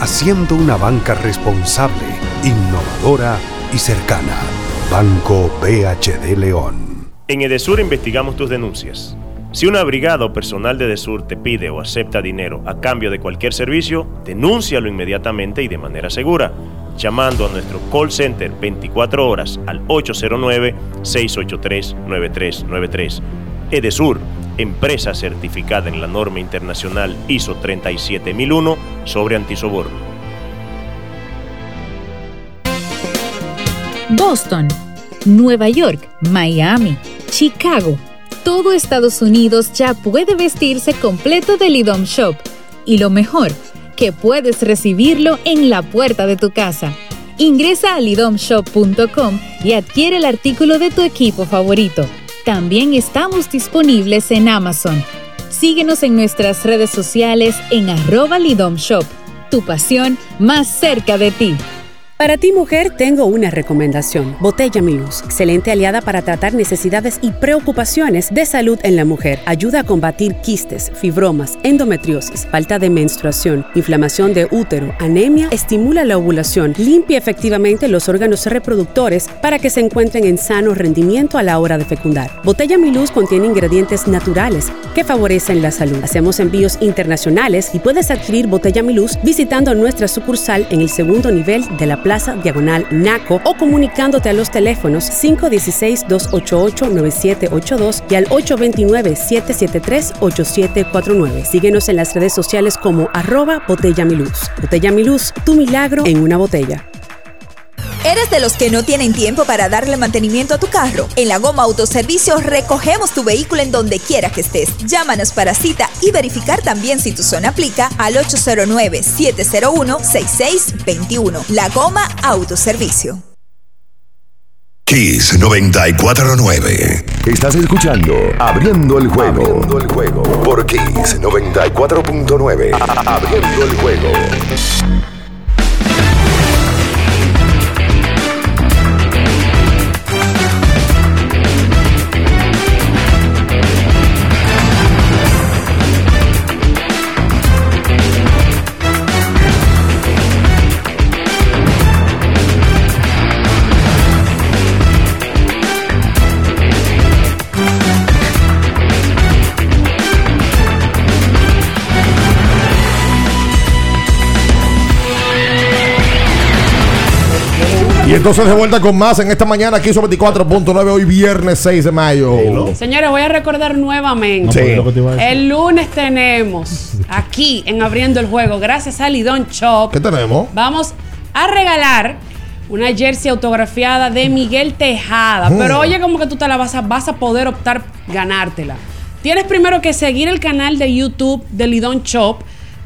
haciendo una banca responsable, innovadora y cercana. Banco BHD León. En Edesur investigamos tus denuncias. Si una brigada o personal de Edesur te pide o acepta dinero a cambio de cualquier servicio, denúncialo inmediatamente y de manera segura, llamando a nuestro call center 24 horas al 809-683-9393. Edesur, empresa certificada en la norma internacional ISO 37001 sobre antisoborno. Boston, Nueva York, Miami, Chicago. Todo Estados Unidos ya puede vestirse completo del IDOM Shop. Y lo mejor, que puedes recibirlo en la puerta de tu casa. Ingresa a lidomshop.com y adquiere el artículo de tu equipo favorito. También estamos disponibles en Amazon. Síguenos en nuestras redes sociales en arroba lidomshop. Tu pasión más cerca de ti. Para ti mujer tengo una recomendación, Botella Mi Luz, excelente aliada para tratar necesidades y preocupaciones de salud en la mujer. Ayuda a combatir quistes, fibromas, endometriosis, falta de menstruación, inflamación de útero, anemia, estimula la ovulación, limpia efectivamente los órganos reproductores para que se encuentren en sano rendimiento a la hora de fecundar. Botella Mi Luz contiene ingredientes naturales que favorecen la salud. Hacemos envíos internacionales y puedes adquirir Botella Mi Luz visitando nuestra sucursal en el segundo nivel de la Plaza Diagonal Naco o comunicándote a los teléfonos 516-288-9782 y al 829-773-8749. Síguenos en las redes sociales como arroba Botella Mi Luz. Botella Mi Luz, tu milagro en una botella. ¿Eres de los que no tienen tiempo para darle mantenimiento a tu carro? En la Goma Autoservicio recogemos tu vehículo en donde quiera que estés. Llámanos para cita y verificar también si tu zona aplica al 809-701-6621. La Goma Autoservicio. Kiss 949. Estás escuchando Abriendo el juego. Abriendo el juego. Por Kiss 94.9. Abriendo el juego. Y entonces de vuelta con más en esta mañana aquí sobre 24.9 hoy viernes 6 de mayo. Señores, voy a recordar nuevamente. Sí. El lunes tenemos aquí en Abriendo el Juego, gracias a Lidón Shop. ¿Qué tenemos? Vamos a regalar una jersey autografiada de Miguel Tejada. Mm. Pero oye, como que tú te la vas a, vas a poder optar ganártela. Tienes primero que seguir el canal de YouTube de Lidón Shop,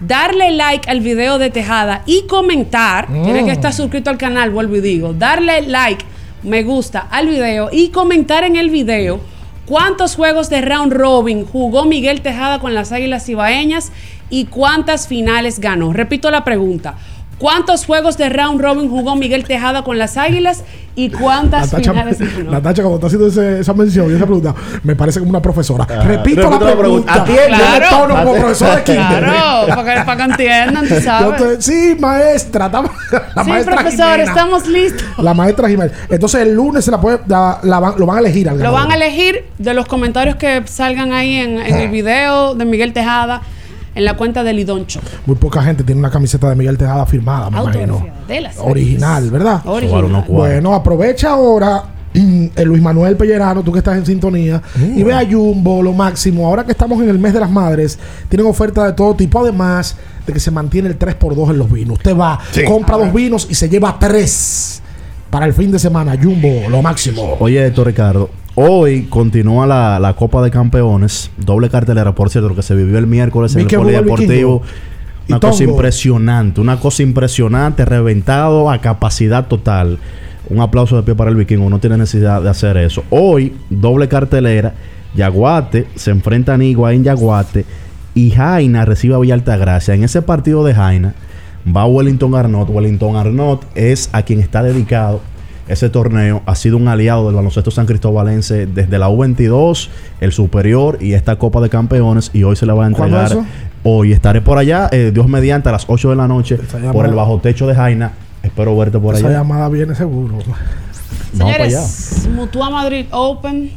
darle like al video de Tejada y comentar. Mm. Tienes que estar suscrito al canal, vuelvo y digo. Darle like, me gusta al video y comentar en el video cuántos juegos de round robin jugó Miguel Tejada con las Águilas Ibaeñas y cuántas finales ganó. Repito la pregunta. ¿Cuántos juegos de round robin jugó Miguel Tejada con las Águilas y cuántas Natacha, finales ganó? [laughs] Natacha, cuando está haciendo ese- esa mención y esa pregunta, me parece como una profesora. repito, la repito la pregunta. pregunta. Atiende. Yo me tono como Claro. profesor de kinder. Claro, para que, para que entiendan, tú sabes. te- sí, maestra. estamos- [laughs] la sí, maestra profesor, Jimena. estamos listos. La maestra Jiménez. Entonces el lunes se la puede, la- la lo van a elegir al Lo van a elegir de los comentarios que salgan ahí en, en el video de Miguel Tejada en la cuenta de Lidoncho. Muy poca gente tiene una camiseta de Miguel Tejada firmada, me imagino. De las Original, ¿verdad? Original. Bueno, aprovecha ahora. mm, el Luis Manuel Pellerano, tú que estás en sintonía, y ve a Jumbo, lo máximo. Ahora que estamos en el mes de las madres, tienen oferta de todo tipo, además de que se mantiene el 3x2 en los vinos. Usted va, Sí. compra dos vinos y se lleva tres para el fin de semana. Jumbo, lo máximo. Oye, esto, Ricardo. Hoy continúa la, la Copa de Campeones. Doble cartelera, por cierto, que se vivió el miércoles en el Polideportivo. Una cosa Tongo. impresionante, una cosa impresionante, reventado a capacidad total. Un aplauso de pie para el vikingo, no tiene necesidad de hacer eso. Hoy, doble cartelera, Yaguate se enfrenta a Nigua en Yaguate y Jaina recibe a Villa Altagracia. En ese partido de Jaina va Wellington Arnott. Wellington Arnott es a quien está dedicado ese torneo. Ha sido un aliado del baloncesto San Cristóbalense desde la U22, el superior y esta Copa de Campeones. Y hoy se le va a ¿Cuándo entregar. eso? Hoy estaré por allá, eh, Dios mediante, a las 8 de la noche, por el bajo techo de Jaina. Espero verte por Esa allá. llamada viene seguro. Vamos para allá. Señores, Mutua Madrid Open.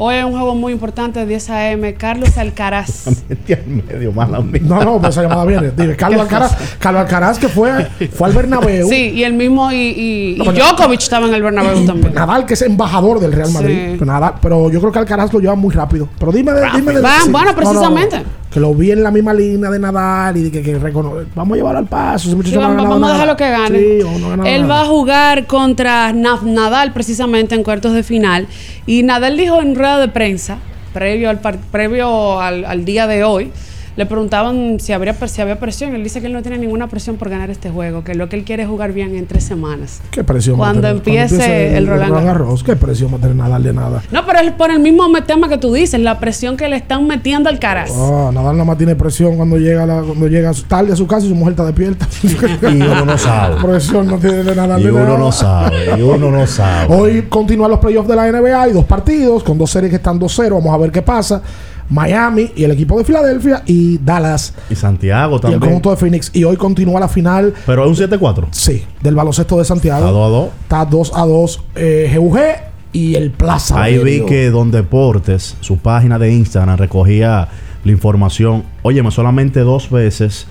Hoy es un juego muy importante, 10 a.m. Carlos Alcaraz. [laughs] medio mala mía. No, no, pues esa llamada viene. Dime, [laughs] Carlos Alcaraz, Carlos Alcaraz que fue, fue al Bernabéu. Sí, y el mismo, y, y, No, pero- Djokovic estaba en el Bernabéu también. Nadal, que es embajador del Real Madrid. Sí. Pero, Nadal, pero yo creo que Alcaraz lo lleva muy rápido. Pero dime, de, dime de- Va, sí. bueno, No, no, no. precisamente. que lo vi en la misma línea de Nadal y de que, que recono- vamos a llevarlo al paso. Ese muchacho Sí, no ha vamos, vamos a dejarlo que gane. Sí, no Él nada. va a jugar contra Na- Nadal precisamente en cuartos de final. Y Nadal dijo en rueda de prensa, previo al, previo al, al día de hoy, le preguntaban si, habría, si había presión. Él dice que él no tiene ninguna presión por ganar este juego, que lo que él quiere es jugar bien en tres semanas. Qué presión. va a Cuando tener- empiece el Roland Garros. Qué presión va a tener Nadal de nada. No, pero es por el mismo tema que tú dices, la presión que le están metiendo al Caraz. Ah, Nadal nada más tiene presión cuando llega, la- cuando llega tarde a su casa y su mujer está despierta. Y uno no sabe. [laughs] Presión no tiene de Nadal Y uno nada. no sabe, y uno no sabe. Hoy continúan los playoffs de la NBA. Hay dos partidos con dos series que están 2-0. Vamos a ver qué pasa. Miami y el equipo de Filadelfia y Dallas Y Santiago y el también. conjunto de Phoenix. Y hoy continúa la final, Pero es un 7-4. sí, del baloncesto de Santiago. A 2 a 2. Está 2 a 2 eh, GUG y el Plaza. Ahí vi que Don Deportes, su página de Instagram, recogía la información. Óyeme, solamente dos veces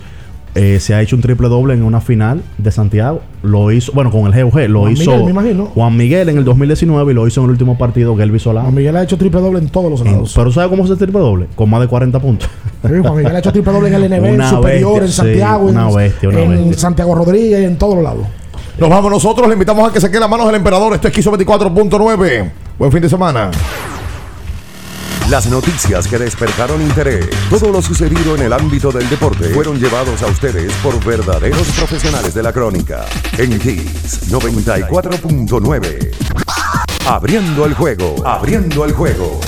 eh, se ha hecho un triple doble en una final de Santiago. Lo hizo, bueno, con el GUG, lo Juan hizo Miguel, me imagino. Juan Miguel en el 2019 y lo hizo en el último partido Gelby Solano. Juan Miguel ha hecho triple doble en todos los lados. pero ¿sabe cómo se hace el triple doble? Con más de 40 puntos. Sí, Juan Miguel ha hecho triple doble en el [laughs] NB, en Superior, bestia, en sí, Santiago, una en, bestia, una en bestia. Santiago Rodríguez, en todos los lados. Nos vamos nosotros, le invitamos a que se quede las manos del emperador. Esto es Quiso 24.9. Buen fin de semana. Las noticias que despertaron interés, todo lo sucedido en el ámbito del deporte, fueron llevados a ustedes por verdaderos profesionales de la crónica. En Kiss 94.9. Abriendo el juego, abriendo el juego.